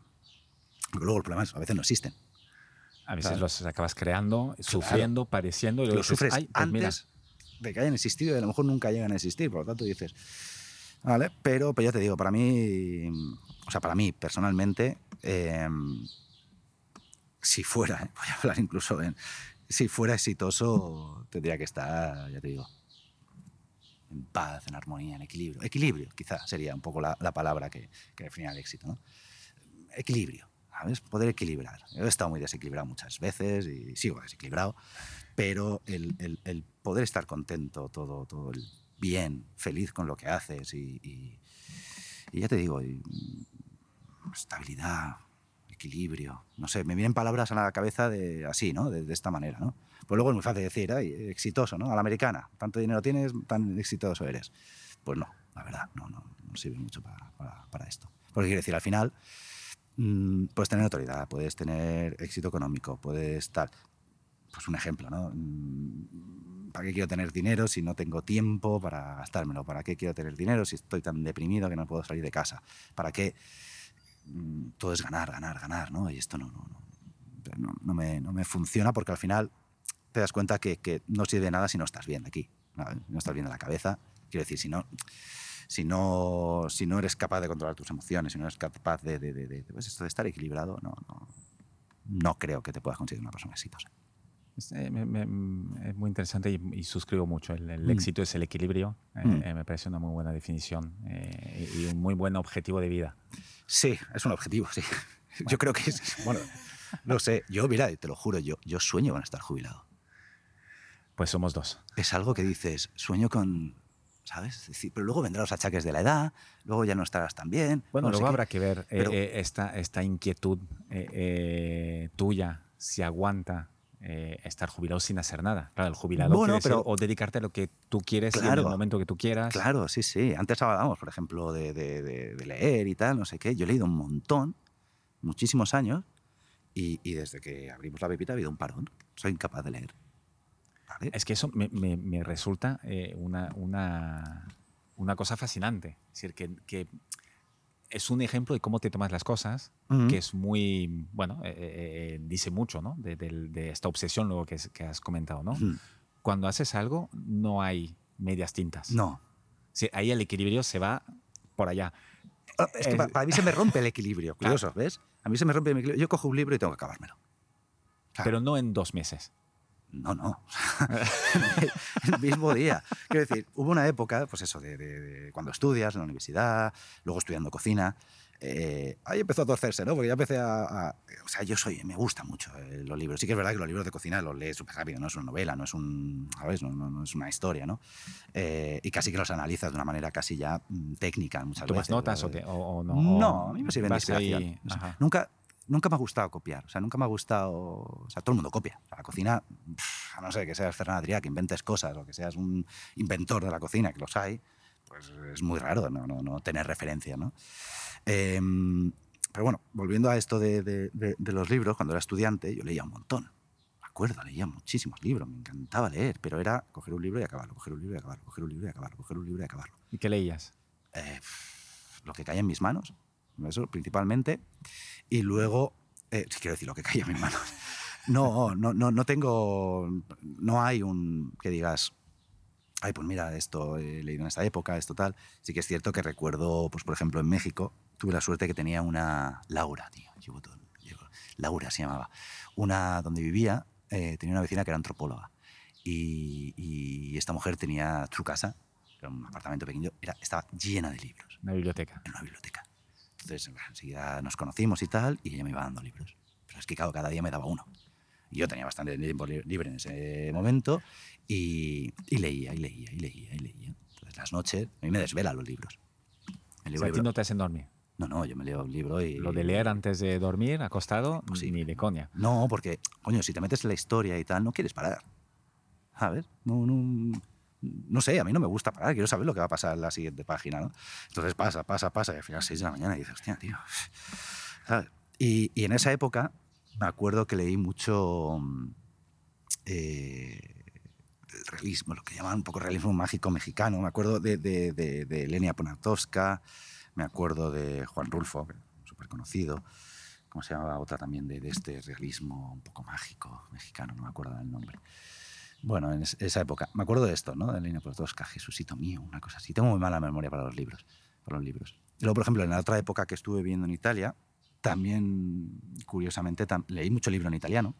Porque luego los problemas a veces no existen. A veces los acabas creando, sufriendo, padeciendo. Y luego los sufres pues antes de que hayan existido y a lo mejor nunca llegan a existir. Por lo tanto, dices, ¿vale? Pero, pues ya te digo, para mí, o sea, para mí personalmente, em, si fuera, (laughs) voy a hablar incluso si fuera exitoso, tendría que estar, ya te digo, en paz, en armonía, en equilibrio. Equilibrio, quizás sería un poco la, palabra que, que definiría el éxito. ¿no? Equilibrio, ¿sabes? Poder equilibrar. Yo he estado muy desequilibrado muchas veces y sigo desequilibrado, pero el, el, poder estar contento, todo, todo el bien, feliz con lo que haces y, ya te digo, estabilidad, equilibrio, no sé, me vienen palabras a la cabeza de así, ¿no? De, esta manera, ¿no? Pues luego es muy fácil decir, Ay, exitoso, ¿no? A la americana, tanto dinero tienes, tan exitoso eres. Pues no, la verdad, no, no, no sirve mucho para, para, para esto. Porque quiere decir, al final, mmm, puedes tener autoridad, puedes tener éxito económico, puedes estar, pues un ejemplo, ¿no? Mm, ¿Para qué quiero tener dinero si no tengo tiempo para gastármelo? ¿Para qué quiero tener dinero si estoy tan deprimido que no puedo salir de casa? ¿Para qué? Mm, todo es ganar, ganar, ganar, ¿no? Y esto no, no, no, no, me, no me, funciona porque al final te das cuenta que, que, no sirve de nada si no estás bien aquí, ¿no? no estás bien de la cabeza. Quiero decir, si no, si no, si no eres capaz de controlar tus emociones, si no eres capaz de, de, de, de pues esto de estar equilibrado, no, no, no creo que te puedas conseguir una persona exitosa. Eh, es, muy interesante y, suscribo mucho. El, mm. éxito es el equilibrio. Eh, mm. eh, me parece una muy buena definición y un muy buen objetivo de vida. Sí, es un objetivo, sí. (laughs) Yo creo que es. Bueno, no sé. Yo, mira, te lo juro, yo, yo sueño con estar jubilado. Pues somos dos. Es algo que dices, sueño con. ¿Sabes? pero luego vendrán los achaques de la edad, luego ya no estarás tan bien. Bueno, luego habrá que ver esta, esta inquietud tuya, si aguanta eh, estar jubilado sin hacer nada. Claro, el jubilado bueno, pero, o dedicarte a lo que tú quieres en el momento que tú quieras. Claro, sí, sí. Antes hablábamos, por ejemplo, de, de, leer y tal, no sé qué. Yo he leído un montón, muchísimos años, y, y, desde que abrimos la pepita ha habido un parón. Soy incapaz de leer. Es que eso me, me, me resulta eh, una, una, una, cosa fascinante. Es decir, que, que es un ejemplo de cómo te tomas las cosas, que es muy, bueno, eh, eh, eh, dice mucho, ¿no? De, esta obsesión luego que, que has comentado, ¿no? Cuando haces algo, no hay medias tintas. No. Sí, ahí el equilibrio se va por allá. Ah, es que para, mí se me (laughs) rompe el equilibrio, curioso, ¿ves? A mí se me rompe el equilibrio. Yo cojo un libro y tengo que acabármelo. Pero no en dos meses. No, no. (laughs) el mismo día. Quiero decir, hubo una época, pues eso, de, cuando estudias en la universidad, luego estudiando cocina. Eh, ahí empezó a torcerse, ¿no? Porque ya empecé a, O sea, yo soy. Me gustan mucho eh, los libros. Sí que es verdad que los libros de cocina los lees súper rápido, no es una novela, no es un. ¿Sabes? No, no, es una historia, ¿no? Eh, y casi que los analizas de una manera casi ya mm, técnica muchas ¿Tomas notas o, o, no? No, a mí me sirven de inspiración. nunca nunca me ha gustado copiar. O sea, nunca me ha gustado. O sea, todo el mundo copia. la cocina, a no ser que seas Fernando Adrià, que inventes cosas o que seas un inventor de la cocina, que los hay, pues es muy raro no, no, no tener referencia, ¿no? Em, pero bueno, volviendo a esto de, de, de, los libros, cuando era estudiante, yo leía un montón. Me acuerdo, leía muchísimos libros, me encantaba leer, pero era coger un libro y acabarlo, coger un libro y acabarlo, coger un libro y acabarlo, coger un libro y acabarlo. ¿Y qué leías? Eh, lo que caía en mis manos, eso principalmente. Y luego, eh, quiero decir, lo que caía en mis manos. No, no, no, no tengo, no hay un, que digas, ay, pues mira, esto he leído en esta época, esto tal. Sí que es cierto que recuerdo, pues por ejemplo, en México, tuve la suerte que tenía una Laura, tío, llevo todo, Laura se llamaba, una donde vivía, eh, tenía una vecina que era antropóloga. Y, y, esta mujer tenía su casa era un apartamento pequeño, era, estaba llena de libros. Una biblioteca. Una biblioteca. Entonces, enseguida nos conocimos y tal, y ella me iba dando libros. Pero es que, claro, cada día me daba uno. Y yo tenía bastante tiempo libre en ese momento, y, y leía, y leía, y leía, y leía. Entonces, las noches, a mí me desvelan los libros. El libro, o sea, a ti no te hacen dormir. No, no, yo me leo el libro y... Lo de leer antes de dormir, acostado, Pues sí. ni de coña. No, porque, coño, si te metes en la historia y tal, no quieres parar. ¿Sabes? No, no, no sé, a mí no me gusta parar, quiero saber lo que va a pasar en la siguiente página, ¿no? Entonces pasa, pasa, pasa, y al final 6 de la mañana y dices, hostia, tío. Y, en esa época me acuerdo que leí mucho mm, eh, el realismo, lo que llaman un poco realismo mágico mexicano. Me acuerdo de, de, de, de Lenia Poniatowska, me acuerdo de Juan Rulfo, súper conocido. ¿Cómo se llamaba otra también de, de, este realismo un poco mágico mexicano? No me acuerdo del nombre. Bueno, en esa época. Me acuerdo de esto, ¿no? De Lenia Poniatowska, Jesucito mío, una cosa así. Tengo muy mala memoria para los libros. Para los libros. Y luego, por ejemplo, en la otra época que estuve viviendo en Italia, también, curiosamente, tam leí mucho libro en italiano.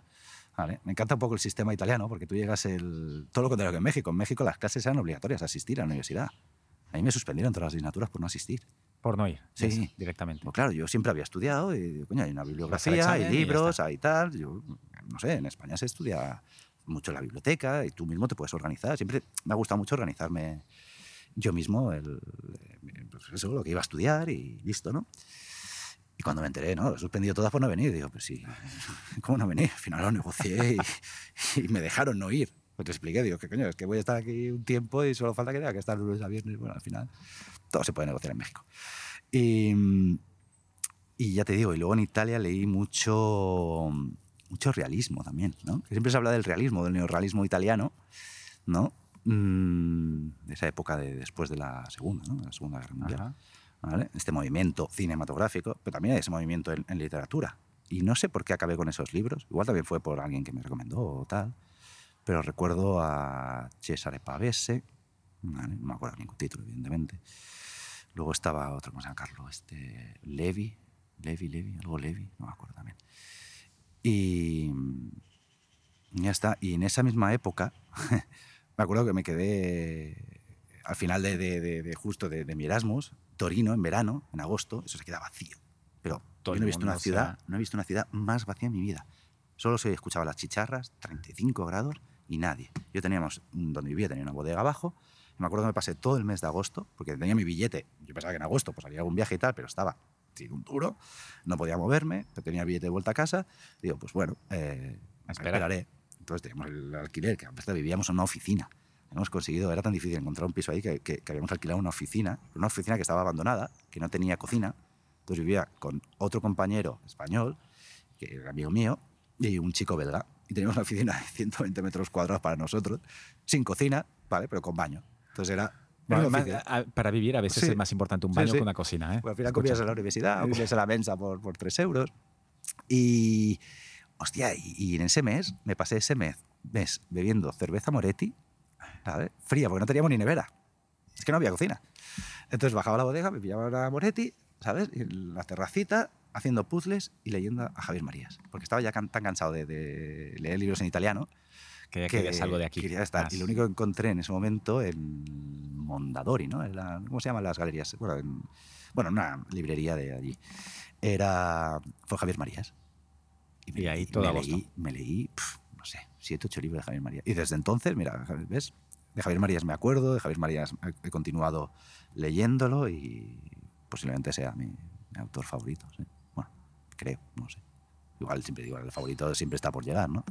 ¿vale? Me encanta un poco el sistema italiano, porque tú llegas el... todo lo contrario que en México. En México las clases eran obligatorias, asistir a la universidad. A mí me suspendieron todas las asignaturas por no asistir. Por no ir, sí, sí, directamente. Pues claro, yo siempre había estudiado, y, coño, hay una bibliografía, hay libros, hay tal. Yo, no sé, en España se estudia mucho la biblioteca y tú mismo te puedes organizar. Siempre me ha gustado mucho organizarme yo mismo, el, pues eso, lo que iba a estudiar y listo, ¿no? Y cuando me enteré, ¿no? Lo he suspendido todas por no venir. Digo, pues sí, (laughs) ¿cómo no venir? Al final lo negocié y, (laughs) y me dejaron no ir. Pues te expliqué, digo, que coño, es que voy a estar aquí un tiempo y solo falta que tenga que estar lunes a viernes. Bueno, al final todo se puede negociar en México. Y, y ya te digo, y luego en Italia leí mucho, mucho realismo también, ¿no? Siempre se habla del realismo, del neorrealismo italiano, ¿no? Mm, de esa época de, después de la Segunda, ¿no? De la Segunda Guerra Mundial. ¿vale? Este movimiento cinematográfico, pero también hay ese movimiento en, en, literatura. Y no sé por qué acabé con esos libros. Igual también fue por alguien que me recomendó o tal. Pero recuerdo a Cesare Pavese, ¿vale? no me acuerdo ningún título, evidentemente. Luego estaba otro, ¿cómo se llama? Carlos, este, Levi, Levi, Levi, algo Levi, no me acuerdo también. Y ya está. Y en esa misma época, (laughs) me acuerdo que me quedé al final de, de, de, de justo de, mi Erasmus, Torino, en verano, en agosto, eso se queda vacío. Pero Todo yo no he, visto una ciudad, sea... no he visto una ciudad más vacía en mi vida. Solo se escuchaba las chicharras, 35 grados y nadie. Yo teníamos, donde vivía, tenía una bodega abajo. Y me acuerdo que me pasé todo el mes de agosto, porque tenía mi billete. Yo pensaba que en agosto pues, haría algún viaje y tal, pero estaba sin un duro, no podía moverme, tenía el billete de vuelta a casa. Digo, pues bueno, eh, esperaré. Entonces teníamos el alquiler, que a veces vivíamos en una oficina hemos conseguido, era tan difícil encontrar un piso ahí que, que, que, habíamos alquilado una oficina, una oficina que estaba abandonada, que no tenía cocina. Entonces vivía con otro compañero español, que era amigo mío, y un chico belga. Y teníamos una oficina de 120 metros cuadrados para nosotros, sin cocina, ¿vale? Pero con baño. Entonces era... Bueno, más, a, para vivir a veces sí. es más importante un baño sí, sí. que una cocina. ¿eh? Pues al final comías la universidad, comías en la mensa por, por 3 euros. Y, hostia, y, y, en ese mes, me pasé ese mes, mes bebiendo cerveza Moretti, ¿sabes? Fría, porque no teníamos ni nevera. Es que no había cocina. Entonces bajaba a la bodega, me pillaba una Moretti, ¿sabes? En la terracita, haciendo puzzles y leyendo a Javier Marías. Porque estaba ya tan cansado de, de leer libros en italiano. Que, que querías algo de aquí. Quería estar. Más. Y lo único que encontré en ese momento en Mondadori, ¿no? En la, ¿Cómo se llaman las galerías? Bueno, en, bueno, una librería de allí. Era, fue Javier Marías. Y, me, y ahí todo me leí, me leí pff, no sé, siete, ocho libros de Javier Marías. Y desde entonces, mira, ¿ves? De Javier Marías me acuerdo, de Javier Marías he continuado leyéndolo y posiblemente sea mi, mi autor favorito. ¿sí? Bueno, creo, no sé. Igual siempre digo, el favorito siempre está por llegar, ¿no?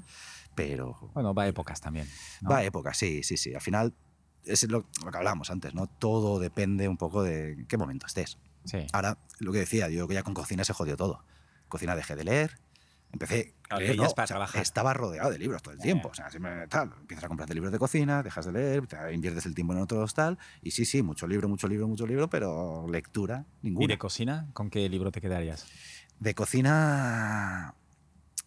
Pero... Bueno, va a épocas también. ¿no? Va a épocas, sí, sí, sí. Al final, es lo, lo que hablábamos antes, ¿no? Todo depende un poco de qué momento estés. Sí. Ahora, lo que decía, yo que ya con cocina se jodió todo. Cocina dejé de leer, empecé claro, leer, no, para trabajar. estaba rodeado de libros todo el tiempo. O sea, siempre, tal, empiezas a comprarte libros de cocina, dejas de leer, te inviertes el tiempo en otros tal. Y sí, sí, mucho libro, mucho libro, mucho libro, pero lectura ninguna. ¿Y de cocina? ¿Con qué libro te quedarías? De cocina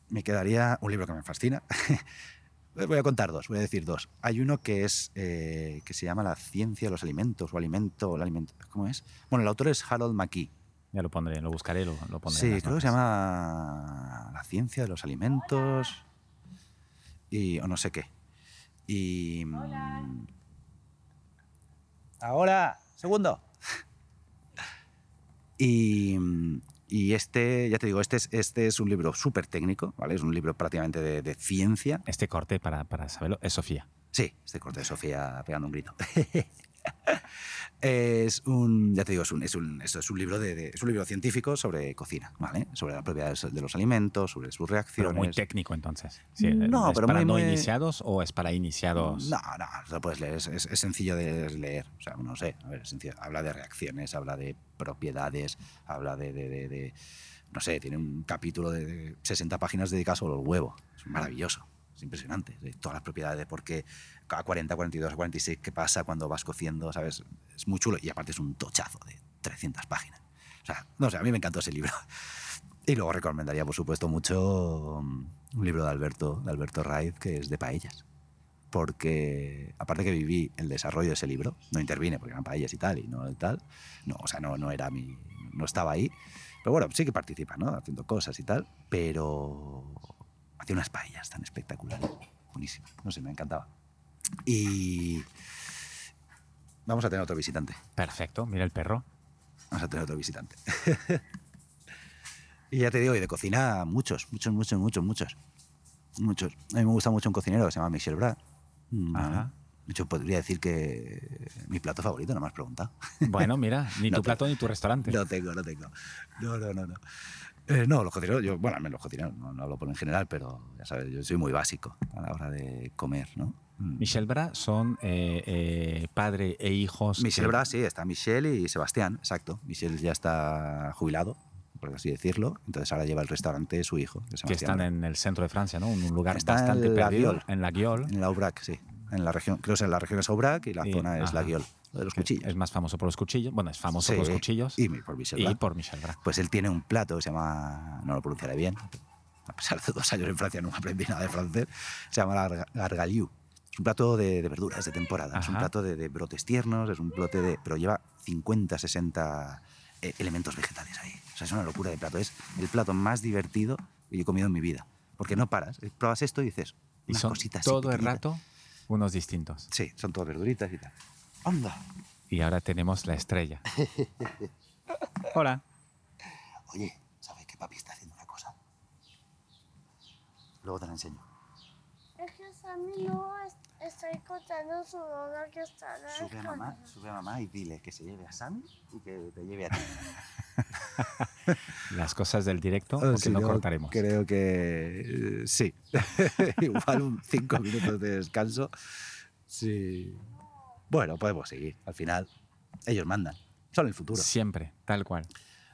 me quedaría un libro que me fascina. (laughs) voy a contar dos, voy a decir dos. Hay uno que es eh, que se llama La ciencia de los alimentos o alimento, el alimento, ¿cómo es? Bueno, el autor es Harold McKee. Ya lo pondré, lo buscaré, lo, lo pondré. Sí, creo que se llama La ciencia de los alimentos y o no sé qué. Y Hola. Ahora, segundo. (laughs) Y, y este, ya te digo, este es, este es un libro súper técnico, ¿vale? Es un libro prácticamente de, de ciencia. Este corte, para, para saberlo, es Sofía. Sí, este corte de Sofía pegando un grito. (laughs) es un, ya te digo, es un, es un, es un libro de, de- es un libro científico sobre cocina, ¿vale? Sobre las propiedades de los alimentos, sobre sus Pero reacciones. muy técnico entonces. Sí, No, ¿Es pero para muy- no muy- iniciados o es para iniciados? No, no, lo puedes leer, es, es- sencillo de leer. O sea, no sé, a ver, es sencillo. habla de reacciones, habla de propiedades, habla de, de- de- no sé, tiene un capítulo de, de 60 páginas dedicado solo al huevo. Es maravilloso, es impresionante. De todas las propiedades, de por qué a 40, 42, 46, qué pasa cuando vas cociendo, ¿sabes? Es muy chulo y aparte es un tochazo de 300 páginas. O sea, no sé, a mí me encantó ese libro. (laughs) Y luego recomendaría, por supuesto, mucho um, un libro de Alberto, de Alberto Raiz, que es de paellas porque aparte que viví el desarrollo de ese libro, no intervine porque eran paellas y tal, y no tal, no, o sea, no, no era mi, no estaba ahí, pero bueno, sí que participa, ¿no? Haciendo cosas y tal, pero hacía unas paellas tan espectaculares, buenísimo, no sé, me encantaba. Y vamos a tener otro visitante, Perfecto, mira el perro. vamos a tener otro visitante. (laughs) y ya te digo, y de cocina muchos, muchos, muchos, muchos, muchos, muchos. A mí me gusta mucho un cocinero que se llama Michel Bras. Mm, Ajá. De hecho, podría decir que mi plato favorito, no me has preguntado. (laughs) Bueno, mira, ni No tu plato ni tu restaurante. No tengo, no tengo. No, no, no, no. Eh, no, los cocineros, yo, bueno, al menos los cocineros, no, no hablo por en general, pero ya sabes, yo soy muy básico a la hora de comer, ¿no? Mm. Michel Bra son eh, eh, padre e hijos. Michel que- Bras, sí, está Michel y Sebastián, exacto. Michel ya está jubilado, por así decirlo, entonces ahora lleva el restaurante su hijo, que, están en el centro de Francia, ¿no? Un lugar Está en bastante la perdido. Guiol. En la Guiol. En la Aubrac, sí. En la región, creo que en la región es Aubrac y la Y- zona es la. Guiol, lo de los cuchillos. Es más famoso por los cuchillos. Bueno, es famoso por los cuchillos. Y por Michel y Bras. por Michel Bra. Pues él tiene un plato que se llama, no lo pronunciaré bien, a pesar de dos años en Francia no aprendí nada de francés, se llama la gargaliu. Es un plato de, de verduras de temporada, es un plato de, de brotes tiernos, es un plato de... pero lleva 50, 60 eh, elementos vegetales ahí. O sea, es una locura de plato. Es el plato más divertido que yo he comido en mi vida. Porque no paras, eh, pruebas esto y dices, Y una son cosita así todo el rato unos distintos. Sí, son todas verduritas y tal. ¡Anda! Y ahora tenemos la estrella. (laughs) Hola. Oye, ¿sabes que papi está haciendo una cosa? Luego te la enseño. Es que Sammy no es- estoy contando su dolor que está en Sube a mamá, sube a mamá y dile que se lleve a Sammy y que te lleve a ti. (laughs) Las cosas del directo, porque no cortaremos. Creo que eh, sí. (laughs) Igual un cinco minutos de descanso. Sí. Bueno, podemos seguir. Al final, ellos mandan. Son el futuro. Siempre, tal cual.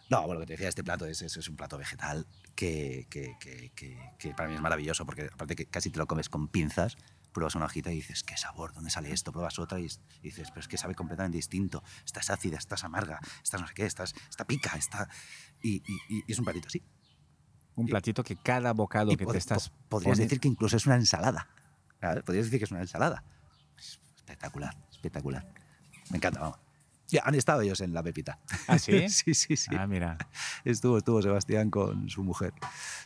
No, bueno, lo que te decía, este plato es, es, es un plato vegetal que, que, que, que- que para mí es maravilloso porque aparte que casi te lo comes con pinzas, pruebas una hojita y dices, qué sabor, ¿dónde sale esto? Pruebas otra y, y dices, pero es que sabe completamente distinto. Esta es ácida, esta es amarga, esta no sé qué, esta, es- esta pica, esta... Y, y- y es un platito así. Un Y- platito que cada bocado Y que te estás. po- podrías poni- decir que incluso es una ensalada. ¿sabes? Podrías decir que es una ensalada. Es espectacular, espectacular. Me encanta, vamos. Ya, han estado ellos en la pepita. ¿Ah, sí? (laughs) sí, sí, sí. Ah, mira. Estuvo, estuvo Sebastián con su mujer,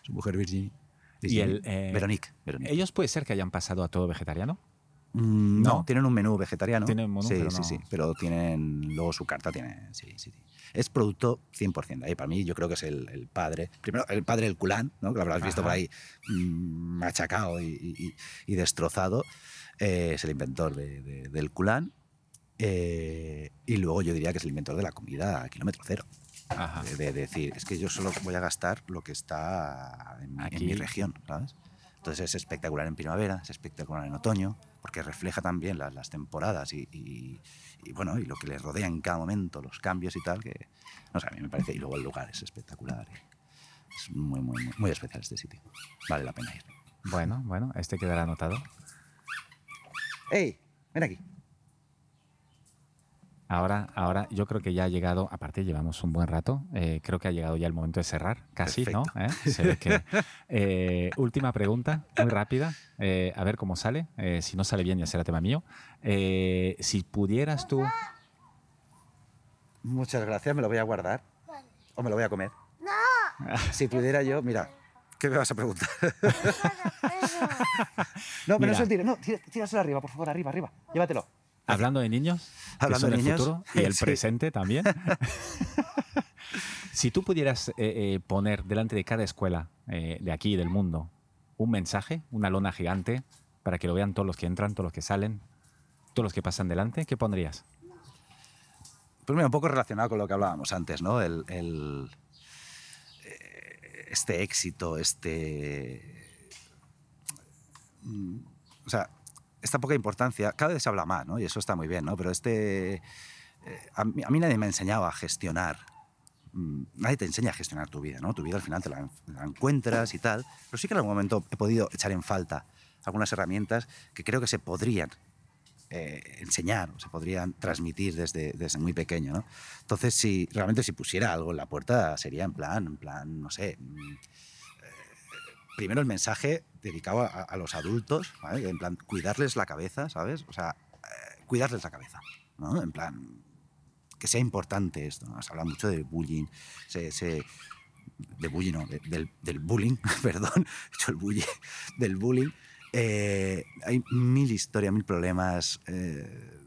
su mujer Y el, eh, Veronique. Veronique. ¿Ellos puede ser que hayan pasado a todo vegetariano? Mm, no, no. tienen un menú vegetariano. Tienen menú, sí, pero sí, no- sí. Pero tienen. Luego su carta tiene. Sí, sí, sí. Es producto 100%. Ahí para mí, yo creo que es el, el padre. Primero, el padre del culán, ¿no? que lo habrás visto por ahí mm, machacado y, y- y- y destrozado. Eh, es el inventor de- de- del culán. Eh, y luego yo diría que es el inventor de la comida a kilómetro cero. Ajá. De, de decir, es que yo solo voy a gastar lo que está en mi, en Aquí. mi región, ¿sabes? Entonces es espectacular en primavera, es espectacular en otoño, porque refleja también las, las temporadas y, y- y, bueno, y lo que les rodea en cada momento, los cambios y tal, que no sé, a mí me parece, y luego el lugar es espectacular. Es muy, muy, muy, muy especial este sitio. Vale la pena ir. Bueno, bueno, este quedará anotado. ¡Ey! Ven aquí. Ahora, ahora yo creo que ya ha llegado, aparte llevamos un buen rato, eh, creo que ha llegado ya el momento de cerrar, casi, ¿no? ¿Eh? Se ve que... Eh, última pregunta, muy rápida, eh, a ver cómo sale, eh, si no sale bien ya será tema mío. Eh, si pudieras tú... Muchas gracias, me lo voy a guardar. O me lo voy a comer. No, Si pudiera yo, mira, ¿qué me vas a preguntar? (laughs) No, pero no se lo tire, no, tira- tíraselo arriba, por favor, arriba, arriba. Llévatelo. Hablando de niños, Hablando de el niños, futuro y (laughs) el sí. presente también. (laughs) si tú pudieras eh, eh, poner delante de cada escuela eh, de aquí, del mundo, un mensaje, una lona gigante, para que lo vean todos los que entran, todos los que salen, todos los que pasan delante, ¿qué pondrías? Pues mira, un poco relacionado con lo que hablábamos antes, ¿no? El, el, este éxito, este... mm, O sea, esta poca importancia, cada vez se habla más, ¿no? Y eso está muy bien, ¿no? Pero este... eh, a, mí, a mí nadie me ha enseñado a gestionar. mm, Nadie te enseña a gestionar tu vida, ¿no? Tu vida al final te la, la encuentras y tal. Pero sí que en algún momento he podido echar en falta algunas herramientas que creo que se podrían eh, enseñar, o se podrían transmitir desde, desde muy pequeño, ¿no? Entonces, si realmente si pusiera algo en la puerta, sería en plan, en plan, no sé. mm, primero el mensaje dedicado a, los adultos. En plan, cuidarles la cabeza, ¿sabes? O sea, eh, cuidarles la cabeza, ¿no? En plan, que sea importante esto, ¿no? Se habla mucho de bullying, de bullying, no, de- del, del bullying, (laughs) perdón, he hecho el bullying, del bullying. Eh, hay mil historias, mil problemas, eh,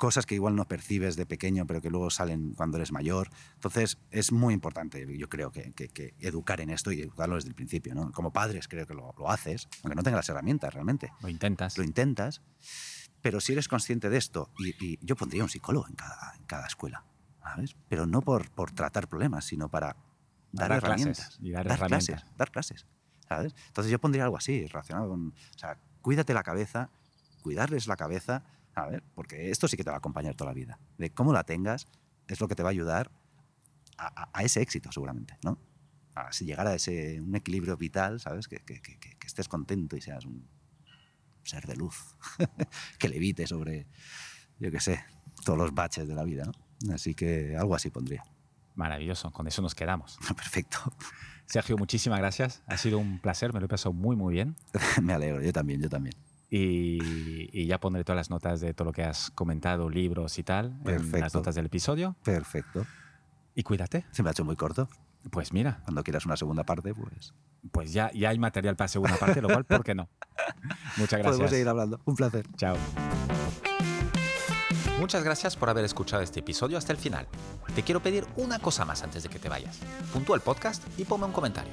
cosas que igual no percibes de pequeño, pero que luego salen cuando eres mayor. Entonces, es muy importante, yo creo, que, que- que educar en esto y educarlo desde el principio. ¿no? Como padres, creo que lo, lo haces, aunque no tengas las herramientas realmente. Lo intentas. Lo intentas, pero si eres consciente de esto, y, y yo pondría un psicólogo en cada, en cada escuela, ¿sabes? Pero no por, por tratar problemas, sino para dar, Dar clases herramientas. y dar clases, herramientas. dar clases, ¿sabes? Entonces yo pondría algo así, relacionado con, o sea, cuídate la cabeza, cuidarles la cabeza, ¿sabes? Porque esto sí que te va a acompañar toda la vida. De cómo la tengas es lo que te va a ayudar a, a- a ese éxito, seguramente, ¿no? A si llegar a ese, un equilibrio vital, ¿sabes? Que, que- que- que- que estés contento y seas un ser de luz, (laughs) que levite sobre, yo qué sé, todos los baches de la vida, ¿no? Así que algo así pondría. Maravilloso, con eso nos quedamos. (laughs) Perfecto. Sergio, muchísimas gracias. Ha sido un placer, me lo he pasado muy, muy bien. (laughs) Me alegro, yo también, yo también. Y, y ya pondré todas las notas de todo lo que has comentado, libros y tal, en las Perfecto. notas del episodio. Perfecto. Y cuídate. Se me ha hecho muy corto. Pues mira, Cuando quieras una segunda parte, pues pues ya, ya hay material para segunda parte, lo cual, ¿por qué no? (laughs) Muchas gracias. podemos seguir hablando. Un placer. Chao. Muchas gracias por haber escuchado este episodio hasta el final. Te quiero pedir una cosa más antes de que te vayas. Puntúa el podcast y ponme un comentario.